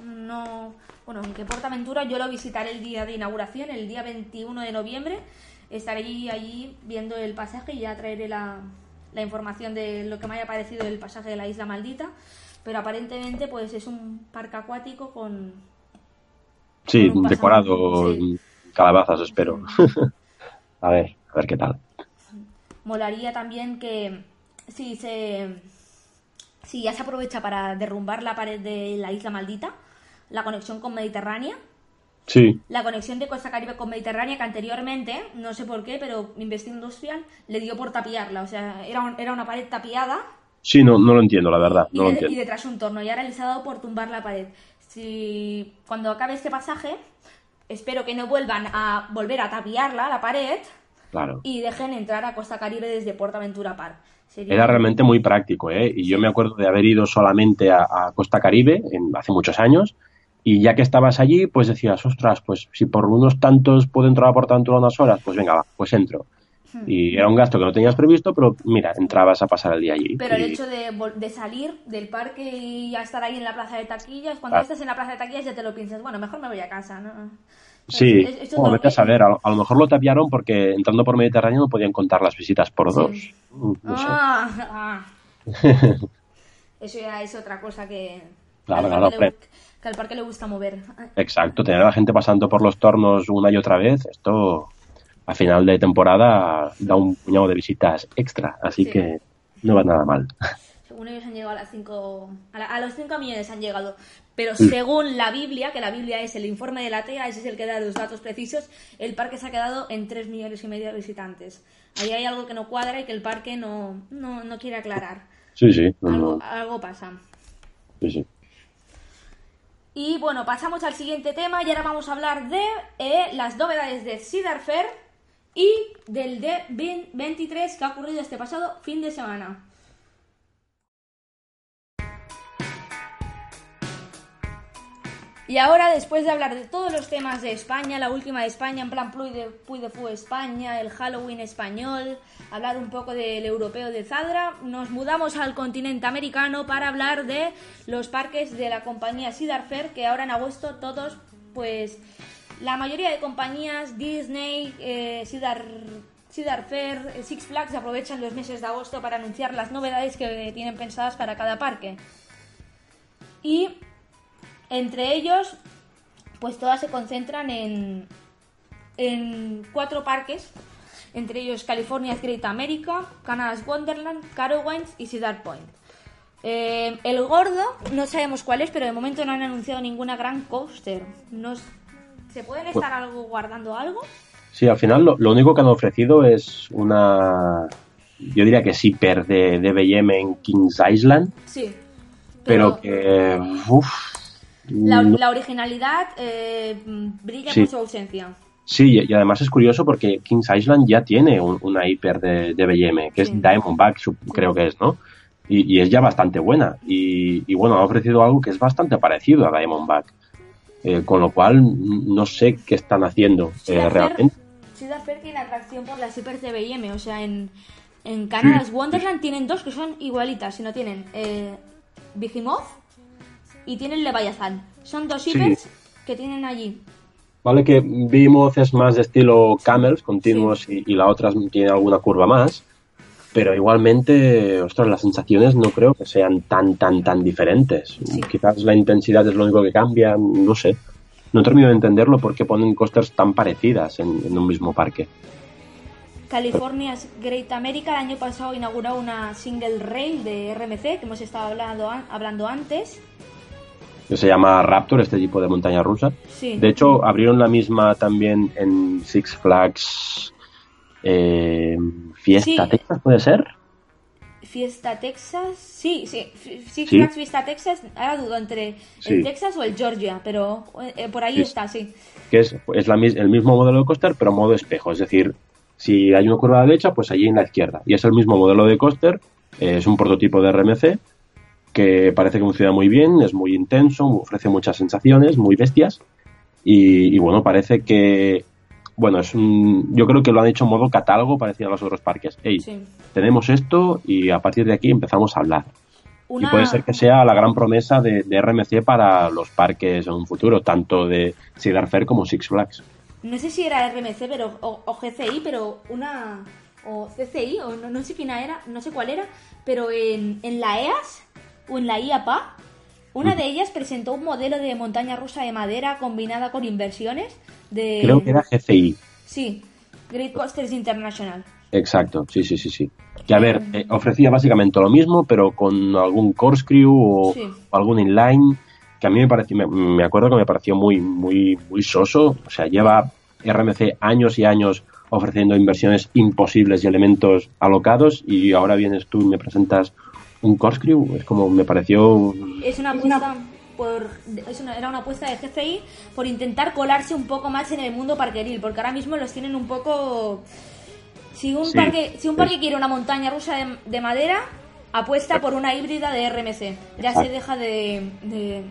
[SPEAKER 1] no... Bueno, aunque Portaventura yo lo visitaré el día de inauguración, el día 21 de noviembre. Estaré allí, allí viendo el pasaje y ya traeré la, la información de lo que me haya parecido del pasaje de la Isla Maldita. Pero aparentemente pues es un parque acuático con,
[SPEAKER 2] Sí,
[SPEAKER 1] Con
[SPEAKER 2] decorado,
[SPEAKER 1] sí.
[SPEAKER 2] calabazas, espero. a ver, a ver qué tal.
[SPEAKER 1] Molaría también que si se si ya se aprovecha para derrumbar la pared de la isla maldita, la conexión con Mediterránea,
[SPEAKER 2] Sí,
[SPEAKER 1] la conexión de Costa Caribe con Mediterránea que anteriormente, no sé por qué, pero Investigación Industrial le dio por tapiarla, o sea, era, un- era una pared tapiada
[SPEAKER 2] sí, no, no lo entiendo, la verdad,
[SPEAKER 1] y,
[SPEAKER 2] no lo
[SPEAKER 1] de- y
[SPEAKER 2] entiendo.
[SPEAKER 1] detrás un torno y ahora les ha dado por tumbar la pared. Si cuando acabe este pasaje, espero que no vuelvan a volver a tapiarla, la pared,
[SPEAKER 2] Claro.
[SPEAKER 1] y dejen entrar a Costa Caribe desde Portaventura Park. Sería-
[SPEAKER 2] Era realmente muy práctico, ¿eh? Y yo me acuerdo de haber ido solamente a, a Costa Caribe en- hace muchos años. Y ya que estabas allí, pues decías, ostras, pues si por unos tantos puedo entrar a Portaventura unas horas, pues venga, va, pues entro.
[SPEAKER 1] Hmm.
[SPEAKER 2] Y era un gasto que no tenías previsto, pero mira, entrabas a pasar el día allí.
[SPEAKER 1] Pero el hecho de, de salir del parque y ya estar ahí en la plaza de taquillas, cuando
[SPEAKER 2] Claro.
[SPEAKER 1] estás en la plaza de taquillas ya te lo piensas, bueno, mejor me voy a casa, ¿no?
[SPEAKER 2] Sí,
[SPEAKER 1] Es-
[SPEAKER 2] bueno, vete a saber, a, lo- a lo mejor lo tapiaron porque entrando por Mediterráneo no podían contar las visitas por
[SPEAKER 1] Sí.
[SPEAKER 2] dos. Mm, No.
[SPEAKER 1] Ah, ah. Eso ya es otra cosa que,
[SPEAKER 2] Claro, claro.
[SPEAKER 1] Que al parque le gusta mover.
[SPEAKER 2] Exacto, tener a la gente pasando por los tornos una y otra vez, esto a final de temporada da un puñado de visitas extra, así
[SPEAKER 1] Sí.
[SPEAKER 2] que no va nada mal.
[SPEAKER 1] Según ellos han llegado a las 5 a, la- a los 5 millones han llegado, pero
[SPEAKER 2] Mm.
[SPEAKER 1] según la Biblia, que la Biblia es el informe de la TEA, ese es el que da los datos precisos, el parque se ha quedado en 3 millones y medio de visitantes. Ahí hay algo que no cuadra y que el parque no, no, no quiere aclarar.
[SPEAKER 2] Sí, sí, no,
[SPEAKER 1] Algo,
[SPEAKER 2] no,
[SPEAKER 1] algo pasa.
[SPEAKER 2] sí, sí.
[SPEAKER 1] Y bueno, pasamos al siguiente tema y ahora vamos a hablar de eh, las novedades de Cedar Fair y del D23 que ha ocurrido este pasado fin de semana. Y ahora, después de hablar de todos los temas de España, la última de España, en plan Puy de, Puy de Fu España, el Halloween español, hablar un poco del europeo de Zadra, nos mudamos al continente americano para hablar de los parques de la compañía Cedar Fair, que ahora en agosto todos, pues, la mayoría de compañías, Disney, eh, Cedar, Cedar Fair, Six Flags, aprovechan los meses de agosto para anunciar las novedades que tienen pensadas para cada parque. Y entre ellos, pues todas se concentran en, en cuatro parques, entre ellos California's Great America, Canada's Wonderland, Carowinds y Cedar Point. Eh, el gordo, no sabemos cuál es, pero de momento no han anunciado ninguna gran coaster. ¿Se pueden pues estar algo guardando algo?
[SPEAKER 2] Sí, al final lo, único que han ofrecido es una, yo diría que sí, per de, de BM en Kings Island.
[SPEAKER 1] Sí.
[SPEAKER 2] Pero, que,
[SPEAKER 1] la, originalidad eh, brilla por su ausencia.
[SPEAKER 2] Sí, y además es curioso porque Kings Island ya tiene una hiper de, de BM, que es Diamondback, creo que es, ¿no? Y, es ya bastante buena. Y, bueno, ha ofrecido algo que es bastante parecido a Diamondback. Eh, con lo cual, no sé qué están haciendo eh, realmente.
[SPEAKER 1] Ciudad Fair tiene atracción por las hiper de BM, o sea, en, en Canada's Wonderland tienen dos que son igualitas, si no tienen eh, Behemoth y tienen Leviathan. Son dos hipers que tienen allí.
[SPEAKER 2] Vale, que vimos es más de estilo camels continuos y, la otra tiene alguna curva más. Pero igualmente, ostras, las sensaciones no creo que sean tan, tan, tan diferentes. Quizás la intensidad es lo único que cambia, no sé. No termino de entenderlo porque ponen coasters tan parecidas en, un mismo parque.
[SPEAKER 1] California's Great America el año pasado inauguró una single rail de RMC que hemos estado hablando, hablando antes
[SPEAKER 2] que se llama Raptor, este tipo de montaña rusa. De hecho, abrieron la misma también en Six Flags eh, Fiesta Texas, ¿puede ser?
[SPEAKER 1] Fiesta Texas, sí, sí, Six Flags Fiesta Texas, ahora dudo entre el Texas o el Georgia, pero eh, por ahí está, sí.
[SPEAKER 2] Que es, es la, el mismo modelo de coaster, pero modo espejo, es decir, si hay una curva a la derecha, pues allí en la izquierda. Y es el mismo modelo de coaster, eh, es un prototipo de RMC, que parece que funciona muy bien, es muy intenso, ofrece muchas sensaciones, muy bestias. Y, bueno, parece que. Bueno, es un, yo creo que lo han hecho en modo catálogo parecido a los otros parques. Hey, tenemos esto y a partir de aquí empezamos a hablar. Y puede ser que sea la gran promesa de, RMC para los parques en un futuro, tanto de Cedar Fair como Six Flags.
[SPEAKER 1] No sé si era RMC pero, o, GCI, pero una. o CCI, o no, sé quién era, no sé cuál era, pero en, en la EAS en la IAPA, una de ellas presentó un modelo de montaña rusa de madera combinada con inversiones de...
[SPEAKER 2] Creo que era GCI.
[SPEAKER 1] Sí, Great Coasters International.
[SPEAKER 2] Exacto, sí, sí, sí, sí. Que a ver, eh, ofrecía básicamente lo mismo, pero con algún corkscrew o, algún inline, que a mí me pareció, me, acuerdo que me pareció muy, muy, muy soso. O sea, lleva RMC años y años ofreciendo inversiones imposibles y elementos alocados y ahora vienes tú y me presentas un corkscrew, es como me pareció...
[SPEAKER 1] Es una apuesta por... Es una, era una apuesta de GCI por intentar colarse un poco más en el mundo parqueril, porque ahora mismo los tienen un poco... Si un, parque, si un parque quiere una montaña rusa de, madera, apuesta por una híbrida de RMC. Ya se deja de,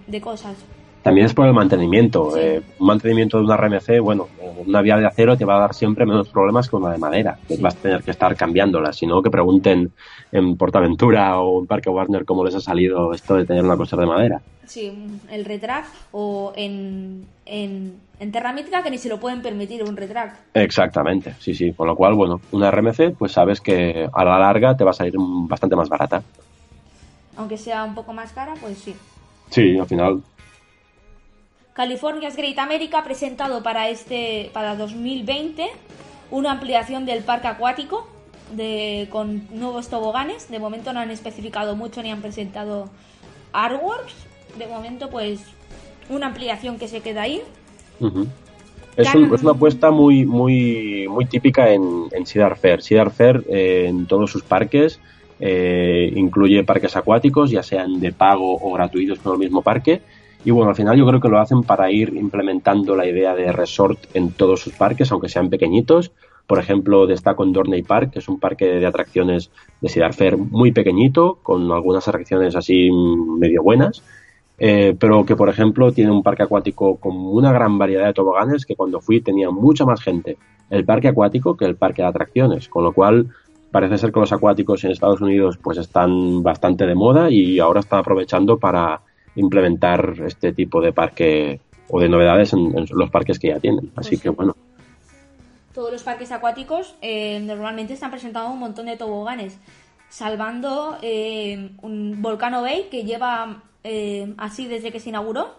[SPEAKER 1] de cosas.
[SPEAKER 2] También es por el mantenimiento. Eh, un mantenimiento de una RMC, bueno, una vía de acero te va a dar siempre menos problemas que una de madera. Vas a tener que estar cambiándola. sino que pregunten en Portaventura o en Parque Warner cómo les ha salido esto de tener una cosa de madera.
[SPEAKER 1] Sí, el retract o en, en, en Terra Mítica que ni se lo pueden permitir un retract.
[SPEAKER 2] Exactamente, sí, sí. Con lo cual, bueno, una RMC, pues sabes que a la larga te va a salir bastante más barata.
[SPEAKER 1] Aunque sea un poco más cara, pues sí.
[SPEAKER 2] Sí, al final
[SPEAKER 1] California's Great America ha presentado para este para 2020 una ampliación del parque acuático de, con nuevos toboganes. De momento no han especificado mucho ni han presentado artworks. De momento, pues, una ampliación que se queda ahí.
[SPEAKER 2] es, una apuesta muy, muy, muy típica en, en Cedar Fair. Cedar Fair eh, en todos sus parques eh, incluye parques acuáticos, ya sean de pago o gratuitos con el mismo parque y bueno, al final yo creo que lo hacen para ir implementando la idea de resort en todos sus parques, aunque sean pequeñitos, Por ejemplo, destaco en Dorney Park, que es un parque de atracciones de Cedar Fair muy pequeñito, con algunas atracciones así medio buenas, eh, pero que, por ejemplo, tiene un parque acuático con una gran variedad de toboganes que cuando fui tenía mucha más gente el parque acuático que el parque de atracciones, con lo cual parece ser que los acuáticos en Estados Unidos pues están bastante de moda y ahora están aprovechando para implementar este tipo de parque o de novedades en, los parques que ya tienen. Así pues que bueno.
[SPEAKER 1] Todos los parques acuáticos eh, normalmente están presentando un montón de toboganes, salvando eh, un Volcano Bay que lleva eh, así desde que se inauguró.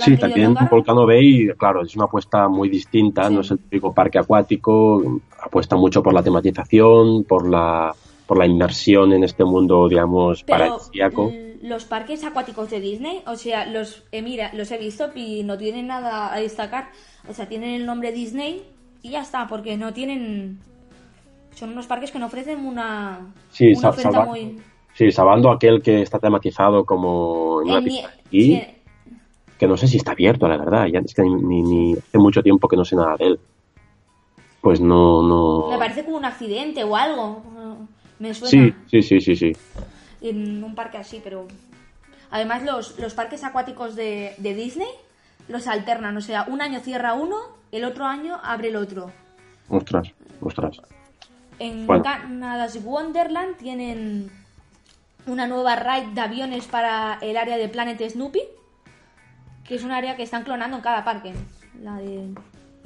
[SPEAKER 2] sí, también Volcano Bay, claro, es una apuesta muy distinta, no es el típico parque acuático, apuesta mucho por la tematización, por la, por la inmersión en este mundo, digamos, paradisíaco
[SPEAKER 1] los parques acuáticos de Disney, o sea, los eh, mira, los he visto y no tienen nada a destacar. O sea, tienen el nombre Disney y ya está, porque no tienen son unos parques que no ofrecen una,
[SPEAKER 2] sí, una muy Sí, salvando aquel que está tematizado como en una que no sé si está abierto, la verdad, ya es que ni, ni, hace mucho tiempo que no sé nada de él. Pues no no
[SPEAKER 1] Me parece como un accidente o algo. Me suena.
[SPEAKER 2] Sí, sí, sí, sí, sí
[SPEAKER 1] en un parque así, pero... Además los, los parques acuáticos de, Disney los alternan, o sea, un año cierra uno, el otro año abre el otro.
[SPEAKER 2] Ostras, ostras.
[SPEAKER 1] En Canada's Wonderland tienen una nueva ride de aviones para el área de Planet Snoopy, que es un área que están clonando en cada parque. La de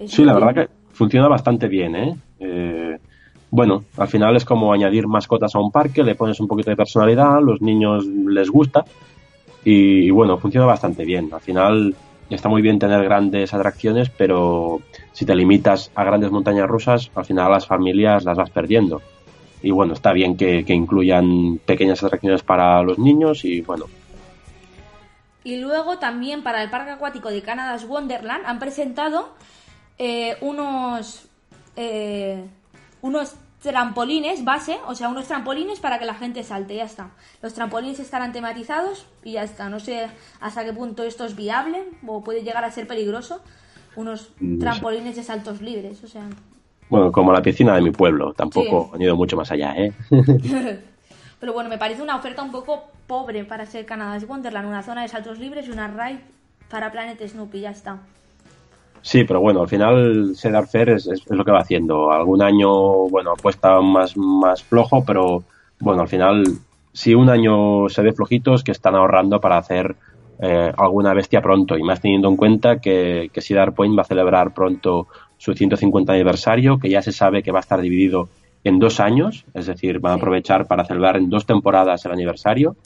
[SPEAKER 2] sí, la verdad que funciona bastante bien, ¿eh? eh bueno, al final es como añadir mascotas a un parque, le pones un poquito de personalidad, los niños les gusta y, bueno, funciona bastante bien. Al final está muy bien tener grandes atracciones, pero si te limitas a grandes montañas rusas, al final las familias las vas perdiendo. Y bueno, está bien que, incluyan pequeñas atracciones para los niños y bueno.
[SPEAKER 1] Y luego también para el Parque Acuático de Canada's Wonderland han presentado eh, unos... Eh, unos trampolines base, o sea, unos trampolines para que la gente salte, ya está. Los trampolines estarán tematizados y ya está. No sé hasta qué punto esto es viable o puede llegar a ser peligroso. Unos trampolines de saltos libres, o sea.
[SPEAKER 2] Bueno, como la piscina de mi pueblo, tampoco han ido mucho más allá, ¿eh?
[SPEAKER 1] Pero bueno, me parece una oferta un poco pobre para ser Canadá Wonderland, una zona de saltos libres y una ride para Planet Snoopy, ya está.
[SPEAKER 2] Sí, pero bueno, al final Cedar Fair es, es, lo que va haciendo. Algún año, bueno, apuesta más, más flojo, pero bueno, al final, si un año se ve flojitos, que están ahorrando para hacer eh, alguna bestia pronto. Y más teniendo en cuenta que, que Cedar Point va a celebrar pronto su 150 aniversario, que ya se sabe que va a estar dividido en dos años, es decir, van a aprovechar para celebrar en dos temporadas el aniversario.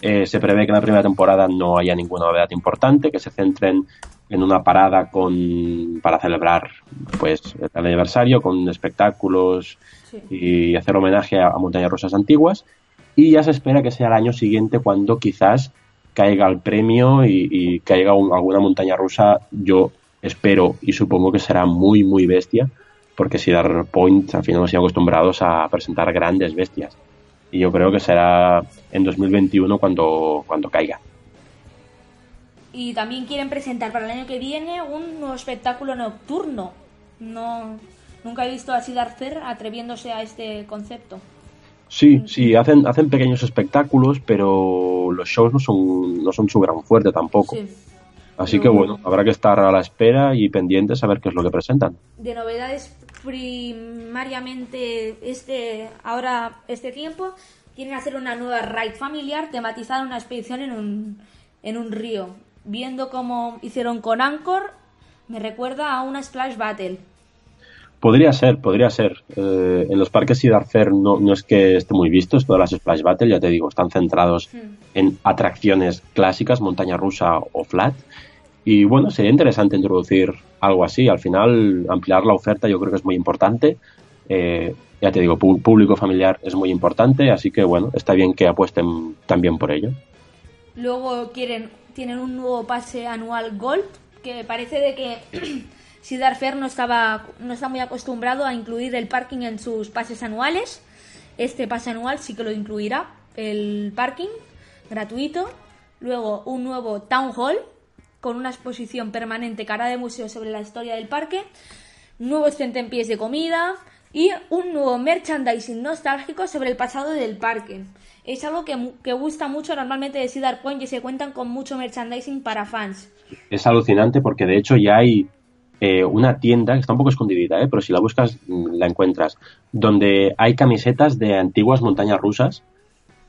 [SPEAKER 2] Eh, se prevé que en la primera temporada no haya ninguna novedad importante, que se centren en una parada con para celebrar pues el aniversario con espectáculos y hacer homenaje a, montañas rusas antiguas. Y ya se espera que sea el año siguiente cuando quizás caiga el premio y, caiga alguna montaña rusa. Yo espero y supongo que será muy muy bestia porque si Dar Point al final nos han acostumbrados a presentar grandes bestias y yo creo que será en 2021 cuando cuando caiga
[SPEAKER 1] y también quieren presentar para el año que viene un nuevo espectáculo nocturno. No, nunca he visto a Siddharther atreviéndose a este concepto.
[SPEAKER 2] Sí, sí, hacen, hacen pequeños espectáculos, pero los shows no son, no son su gran fuerte tampoco. Así que bueno, habrá que estar a la espera y pendientes a ver qué es lo que presentan.
[SPEAKER 1] De novedades primariamente este ahora este tiempo quieren hacer una nueva ride familiar tematizada en una expedición en un, en un río viendo cómo hicieron con Anchor, me recuerda a una Splash Battle.
[SPEAKER 2] Podría ser, podría ser. Eh, en los parques Fair no, no es que esté muy visto todas las Splash Battle, ya te digo, están centrados hmm. en atracciones clásicas, montaña rusa o flat. Y bueno, sería interesante introducir algo así. Al final, ampliar la oferta yo creo que es muy importante. Eh, ya te digo, público familiar es muy importante, así que bueno, está bien que apuesten también por ello.
[SPEAKER 1] Luego quieren tienen un nuevo pase anual Gold, que parece de que Cedar Fair no, estaba, no está muy acostumbrado a incluir el parking en sus pases anuales. Este pase anual sí que lo incluirá, el parking gratuito. Luego un nuevo Town Hall con una exposición permanente cara de museo sobre la historia del parque. nuevos tentempiés de comida y un nuevo merchandising nostálgico sobre el pasado del parque. Es algo que, gusta mucho normalmente de Cedar Point y se cuentan con mucho merchandising para fans.
[SPEAKER 2] Es alucinante porque de hecho ya hay eh, una tienda que está un poco escondidita, ¿eh? pero si la buscas mm, la encuentras, donde hay camisetas de antiguas montañas rusas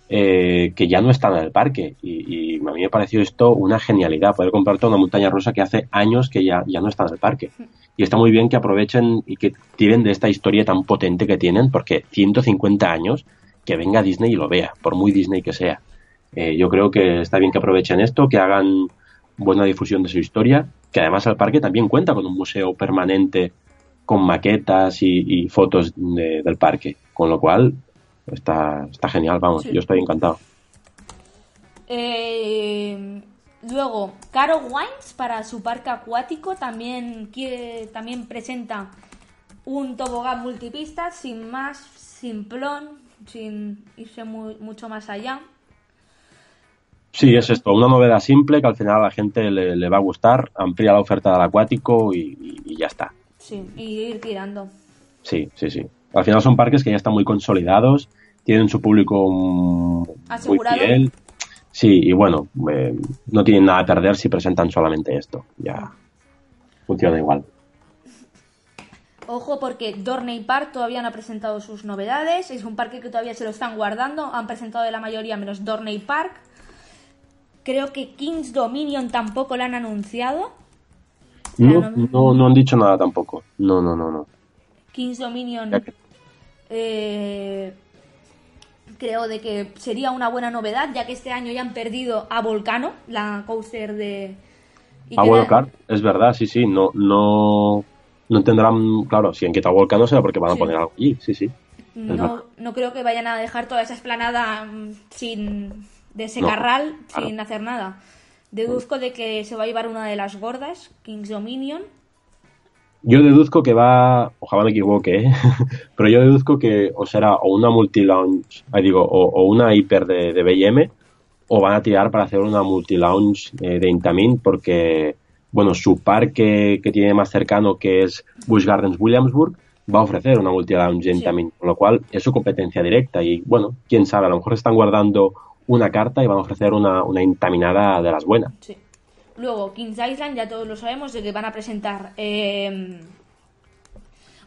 [SPEAKER 2] eh, que ya no están en el parque. Y, a mí me pareció esto una genialidad, poder comprarte una montaña rusa que hace años que ya, ya no está en el parque. Y está muy bien que aprovechen y que tiren de esta historia tan potente que tienen, porque 150 años, que venga Disney y lo vea, por muy Disney que sea. Eh, yo creo que está bien que aprovechen esto, que hagan buena difusión de su historia, que además el parque también cuenta con un museo permanente con maquetas y, fotos del parque, con lo cual está, está genial, vamos, yo estoy encantado.
[SPEAKER 1] Eh, luego, Caro Wines para su parque acuático también quiere, también presenta un tobogán multipistas sin más, simplón, sin irse mucho más allá.
[SPEAKER 2] Sí, es esto, una novedad simple que al final a la gente le, va a gustar, amplía la oferta del acuático y, ya está.
[SPEAKER 1] Sí, y ir tirando.
[SPEAKER 2] Sí, sí, sí. Al final son parques que ya están muy consolidados, tienen su público muy fiel. Sí, y bueno, eh, no tienen nada a perder si presentan solamente esto. Ya funciona igual.
[SPEAKER 1] Ojo porque Dorney Park todavía no ha presentado sus novedades. Es un parque que todavía se lo están guardando. Han presentado de la mayoría menos Dorney Park. Creo que King's Dominion tampoco la han anunciado.
[SPEAKER 2] No, no, han dicho nada tampoco. No, no, no, no.
[SPEAKER 1] King's Dominion eh, creo de que sería una buena novedad, ya que este año ya han perdido a Volcano, la coaster de...
[SPEAKER 2] a Volcano, es verdad, sí, sí, no, no, no tendrán, claro, si han quitado Volcano será porque van a poner algo allí, sí, sí.
[SPEAKER 1] No, no creo que vayan a dejar toda esa esplanada mm, sin de ese carral sin hacer nada. Deduzco de que se va a llevar una de las gordas, King's Dominion.
[SPEAKER 2] Yo deduzco que va, ojalá me equivoque, ¿eh? pero yo deduzco que o será o una multi-lounge, digo, o, una hiper de, de BM, o van a tirar para hacer una multi-lounge eh, de Intamin, porque, bueno, su parque que tiene más cercano, que es Busch Gardens Williamsburg, va a ofrecer una multi-lounge de Intamin, con lo cual es su competencia directa y, bueno, quién sabe, a lo mejor están guardando una carta y van a ofrecer una, una intaminada de las buenas.
[SPEAKER 1] Sí. Luego, Kings Island, ya todos lo sabemos, de que van a presentar eh,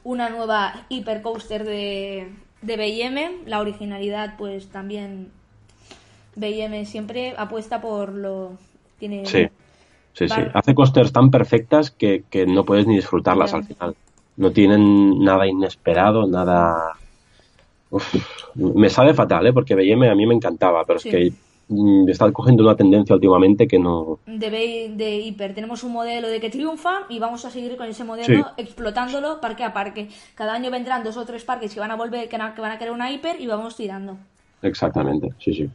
[SPEAKER 1] una nueva hipercoaster de, de BM. La originalidad, pues también BM siempre apuesta por lo... Tiene
[SPEAKER 2] sí, sí, sí. Hace coasters tan perfectas que, que no puedes ni disfrutarlas al final. No tienen nada inesperado, nada me sale fatal, ¿eh? porque BM a mí me encantaba, pero es que está cogiendo una tendencia últimamente que no...
[SPEAKER 1] De, de hiper, tenemos un modelo de que triunfa y vamos a seguir con ese modelo explotándolo parque a parque. Cada año vendrán dos o tres parques que van a volver, que, van a querer una hiper y vamos tirando.
[SPEAKER 2] Exactamente, sí, sí.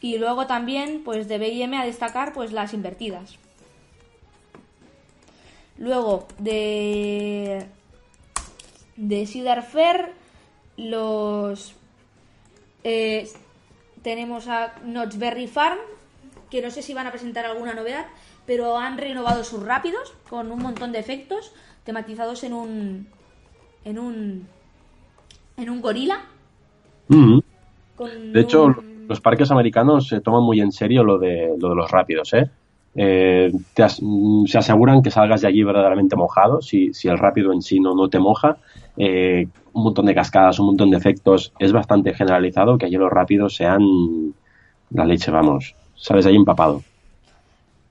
[SPEAKER 1] Y luego también, pues de BM a destacar, pues las invertidas. Luego, de... De Cedar Fair los eh, tenemos a Notchberry Farm, que no sé si van a presentar alguna novedad, pero han renovado sus rápidos con un montón de efectos tematizados en un en un en un gorila.
[SPEAKER 2] Mm. de hecho, los parques americanos se toman muy en serio lo de lo de los rápidos, ¿eh? eh se aseguran que salgas de allí verdaderamente mojado, si, si el rápido en sí no, no te moja, eh, un montón de cascadas, un montón de efectos, es bastante generalizado que allí los rápidos sean la leche, vamos, sabes, ahí empapado.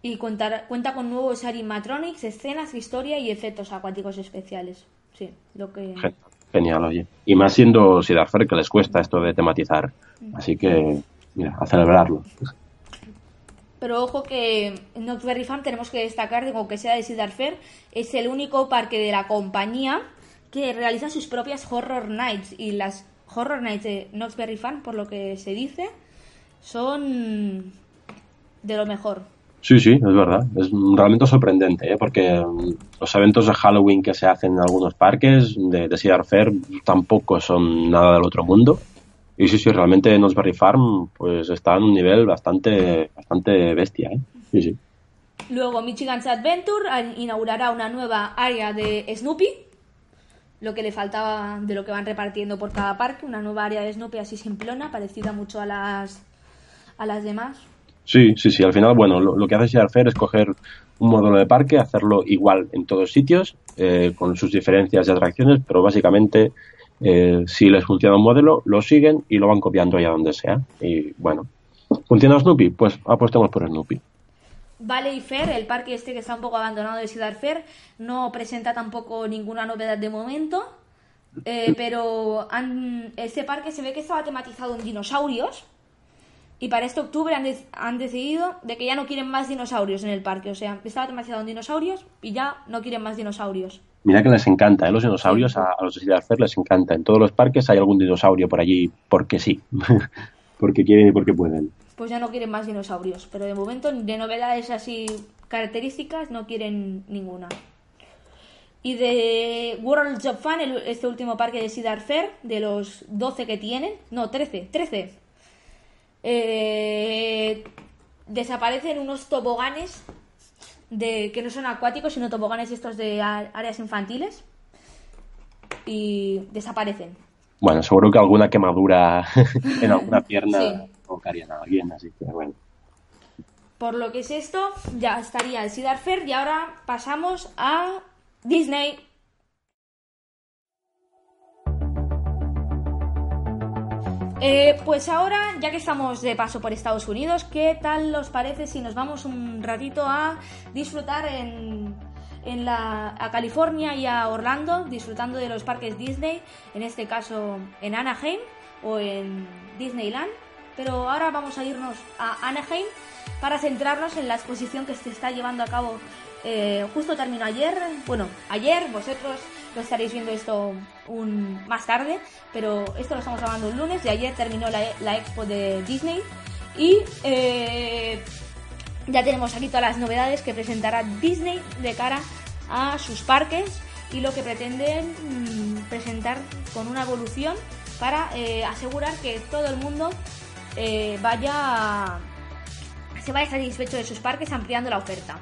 [SPEAKER 1] Y cuenta con nuevos animatronics, escenas, historia y efectos acuáticos especiales. Sí, lo que...
[SPEAKER 2] Genial, oye. Y más siendo Sidarfer que les cuesta esto de tematizar. Mm. Así que, mira, a celebrarlo.
[SPEAKER 1] Pero ojo que en Nocturne Farm tenemos que destacar, digo, que sea de Sidarfer, es el único parque de la compañía que realiza sus propias Horror Nights y las Horror Nights de Knoxberry Fan, por lo que se dice, son de lo mejor.
[SPEAKER 2] Sí, sí, es verdad. Es realmente sorprendente, ¿eh? porque mm, los eventos de Halloween que se hacen en algunos parques de, de Cedar Fair tampoco son nada del otro mundo. Y sí, sí, realmente Knoxberry Farm pues está en un nivel bastante, bastante bestia. ¿eh? Sí, sí.
[SPEAKER 1] Luego Michigan's Adventure inaugurará una nueva área de Snoopy lo que le faltaba de lo que van repartiendo por cada parque, una nueva área de Snoopy así simplona, parecida mucho a las a las demás.
[SPEAKER 2] Sí, sí, sí. Al final, bueno, lo, que hace Fair es coger un módulo de parque, hacerlo igual en todos sitios, eh, con sus diferencias de atracciones, pero básicamente, eh, si les funciona un modelo, lo siguen y lo van copiando allá donde sea. Y bueno, ¿funciona Snoopy? Pues apostemos por Snoopy.
[SPEAKER 1] Valley Fair, el parque este que está un poco abandonado de Ciudad Fair, no presenta tampoco ninguna novedad de momento. Eh, pero este parque se ve que estaba tematizado en dinosaurios. Y para este octubre han, decidido de que ya no quieren más dinosaurios en el parque. O sea, estaba tematizado en dinosaurios y ya no quieren más dinosaurios.
[SPEAKER 2] Mira que les encanta, ¿eh? los dinosaurios a, los de Ciudad Fair les encanta. En todos los parques hay algún dinosaurio por allí porque sí. porque quieren y porque pueden
[SPEAKER 1] pues ya no quieren más dinosaurios. Pero de momento, de novedades así características, no quieren ninguna. Y de World of Fun, este último parque de Cedar Fair, de los 12 que tienen, no, 13, 13, eh, desaparecen unos toboganes de que no son acuáticos, sino toboganes estos de áreas infantiles y desaparecen.
[SPEAKER 2] Bueno, seguro que alguna quemadura en alguna pierna provocarían a alguien, así que bueno.
[SPEAKER 1] Por lo que es esto, ya estaría el Cedar Fair y ahora pasamos a Disney. Eh, pues ahora, ya que estamos de paso por Estados Unidos, ¿qué tal os parece si nos vamos un ratito a disfrutar en, en la, a California y a Orlando, disfrutando de los parques Disney, en este caso en Anaheim o en Disneyland? Pero ahora vamos a irnos a Anaheim para centrarnos en la exposición que se está llevando a cabo. Eh, justo terminó ayer, bueno, ayer vosotros lo estaréis viendo esto más tarde, pero esto lo estamos grabando un lunes y ayer terminó la, expo de Disney y eh, ya tenemos aquí todas las novedades que presentará Disney de cara a sus parques y lo que pretenden mm, presentar con una evolución para eh, asegurar que todo el mundo eh, vaya se vaya satisfecho de sus parques ampliando la oferta.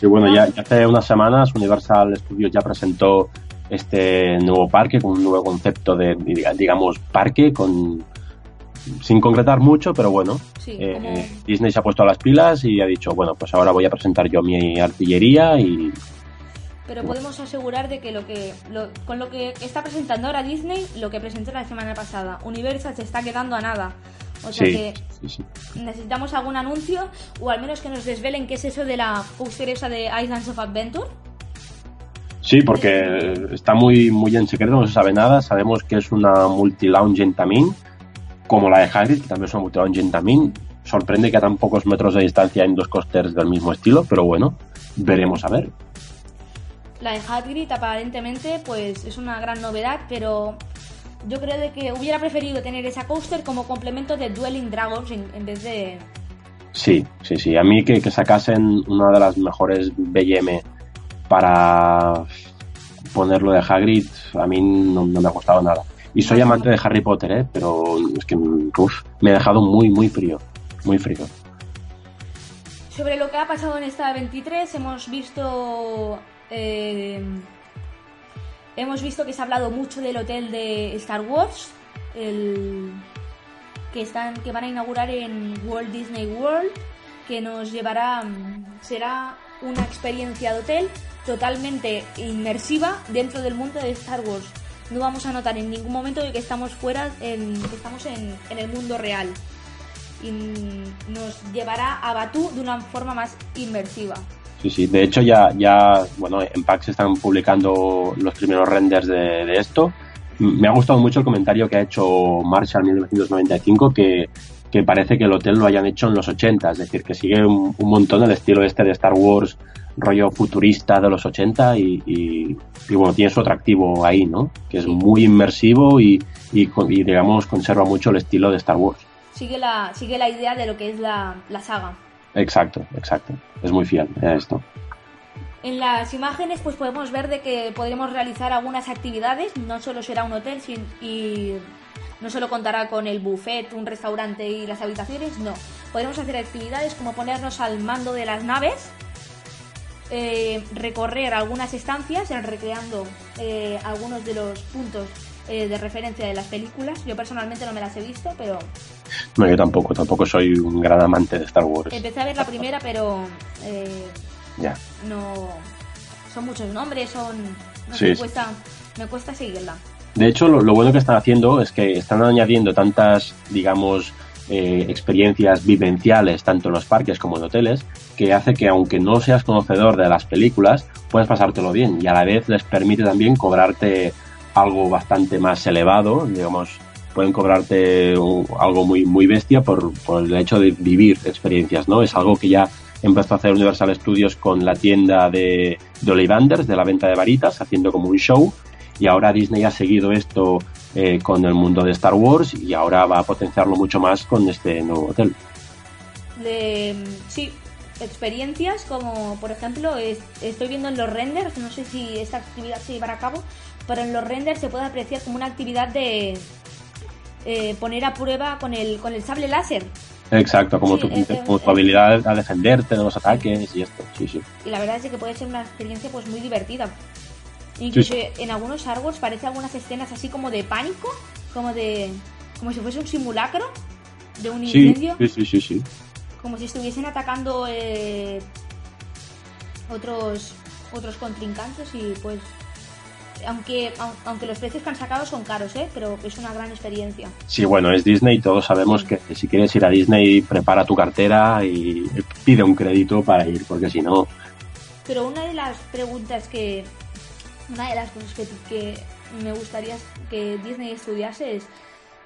[SPEAKER 2] Sí, bueno, ya, hace unas semanas Universal Studios ya presentó este nuevo parque con un nuevo concepto de, digamos, parque con sin concretar mucho, pero bueno, eh, Disney se ha puesto a las pilas y ha dicho, bueno, pues ahora voy a presentar yo mi artillería y...
[SPEAKER 1] Pero podemos asegurar de que, lo que con lo que está presentando ahora Disney, lo que presentó la semana pasada, Universal se está quedando a nada. O sea que necesitamos algún anuncio o al menos que nos desvelen qué es eso de la poster esa de Islands of Adventure.
[SPEAKER 2] Sí, porque está muy, muy en secreto, no se sabe nada. Sabemos que es una multi-lounge en Tamin, como la de Hagrid, que también es una multi-lounge en Tamin. Sorprende que a tan pocos metros de distancia hay dos coasters del mismo estilo, pero bueno, veremos a ver.
[SPEAKER 1] La de Hagrid aparentemente pues es una gran novedad, pero yo creo de que hubiera preferido tener esa coaster como complemento de Dueling Dragons en, vez de...
[SPEAKER 2] Sí, sí, sí. A mí que, sacasen una de las mejores BM para ponerlo de Hagrid, a mí no, me ha gustado nada. Y soy amante de Harry Potter, ¿eh? pero es que me ha dejado muy, muy frío. Muy frío.
[SPEAKER 1] Sobre lo que ha pasado en esta 23, hemos visto eh, Hemos visto que se ha hablado mucho del hotel de Star Wars, el que están que van a inaugurar en Walt Disney World, que nos llevará será una experiencia de hotel totalmente inmersiva dentro del mundo de Star Wars. No vamos a notar en ningún momento que estamos fuera, en, que estamos en, en el mundo real. Y nos llevará a Batú de una forma más inmersiva.
[SPEAKER 2] Sí, sí, de hecho ya, ya bueno, en PAX están publicando los primeros renders de, esto. Me ha gustado mucho el comentario que ha hecho Marshall en 1995, que, que parece que el hotel lo hayan hecho en los 80, es decir, que sigue un, montón el estilo este de Star Wars, rollo futurista de los 80 y, y, bueno, tiene su atractivo ahí, ¿no? Que es muy inmersivo y, y, digamos conserva mucho el estilo de Star Wars.
[SPEAKER 1] Sigue la, sigue la idea de lo que es la, la saga.
[SPEAKER 2] Exacto, exacto. Es muy fiel a esto.
[SPEAKER 1] En las imágenes pues podemos ver de que podremos realizar algunas actividades, no solo será un hotel y no solo contará con el buffet, un restaurante y las habitaciones, no. Podremos hacer actividades como ponernos al mando de las naves, eh, recorrer algunas estancias, recreando eh, algunos de los puntos eh, de referencia de las películas. Yo personalmente no me las he visto, pero...
[SPEAKER 2] No, yo tampoco, tampoco soy un gran amante de Star Wars.
[SPEAKER 1] Empecé a ver la primera, pero... Eh,
[SPEAKER 2] ya.
[SPEAKER 1] No... Son muchos nombres, son... No
[SPEAKER 2] Sí,
[SPEAKER 1] me, cuesta, me cuesta seguirla.
[SPEAKER 2] De hecho, lo, lo bueno que están haciendo es que están añadiendo tantas, digamos, eh, experiencias vivenciales, tanto en los parques como en hoteles, que hace que aunque no seas conocedor de las películas, puedes pasártelo bien y a la vez les permite también cobrarte algo bastante más elevado, digamos, pueden cobrarte algo muy, muy bestia por, por el hecho de vivir experiencias, ¿no? Es algo que ya empezó a hacer Universal Studios con la tienda de, de Ollivanders, de la venta de varitas, haciendo como un show, y ahora Disney ha seguido esto eh, con el mundo de Star Wars y ahora va a potenciarlo mucho más con este nuevo hotel.
[SPEAKER 1] Sí, experiencias como, por ejemplo, es- estoy viendo en los renders, no sé si esta actividad se llevará a cabo, pero en los renders se puede apreciar como una actividad de eh, poner a prueba con el, con el sable láser.
[SPEAKER 2] Exacto, como,
[SPEAKER 1] Sí,
[SPEAKER 2] tu, como tu habilidad a defenderte de los ataques y esto, sí, sí.
[SPEAKER 1] Y la verdad es que puede ser una experiencia pues muy divertida. Incluso en algunos Star Wars parece algunas escenas así como de pánico, como de como si fuese un simulacro de un incendio,
[SPEAKER 2] sí, sí, sí, sí.
[SPEAKER 1] como si estuviesen atacando eh, otros otros contrincantes y pues aunque au- aunque los precios que han sacado son caros, ¿eh? pero es una gran experiencia.
[SPEAKER 2] Sí, bueno, es Disney, todos sabemos que si quieres ir a Disney, prepara tu cartera y pide un crédito para ir, porque si no,
[SPEAKER 1] Pero una de las preguntas que. Una de las cosas que, que me gustaría que Disney estudiase es.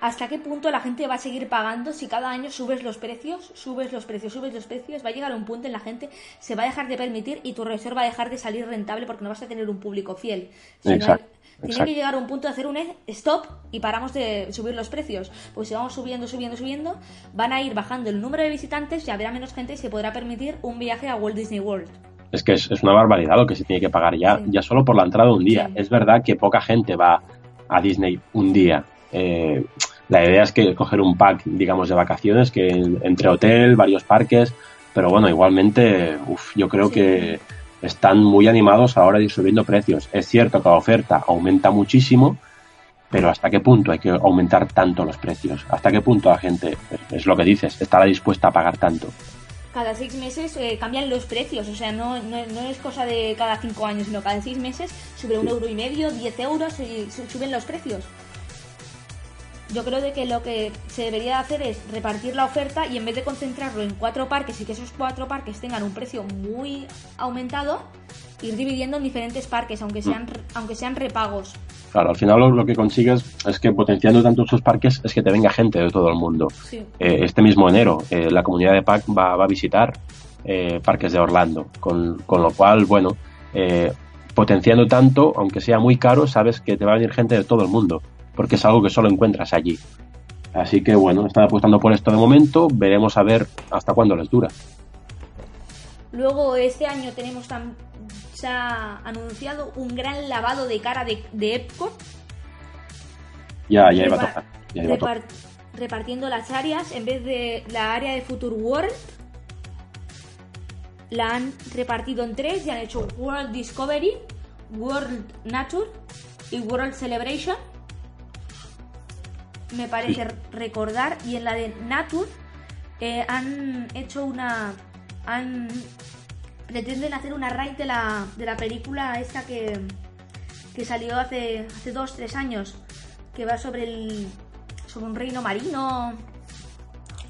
[SPEAKER 1] ¿Hasta qué punto la gente va a seguir pagando si cada año subes los precios, subes los precios, subes los precios? Va a llegar un punto en la gente se va a dejar de permitir y tu reserva va a dejar de salir rentable porque no vas a tener un público fiel. Si no hay-
[SPEAKER 2] Exacto,
[SPEAKER 1] tiene que llegar a un punto de hacer un stop y paramos de subir los precios. Pues si vamos subiendo, subiendo, subiendo, van a ir bajando el número de visitantes y habrá menos gente y se podrá permitir un viaje a Walt Disney World.
[SPEAKER 2] es que es, es una barbaridad lo que se tiene que pagar ya,
[SPEAKER 1] Sí.
[SPEAKER 2] ya solo por la entrada de un día.
[SPEAKER 1] Sí.
[SPEAKER 2] Es verdad que poca gente va a Disney un día. Eh, la idea es que coger un pack, digamos, de vacaciones, que en- entre hotel, varios parques, pero bueno, igualmente, uf, yo creo
[SPEAKER 1] Sí.
[SPEAKER 2] que están muy animados ahora de ir subiendo precios. Es cierto que la oferta aumenta muchísimo, pero ¿hasta qué punto hay que aumentar tanto los precios? ¿Hasta qué punto la gente, es lo que dices, estará dispuesta a pagar tanto?
[SPEAKER 1] cada seis meses eh, cambian los precios, o sea, no, no, no es cosa de cada cinco años, sino cada seis meses sube un euro y medio, diez euros y su- suben los precios. Yo creo de que lo que se debería hacer es repartir la oferta y en vez de concentrarlo en cuatro parques y que esos cuatro parques tengan un precio muy aumentado, ir dividiendo en diferentes parques, aunque sean, aunque sean repagos.
[SPEAKER 2] Claro, al final lo, que consigues es que potenciando tanto sus parques es que te venga gente de todo el mundo.
[SPEAKER 1] Sí.
[SPEAKER 2] Eh, este mismo enero eh, la comunidad de PAC va, va a visitar eh, parques de Orlando, con, con lo cual, bueno, eh, potenciando tanto, aunque sea muy caro, sabes que te va a venir gente de todo el mundo, porque es algo que solo encuentras allí. Así que bueno, están apostando por esto de momento, veremos a ver hasta cuándo les dura.
[SPEAKER 1] Luego este año tenemos tam- se ha anunciado un gran lavado de cara de, de Epcot
[SPEAKER 2] Ya, ya iba a tocar. Ya iba a tocar.
[SPEAKER 1] repar- repartiendo las áreas en vez de la área de Future World la han repartido en tres y han hecho World Discovery, World Nature y World Celebration. Me parece recordar y en la de Nature eh, han hecho una han pretenden hacer una raid de la, de la película esta que, que salió hace hace dos tres años que va sobre el sobre un reino marino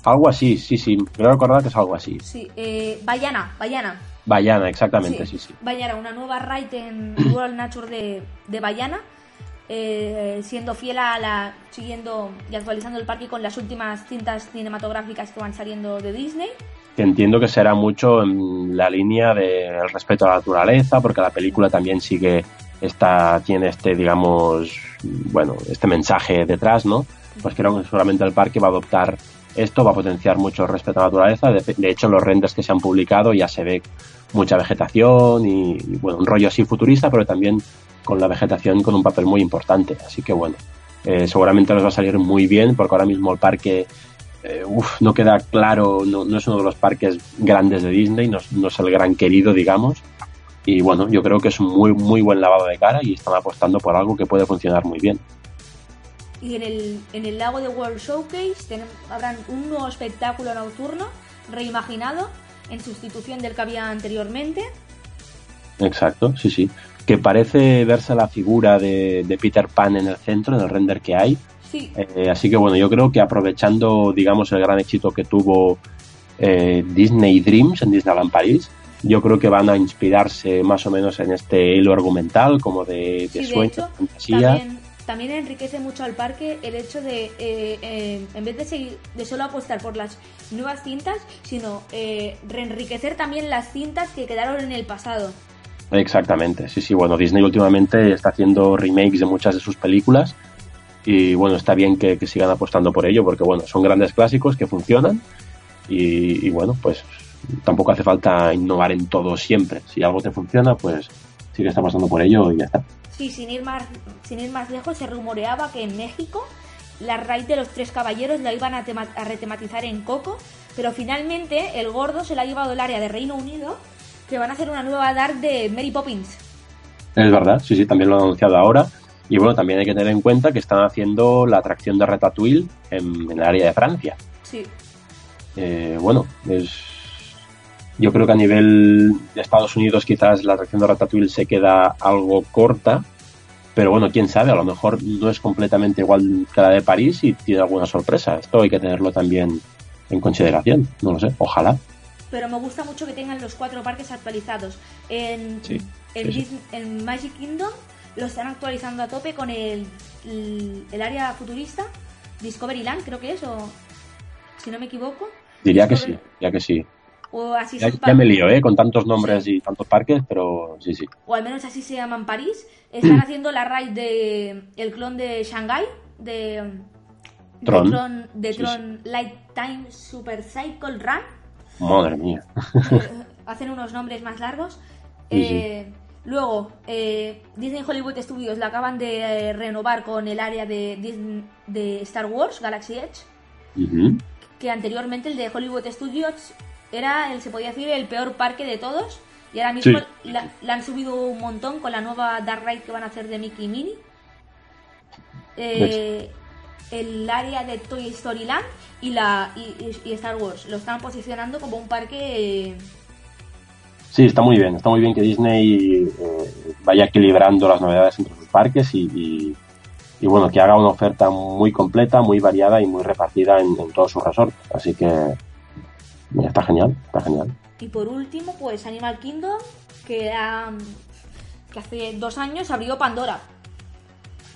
[SPEAKER 2] Algo así, sí, sí, creo recordar que es algo así.
[SPEAKER 1] sí eh, Bayana Bayana
[SPEAKER 2] Bayana, exactamente, sí, sí.
[SPEAKER 1] Bayana una nueva raid en World Nature de, de Bayana eh, siendo fiel a la siguiendo y actualizando el parque con las últimas cintas cinematográficas que van saliendo de Disney
[SPEAKER 2] entiendo que será mucho en la línea del respeto a la naturaleza, porque la película también sigue esta, tiene este, digamos, bueno, este mensaje detrás, ¿no? Pues creo que seguramente el parque va a adoptar esto, va a potenciar mucho el respeto a la naturaleza. De, de hecho, los renders que se han publicado ya se ve mucha vegetación y, bueno, un rollo así futurista, pero también con la vegetación con un papel muy importante. Así que bueno, eh, seguramente les va a salir muy bien, porque ahora mismo el parque eh, uf, no queda claro, no, no, es uno de los parques grandes de Disney, no, no, es el gran querido, digamos, Y bueno, yo creo que es un muy, muy buen lavado de cara y están apostando por algo que puede funcionar muy bien.
[SPEAKER 1] Y en el, en el lago de World Showcase tenemos, habrán un nuevo espectáculo nocturno reimaginado en sustitución del que había anteriormente.
[SPEAKER 2] Exacto, sí, sí. Que parece verse la figura de, de Peter Pan en el centro, en el render que hay.
[SPEAKER 1] Sí,
[SPEAKER 2] Eh, así que bueno, yo creo que aprovechando, digamos, el gran éxito que tuvo eh, Disney Dreams en Disneyland París, yo creo que van a inspirarse más o menos en este hilo argumental, como de, de
[SPEAKER 1] sí, de
[SPEAKER 2] sueños,
[SPEAKER 1] hecho,
[SPEAKER 2] fantasía.
[SPEAKER 1] también, también enriquece mucho al parque el hecho de, eh, eh, en vez de, seguir, de solo apostar por las nuevas cintas, sino eh, reenriquecer también las cintas que quedaron en el pasado.
[SPEAKER 2] Exactamente, sí, sí. Bueno, Disney últimamente está haciendo remakes de muchas de sus películas y bueno, está bien que, que sigan apostando por ello porque bueno, son grandes clásicos que funcionan y, y, bueno, pues tampoco hace falta innovar en todo siempre. Si algo te funciona, pues sigue está apostando por ello y ya está.
[SPEAKER 1] Sí, sin ir más, sin ir más lejos, se rumoreaba que en México la raíz de los tres caballeros la iban a, a retematizar en Coco, pero finalmente el gordo se la ha llevado al área de Reino Unido, que van a hacer una nueva Dark de Mary Poppins.
[SPEAKER 2] Es verdad, sí, sí, también lo han anunciado ahora. Y bueno, también hay que tener en cuenta que están haciendo la atracción de Ratatouille en, en el área de Francia.
[SPEAKER 1] Sí,
[SPEAKER 2] Eh, bueno, es. Yo creo que a nivel de Estados Unidos quizás la atracción de Ratatouille se queda algo corta, pero bueno, quién sabe, a lo mejor no es completamente igual que la de París y tiene alguna sorpresa. Esto hay que tenerlo también en consideración, no lo sé, ojalá.
[SPEAKER 1] Pero me gusta mucho que tengan los cuatro parques actualizados. En,
[SPEAKER 2] Sí,
[SPEAKER 1] en,
[SPEAKER 2] sí, sí.
[SPEAKER 1] Disney- en Magic Kingdom lo están actualizando a tope con el, el, el área futurista, Discoveryland creo que es, o si no me equivoco.
[SPEAKER 2] Diría que sí,
[SPEAKER 1] Discovery-
[SPEAKER 2] ya que sí.
[SPEAKER 1] O así
[SPEAKER 2] Ya, ya me lío, ¿eh? Con tantos nombres
[SPEAKER 1] Sí.
[SPEAKER 2] y tantos parques, pero sí, sí.
[SPEAKER 1] o al menos así se llama en París, están haciendo la raid de el clon de Shanghai, de de
[SPEAKER 2] Tron.
[SPEAKER 1] Tron, de
[SPEAKER 2] Sí,
[SPEAKER 1] Tron Lifetime Super Cycle Run.
[SPEAKER 2] Madre mía.
[SPEAKER 1] Eh, hacen unos nombres más largos.
[SPEAKER 2] Sí,
[SPEAKER 1] Eh, Luego, eh, Disney Hollywood Studios la acaban de eh, renovar con el área de, Disney- de Star Wars, Galaxy Edge, que anteriormente el de Hollywood Studios era, el, se podía decir, el peor parque de todos. Y ahora mismo
[SPEAKER 2] Sí.
[SPEAKER 1] la, la han subido un montón con la nueva Dark Ride que van a hacer de Mickey y Minnie. Eh, el área de Toy Story Land y, la, y, Star Wars. Lo están posicionando como un parque...
[SPEAKER 2] Sí, está muy bien. Está muy bien que Disney eh, vaya equilibrando las novedades entre sus parques y, y- y, bueno, que haga una oferta muy completa, muy variada y muy repartida en, en todos sus resorts. Así que mira, está genial, está genial.
[SPEAKER 1] Y por último, pues Animal Kingdom, que hace dos años abrió Pandora.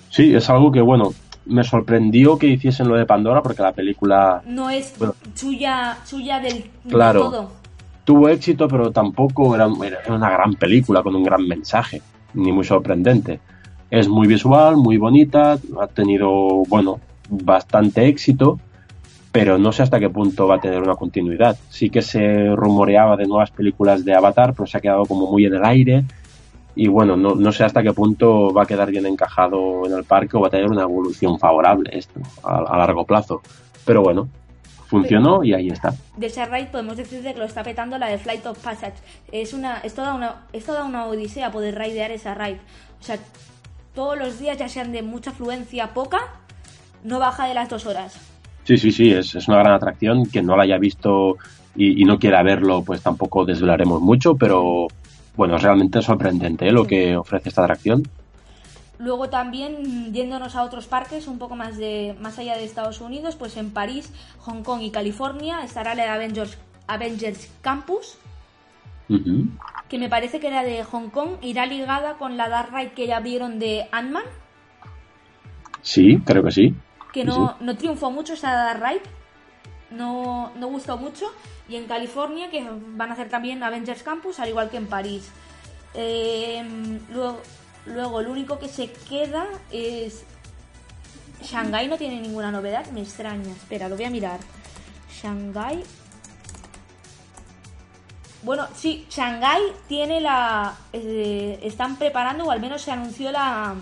[SPEAKER 2] Sí, es algo que, bueno, me sorprendió que hiciesen lo de Pandora porque la película
[SPEAKER 1] No es
[SPEAKER 2] Bueno.
[SPEAKER 1] suya, suya del, del
[SPEAKER 2] Claro.
[SPEAKER 1] todo.
[SPEAKER 2] tuvo éxito, pero tampoco era, era una gran película con un gran mensaje, ni muy sorprendente. Es muy visual, muy bonita, ha tenido, bueno, bastante éxito, pero no sé hasta qué punto va a tener una continuidad. Sí que se rumoreaba de nuevas películas de Avatar, pero se ha quedado como muy en el aire. Y bueno, no, no sé hasta qué punto va a quedar bien encajado en el parque o va a tener una evolución favorable esto a, a largo plazo. Pero bueno, funcionó y ahí está.
[SPEAKER 1] De esa ride podemos decir que lo está petando la de Flight of Passage. Es una, es toda una, es toda una odisea poder raidear esa ride. O sea, todos los días, ya sean de mucha afluencia poca, no baja de las dos horas.
[SPEAKER 2] Sí, sí, sí, es, es una gran atracción. Quien no la haya visto y, y no quiera verlo, pues tampoco desvelaremos mucho, pero bueno, es realmente sorprendente ¿eh? lo que ofrece esta atracción.
[SPEAKER 1] Luego también yéndonos a otros parques un poco más de más allá de Estados Unidos, pues en París, Hong Kong y California estará de Avengers, Avengers Campus, que me parece que la de Hong Kong irá ligada con la Dark Ride que ya abrieron de Ant-Man,
[SPEAKER 2] Sí, creo que sí.
[SPEAKER 1] que no,
[SPEAKER 2] sí.
[SPEAKER 1] no triunfó mucho esa Dark Ride, no, no gustó mucho, y en California que van a hacer también Avengers Campus, al igual que en París. Eh, luego, luego, lo único que se queda es... Shanghai no tiene ninguna novedad, me extraña. Espera, lo voy a mirar. Shanghai... Bueno, sí, Shanghai tiene la... eh, están preparando, o al menos se anunció la,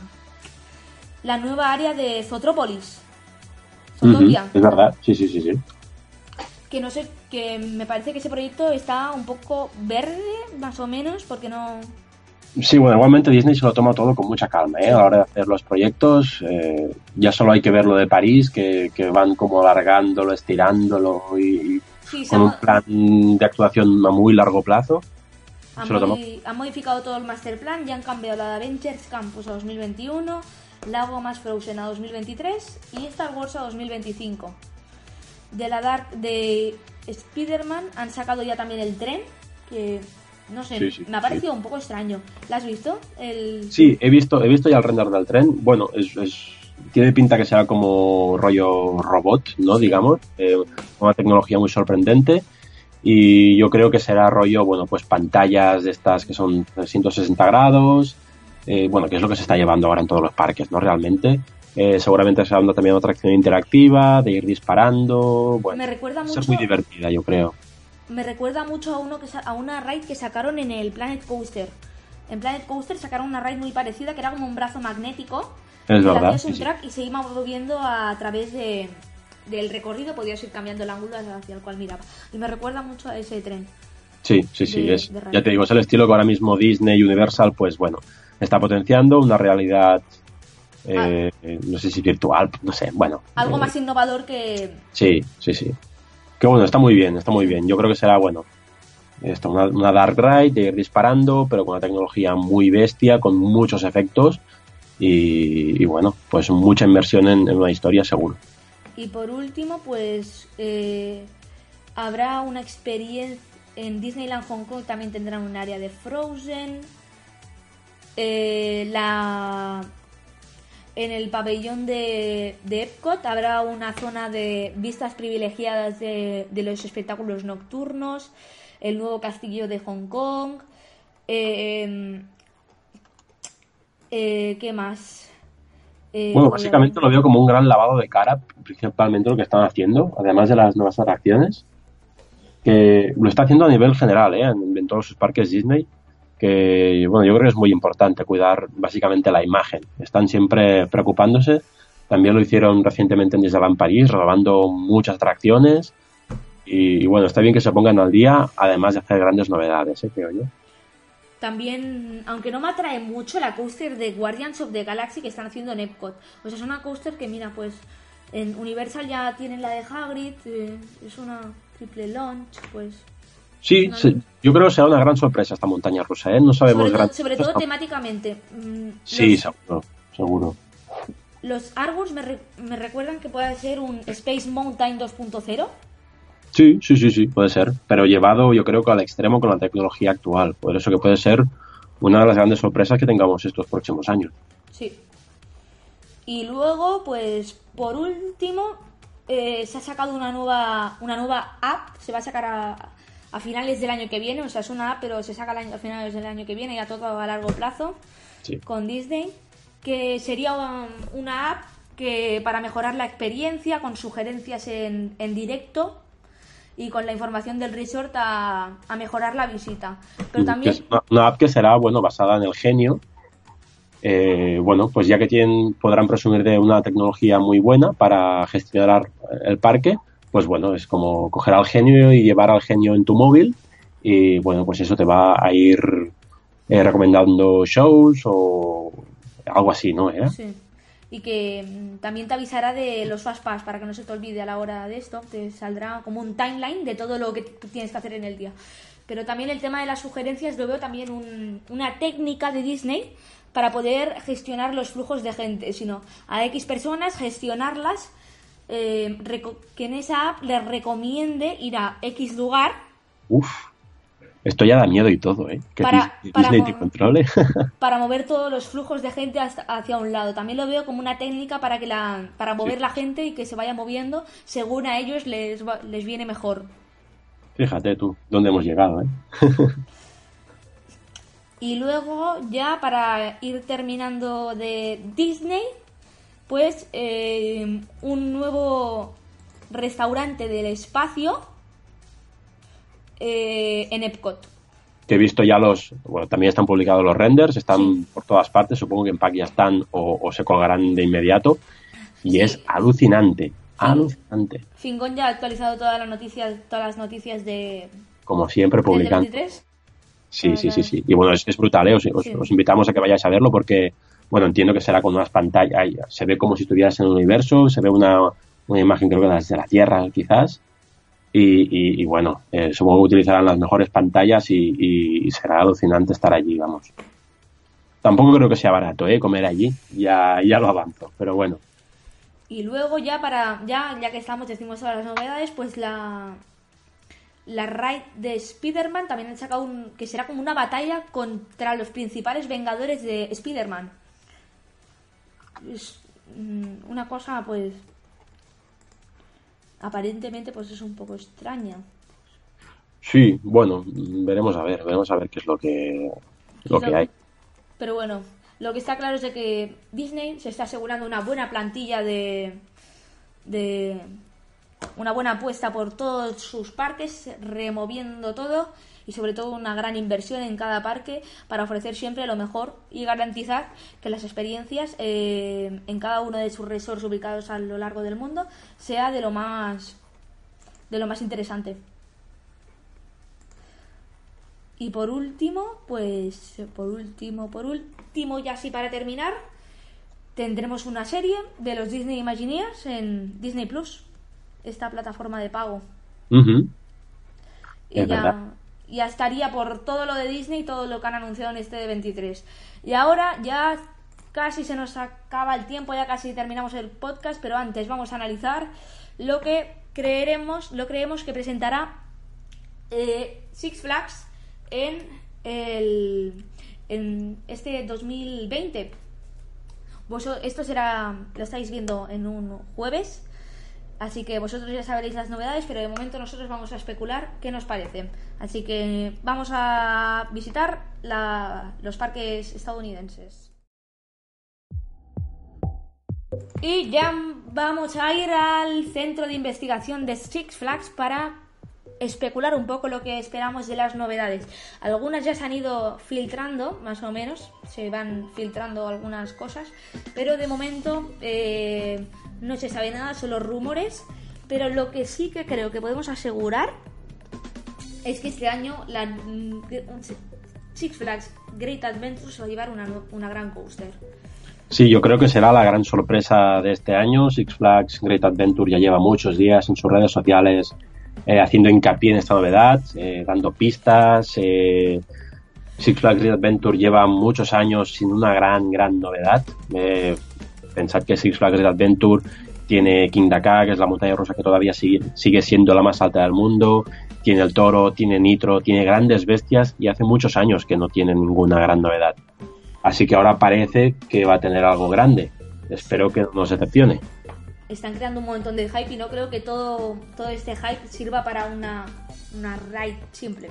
[SPEAKER 1] la nueva área de Zotrópolis.
[SPEAKER 2] Es verdad, sí, sí, sí, sí.
[SPEAKER 1] Que no sé, que me parece que ese proyecto está un poco verde, más o menos, porque no,
[SPEAKER 2] Sí, bueno, igualmente Disney se lo toma todo con mucha calma, ¿eh? A la hora de hacer los proyectos, eh, ya solo hay que ver lo de París, que, que van como alargándolo, estirándolo y,
[SPEAKER 1] Sí,
[SPEAKER 2] con un plan de actuación a muy largo plazo.
[SPEAKER 1] han
[SPEAKER 2] se lo tomó.
[SPEAKER 1] modi- han modificado todo el master plan y han cambiado la de Avengers Campus a 2021, Lago más Frozen a 2023 y Star Wars a 2025. De la Dark de Spider-Man han sacado ya también el tren, que no sé,
[SPEAKER 2] Sí, sí,
[SPEAKER 1] me ha parecido un poco extraño. ¿La has visto? El...
[SPEAKER 2] Sí, he visto, he visto ya el render del tren. Bueno, es, es- tiene pinta que será como rollo robot, ¿no? Digamos, eh, una tecnología muy sorprendente. Y yo creo que será rollo, bueno, pues pantallas de estas que son 360 grados. eh, bueno, que es lo que se está llevando ahora en todos los parques, ¿no? Realmente. Eh, seguramente será también otra acción interactiva, de ir disparando. Bueno,
[SPEAKER 1] me recuerda mucho
[SPEAKER 2] muy divertida, yo creo.
[SPEAKER 1] me recuerda mucho a uno que a una raid que sacaron en el Planet Coaster. En Planet Coaster sacaron una raid muy parecida que era como un brazo magnético.
[SPEAKER 2] Es verdad,
[SPEAKER 1] hacías
[SPEAKER 2] sí,
[SPEAKER 1] un
[SPEAKER 2] sí.
[SPEAKER 1] track y se iba moviendo a través de, del recorrido, podías ir cambiando el ángulo hacia el cual miraba. Y me recuerda mucho a ese tren.
[SPEAKER 2] Sí, sí, sí,
[SPEAKER 1] de-
[SPEAKER 2] es,
[SPEAKER 1] de
[SPEAKER 2] ya te digo, es el estilo que ahora mismo Disney Universal, pues bueno, está potenciando una realidad, eh, no sé si virtual, no sé, bueno.
[SPEAKER 1] Ah. Algo
[SPEAKER 2] eh,
[SPEAKER 1] más innovador que...
[SPEAKER 2] Sí, sí, sí. Que bueno, está muy bien, está muy bien. Yo creo que será, bueno, esto, una, una Dark Ride de ir disparando, pero con una tecnología muy bestia, con muchos efectos y, y bueno, pues mucha inversión en, en una historia seguro.
[SPEAKER 1] Y por último, pues eh, habrá una experiencia en Disneyland Hong Kong, también tendrán un área de Frozen. Eh, la en el pabellón de, Epcot habrá una zona de vistas privilegiadas de, los espectáculos nocturnos, el nuevo castillo de Hong Kong. eh, eh, ¿Qué más? Eh,
[SPEAKER 2] Bueno, básicamente lo veo como un gran lavado de cara, principalmente lo que están haciendo, además de las nuevas atracciones, que lo está haciendo a nivel general, ¿eh? en, en todos sus parques Disney, que bueno, yo creo que es muy importante cuidar básicamente la imagen. Están siempre preocupándose. También lo hicieron recientemente en Disneyland París, renovando muchas atracciones. Y, y bueno, está bien que se pongan al día, además de hacer grandes novedades, ¿eh? creo yo.
[SPEAKER 1] También, aunque no me atrae mucho, la coaster de Guardians of the Galaxy que están haciendo en Epcot. O sea, es una coaster que, mira, pues en Universal ya tienen la de Hagrid, eh, es una triple launch, pues...
[SPEAKER 2] Sí,
[SPEAKER 1] No,
[SPEAKER 2] sí, yo creo que será una gran sorpresa esta montaña rusa, ¿eh? No sabemos
[SPEAKER 1] Sobre, todo,
[SPEAKER 2] gran-
[SPEAKER 1] sobre todo temáticamente. mm,
[SPEAKER 2] Sí,
[SPEAKER 1] los,
[SPEAKER 2] seguro, seguro.
[SPEAKER 1] los me, re- me recuerdan que puede ser un Space Mountain 2.0.
[SPEAKER 2] Sí, sí, sí, sí, puede ser. Pero llevado, yo creo que al extremo con la tecnología actual. Por eso que puede ser una de las grandes sorpresas que tengamos estos próximos años.
[SPEAKER 1] Sí. Y luego, pues, por último, eh, se ha sacado una nueva, una nueva app. Se va a sacar a, a finales del año que viene. O sea, es una app, pero se saca a finales del año que viene, ya todo a largo plazo,
[SPEAKER 2] Sí.
[SPEAKER 1] con Disney. Que sería um, una app que para mejorar la experiencia, con sugerencias en, en directo y con la información del resort a, a mejorar la visita. Pero también...
[SPEAKER 2] es una, una app que será, bueno, basada en el genio. Eh, bueno, pues ya que tienen, podrán presumir de una tecnología muy buena para gestionar el parque, pues bueno, es como coger al genio y llevar al genio en tu móvil y bueno, pues eso te va a ir eh, recomendando shows o algo así, ¿no? ¿Era?
[SPEAKER 1] Sí. Y que mm, también te avisará de los fastpass para que no se te olvide a la hora de esto. Te saldrá como un timeline de todo lo que tú tienes que hacer en el día. Pero también el tema de las sugerencias lo veo también un- una técnica de Disney para poder gestionar los flujos de gente. Sino a X personas, gestionarlas, eh, que en esa app les recomiende ir a X lugar
[SPEAKER 2] Uf, esto ya da miedo y todo, ¿eh? Que
[SPEAKER 1] Para-
[SPEAKER 2] Dis-
[SPEAKER 1] para
[SPEAKER 2] Disney
[SPEAKER 1] mo-
[SPEAKER 2] te controle.
[SPEAKER 1] para mover todos los flujos de gente hasta- hacia un lado. También lo veo como una técnica para que la para mover
[SPEAKER 2] Sí.
[SPEAKER 1] la gente y que se vaya moviendo según a ellos les les viene mejor.
[SPEAKER 2] Fíjate tú, dónde hemos llegado, ¿eh?
[SPEAKER 1] Y luego ya para ir terminando de Disney, pues eh, un nuevo restaurante del espacio eh, en Epcot.
[SPEAKER 2] que he visto ya los, bueno, también están publicados los renders, están
[SPEAKER 1] Sí.
[SPEAKER 2] por todas partes, supongo que en pack ya están o, o se colgarán de inmediato. Y es alucinante, alucinante.
[SPEAKER 1] Fingón ya ha actualizado todas las noticias, todas las noticias de
[SPEAKER 2] Como siempre publicando.
[SPEAKER 1] 23.
[SPEAKER 2] Sí, sí, sí, sí. Y bueno, es, brutal, ¿eh? Os, invitamos a que vayáis a verlo porque, bueno, entiendo que será con unas pantallas. Se ve como si estuvieras en el universo, se ve una, una imagen creo que desde la Tierra quizás. Y, y, bueno, eh, supongo que utilizarán las mejores pantallas y, será alucinante estar allí, vamos. Tampoco creo que sea barato, ¿eh? Comer allí, ya, ya lo avanzo, pero bueno.
[SPEAKER 1] Y luego ya para, ya, ya que estamos, decimos todas las novedades, pues la, la raid de Spider-Man también han sacado un, que será como una batalla contra los principales vengadores de Spider-Man. Es mm, una cosa, pues, aparentemente, pues es un poco extraña.
[SPEAKER 2] Sí, bueno, veremos a ver, veremos a ver qué es lo que, lo que hay.
[SPEAKER 1] Pero bueno, lo que está claro es de que Disney se está asegurando una buena plantilla de, de una buena apuesta por todos sus parques, removiendo todo y sobre todo una gran inversión en cada parque para ofrecer siempre lo mejor y garantizar que las experiencias eh, en cada uno de sus resorts ubicados a lo largo del mundo sea de lo más de lo más interesante. Y por último, pues por último, por último, ya así para terminar, tendremos una serie de los Disney Imagineers en Disney Plus, esta plataforma de pago. Y ya, ya, estaría por todo lo de Disney y todo lo que han anunciado en este de 23. Y ahora ya casi se nos acaba el tiempo, ya casi terminamos el podcast, pero antes vamos a analizar lo que creeremos, lo creemos que presentará eh, Six Flags en el en este 2020. Vosotros, esto será, lo estáis viendo en un jueves, así que vosotros ya sabréis las novedades, pero de momento nosotros vamos a especular qué nos parece. Así que vamos a visitar los parques estadounidenses. Y ya vamos a ir al centro de investigación de Six Flags para especular un poco lo que esperamos de las novedades. Algunas ya se han ido filtrando, más o menos, se van filtrando algunas cosas, pero de momento eh, no se sabe nada, solo rumores. Pero lo que sí que creo que podemos asegurar es que este año la mm, Six Flags Great Adventure se va a llevar una, una gran coaster.
[SPEAKER 2] Sí, yo creo que será la gran sorpresa de este año. Six Flags Great Adventure ya lleva muchos días en sus redes sociales eh, haciendo hincapié en esta novedad, eh, dando pistas. Eh, Six Flags Great Adventure lleva muchos años sin una gran, gran novedad. pensad que Six Flags Great Adventure tiene King Dakar, que es la montaña rusa que todavía sigue, sigue siendo la más alta del mundo. Tiene el toro, tiene Nitro, tiene grandes bestias y hace muchos años que no tiene ninguna gran novedad. Así que ahora parece que va a tener algo grande. Espero que no se decepcione
[SPEAKER 1] están creando un montón de hype y no creo que todo, todo este hype sirva para una, una ride simple.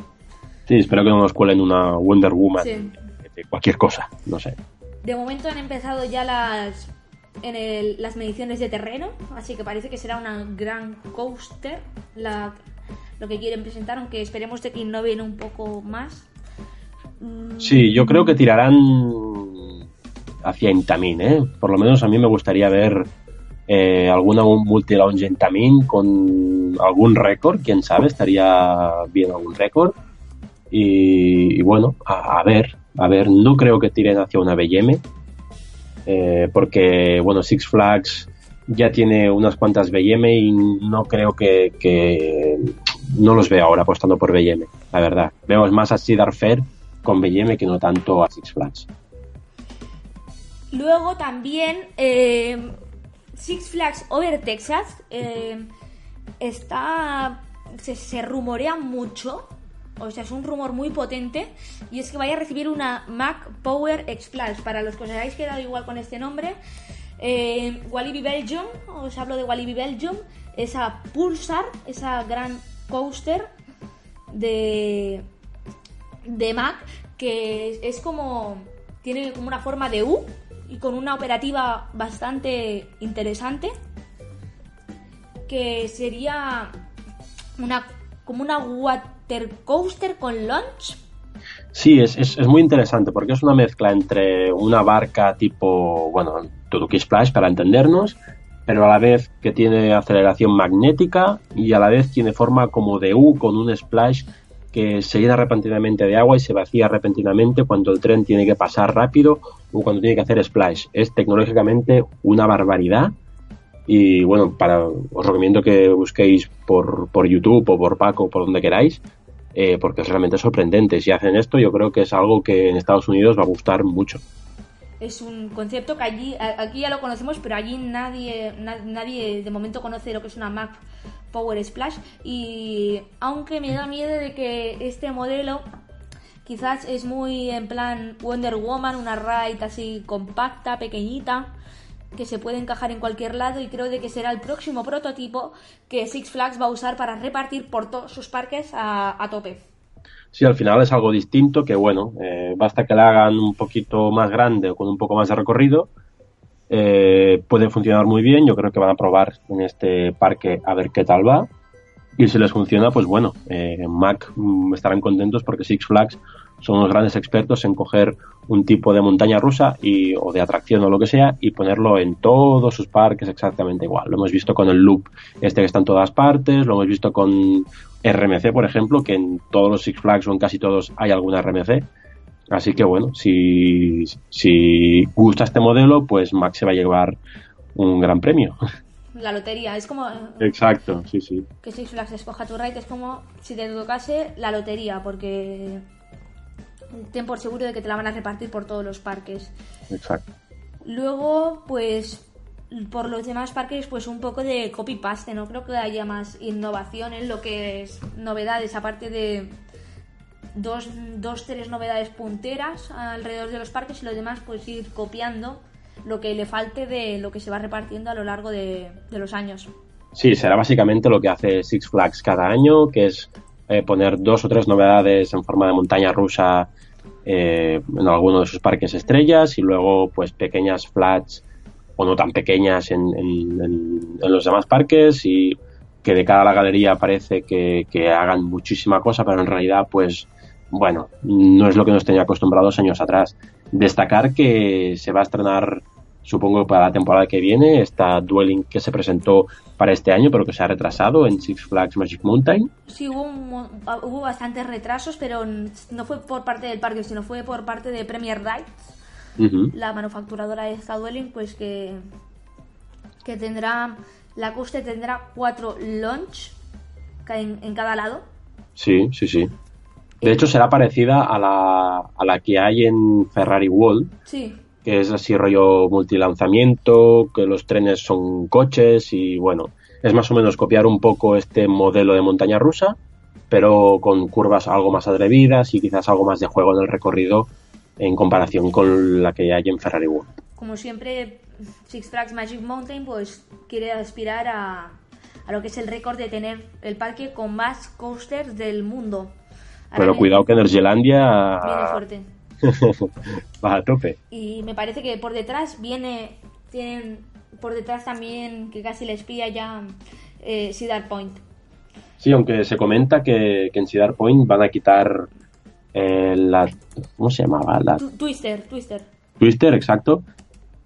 [SPEAKER 2] Sí, espero que no nos cuelen una Wonder Woman de cualquier cosa, no sé.
[SPEAKER 1] De momento han empezado ya las en el, las mediciones de terreno, así que parece que será una gran coaster la, lo que quieren presentar, aunque esperemos de que innoven un poco más.
[SPEAKER 2] Sí, yo creo que tirarán hacia Intamin, ¿eh? Por lo menos a mí me gustaría ver eh, alguna multi-launch en Tamin con algún récord, quién sabe, estaría bien algún récord. Y, bueno, a, ver, a ver, no creo que tiren hacia una BM, eh, porque bueno, Six Flags ya tiene unas cuantas BM y no creo que, no los veo ahora apostando por BM, la verdad. Veo más a Cedar Fair con BM que no tanto a Six Flags.
[SPEAKER 1] Luego también eh, Six Flags Over Texas eh, está se, rumorea mucho, o sea, es un rumor muy potente, y es que vaya a recibir una Mac Power Explash. Para los que os hayáis quedado igual con este nombre, eh, Walibi Belgium, os hablo de Walibi Belgium, esa Pulsar, esa gran coaster de, de Mac, que es como, tiene como una forma de U, y con una operativa bastante interesante que sería una como una water coaster con launch.
[SPEAKER 2] Sí, es, es, muy interesante porque es una mezcla entre una barca tipo, bueno, Tuduki Splash para entendernos, pero a la vez que tiene aceleración magnética y a la vez tiene forma como de U con un splash que se llena repentinamente de agua y se vacía repentinamente cuando el tren tiene que pasar rápido o cuando tiene que hacer splash. Es tecnológicamente una barbaridad y bueno, para, os recomiendo que busquéis por, por YouTube o por Paco, por donde queráis, eh, porque es realmente sorprendente. Si hacen esto, yo creo que es algo que en Estados Unidos va a gustar mucho.
[SPEAKER 1] Es un concepto que allí, aquí ya lo conocemos, pero allí nadie, nadie de momento conoce lo que es una Mac Power Splash. Y aunque me da miedo de que este modelo quizás es muy en plan Wonder Woman, una ride así compacta, pequeñita que se puede encajar en cualquier lado y creo de que será el próximo prototipo que Six Flags va a usar para repartir por todos sus parques a, tope.
[SPEAKER 2] Sí, al final es algo distinto que, bueno, eh, basta que la hagan un poquito más grande o con un poco más de recorrido. Eh, puede funcionar muy bien. Yo creo que van a probar en este parque a ver qué tal va. Y si les funciona, pues bueno, eh, Mac mm, estarán contentos porque Six Flags son unos grandes expertos en coger un tipo de montaña rusa o de atracción o lo que sea y ponerlo en todos sus parques exactamente igual. Lo hemos visto con el loop este que está en todas partes, lo hemos visto con RMC, por ejemplo, que en todos los Six Flags o en casi todos hay alguna RMC. Así que bueno, si, si gusta este modelo, pues Max se va a llevar un gran premio.
[SPEAKER 1] La lotería, es como...
[SPEAKER 2] Exacto, sí, sí.
[SPEAKER 1] Que Six Flags escoja tu ride, es como si te tocase la lotería, porque ten por seguro de que te la van a repartir por todos los parques.
[SPEAKER 2] Exacto.
[SPEAKER 1] Luego, pues por los demás parques, pues un poco de copy-paste, no creo que haya más innovación en lo que es novedades, aparte de dos, dos, tres novedades punteras alrededor de los parques y lo demás, pues ir copiando lo que le falte de lo que se va repartiendo a lo largo de, de los años.
[SPEAKER 2] Sí, será básicamente lo que hace Six Flags cada año, que es eh, poner dos o tres novedades en forma de montaña rusa eh, en alguno de sus parques estrellas y luego pues pequeñas flats o no tan pequeñas en, los demás parques y que de cada la galería parece que, hagan muchísima cosa, pero en realidad pues bueno, no es lo que nos tenía acostumbrados años atrás. Destacar que se va a estrenar supongo para la temporada que viene, esta Dwelling que se presentó para este año, pero que se ha retrasado en Six Flags Magic Mountain.
[SPEAKER 1] Sí, hubo, hubo bastantes retrasos, pero no fue por parte del parque, sino fue por parte de Premier Rides, la manufacturadora de esta Dwelling, pues que, que tendrá, la coste tendrá cuatro launch en, en cada lado.
[SPEAKER 2] Sí, sí, sí. De hecho, será parecida a la, a la que hay en Ferrari World.
[SPEAKER 1] Sí
[SPEAKER 2] que es así rollo multilanzamiento, que los trenes son coches y bueno, es más o menos copiar un poco este modelo de montaña rusa, pero con curvas algo más atrevidas y quizás algo más de juego en el recorrido en comparación con la que hay en Ferrari World.
[SPEAKER 1] Como siempre, Six Flags Magic Mountain pues quiere aspirar a, a lo que es el récord de tener el parque con más coasters del mundo.
[SPEAKER 2] Pero cuidado que Energylandia...
[SPEAKER 1] Viene fuerte
[SPEAKER 2] Va a tope.
[SPEAKER 1] Y me parece que por detrás viene, tienen por detrás también que casi les pilla ya eh, Cedar Point.
[SPEAKER 2] Sí, aunque se comenta que, en Cedar Point van a quitar eh, la... ¿Cómo se llamaba? La...
[SPEAKER 1] Twister, Twister.
[SPEAKER 2] Twister, exacto.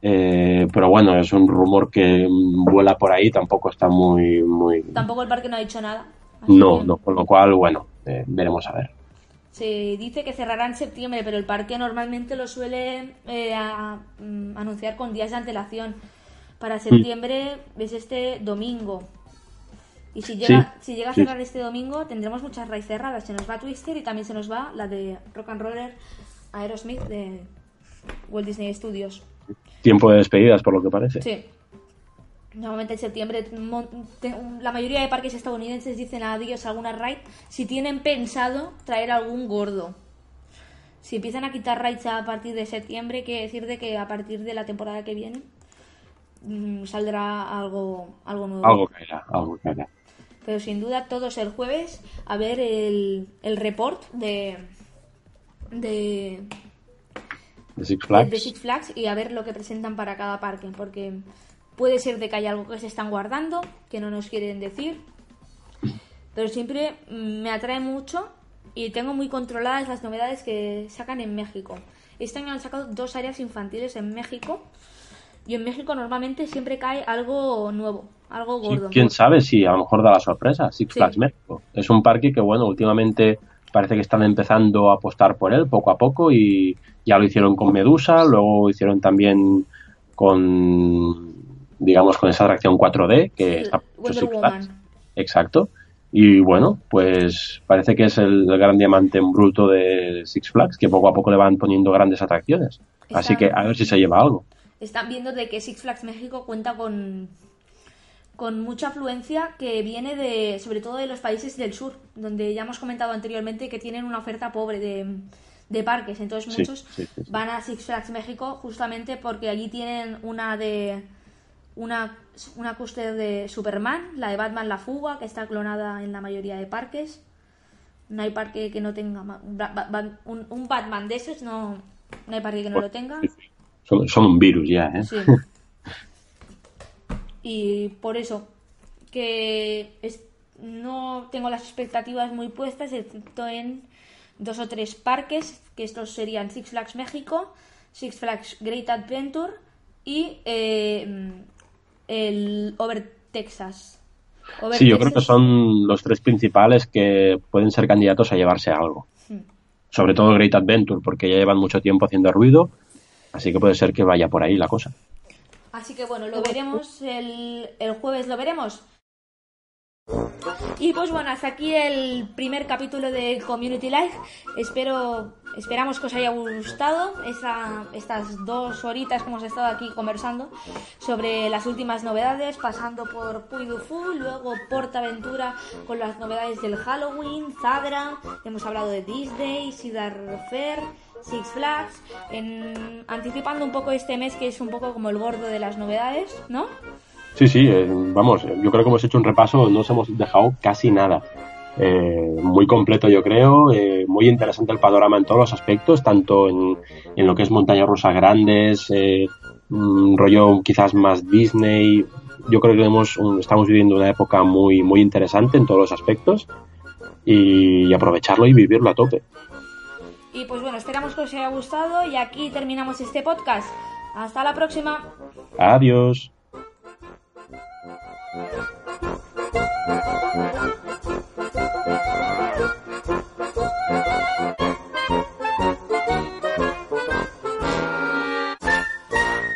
[SPEAKER 2] Eh, pero bueno, es un rumor que vuela por ahí, tampoco está muy... muy...
[SPEAKER 1] Tampoco el parque no ha dicho nada.
[SPEAKER 2] No, no, con lo cual, bueno, veremos a ver.
[SPEAKER 1] Se dice que cerrará en septiembre, pero el parque normalmente lo suele eh, mm, anunciar con días de antelación. Para mm. septiembre es este domingo. Y si llega, si llega a cerrar este domingo, tendremos muchas raíces cerradas. Se nos va Twister y también se nos va la de Rock and Roller Aerosmith de Walt Disney Studios.
[SPEAKER 2] Tiempo de despedidas, por lo que parece.
[SPEAKER 1] Sí. Normalmente en septiembre la mayoría de parques estadounidenses dicen adiós a alguna ride si tienen pensado traer algún gordo. Si empiezan a quitar rides a partir de septiembre, quiere decir de que a partir de la temporada que viene mm, saldrá algo, algo nuevo.
[SPEAKER 2] Algo caerá, algo caerá.
[SPEAKER 1] Pero sin duda todos el jueves a ver el, el report de, de
[SPEAKER 2] de Six Flags.
[SPEAKER 1] De Six Flags y a ver lo que presentan para cada parque, porque Puede ser de que haya algo que se están guardando, que no nos quieren decir. Pero siempre me atrae mucho y tengo muy controladas las novedades que sacan en México. Este año han sacado dos áreas infantiles en México. Y en México normalmente siempre cae algo nuevo, algo gordo.
[SPEAKER 2] ¿Quién sabe si a lo mejor da la sorpresa? Six Flags México. Es un parque que, bueno, últimamente parece que están empezando a apostar por él poco a poco y ya lo hicieron con Medusa, luego hicieron también con, digamos, con esa atracción 4D que está. Exacto. Y bueno, pues parece que es el, gran diamante en bruto de Six Flags, que poco a poco le van poniendo grandes atracciones. Así que a ver si se lleva algo.
[SPEAKER 1] Están viendo de que Six Flags México cuenta con, con mucha afluencia que viene de, sobre todo de los países del sur, donde ya hemos comentado anteriormente que tienen una oferta pobre de, de parques. Entonces muchos
[SPEAKER 2] sí, sí, sí.
[SPEAKER 1] van a Six Flags México justamente porque allí tienen una de una, una coaster de Superman, la de Batman La Fuga, que está clonada en la mayoría de parques. No hay parque que no tenga un, un Batman de esos, no, no hay parque que no lo tenga.
[SPEAKER 2] Son, son un virus ya, ¿eh?
[SPEAKER 1] Sí. Y por eso, que es- no tengo las expectativas muy puestas, excepto en dos o tres parques, que estos serían Six Flags México, Six Flags Great Adventure y eh, el Over Texas. Over
[SPEAKER 2] Sí, yo creo que son los tres principales que pueden ser candidatos a llevarse algo.
[SPEAKER 1] Hmm.
[SPEAKER 2] Sobre todo Great Adventure, porque ya llevan mucho tiempo haciendo ruido, así que puede ser que vaya por ahí la cosa.
[SPEAKER 1] Así que bueno, lo veremos el, el jueves, lo veremos. Y pues bueno, hasta aquí el primer capítulo de Community Life. Espero, esperamos que os haya gustado esa- estas dos horitas que hemos estado aquí conversando sobre las últimas novedades, pasando por Puy du Fou, luego Portaventura con las novedades del Halloween, Zadra, hemos hablado de Disney, Cedar Fair, Six Flags, anticipando un poco este mes que es un poco como el gordo de las novedades, ¿no?
[SPEAKER 2] Sí, sí, eh, vamos, yo creo que hemos hecho un repaso, no nos hemos dejado casi nada. Eh, muy completo, yo creo, eh, muy interesante el panorama en todos los aspectos, tanto en, en lo que es montañas rusas grandes, eh, mm, rollo quizás más Disney. Yo creo que un- estamos viviendo una época muy, muy interesante en todos los aspectos y aprovecharlo y vivirlo a tope.
[SPEAKER 1] Y pues bueno, esperamos que os haya gustado y aquí terminamos este podcast. Hasta la próxima.
[SPEAKER 2] Adiós.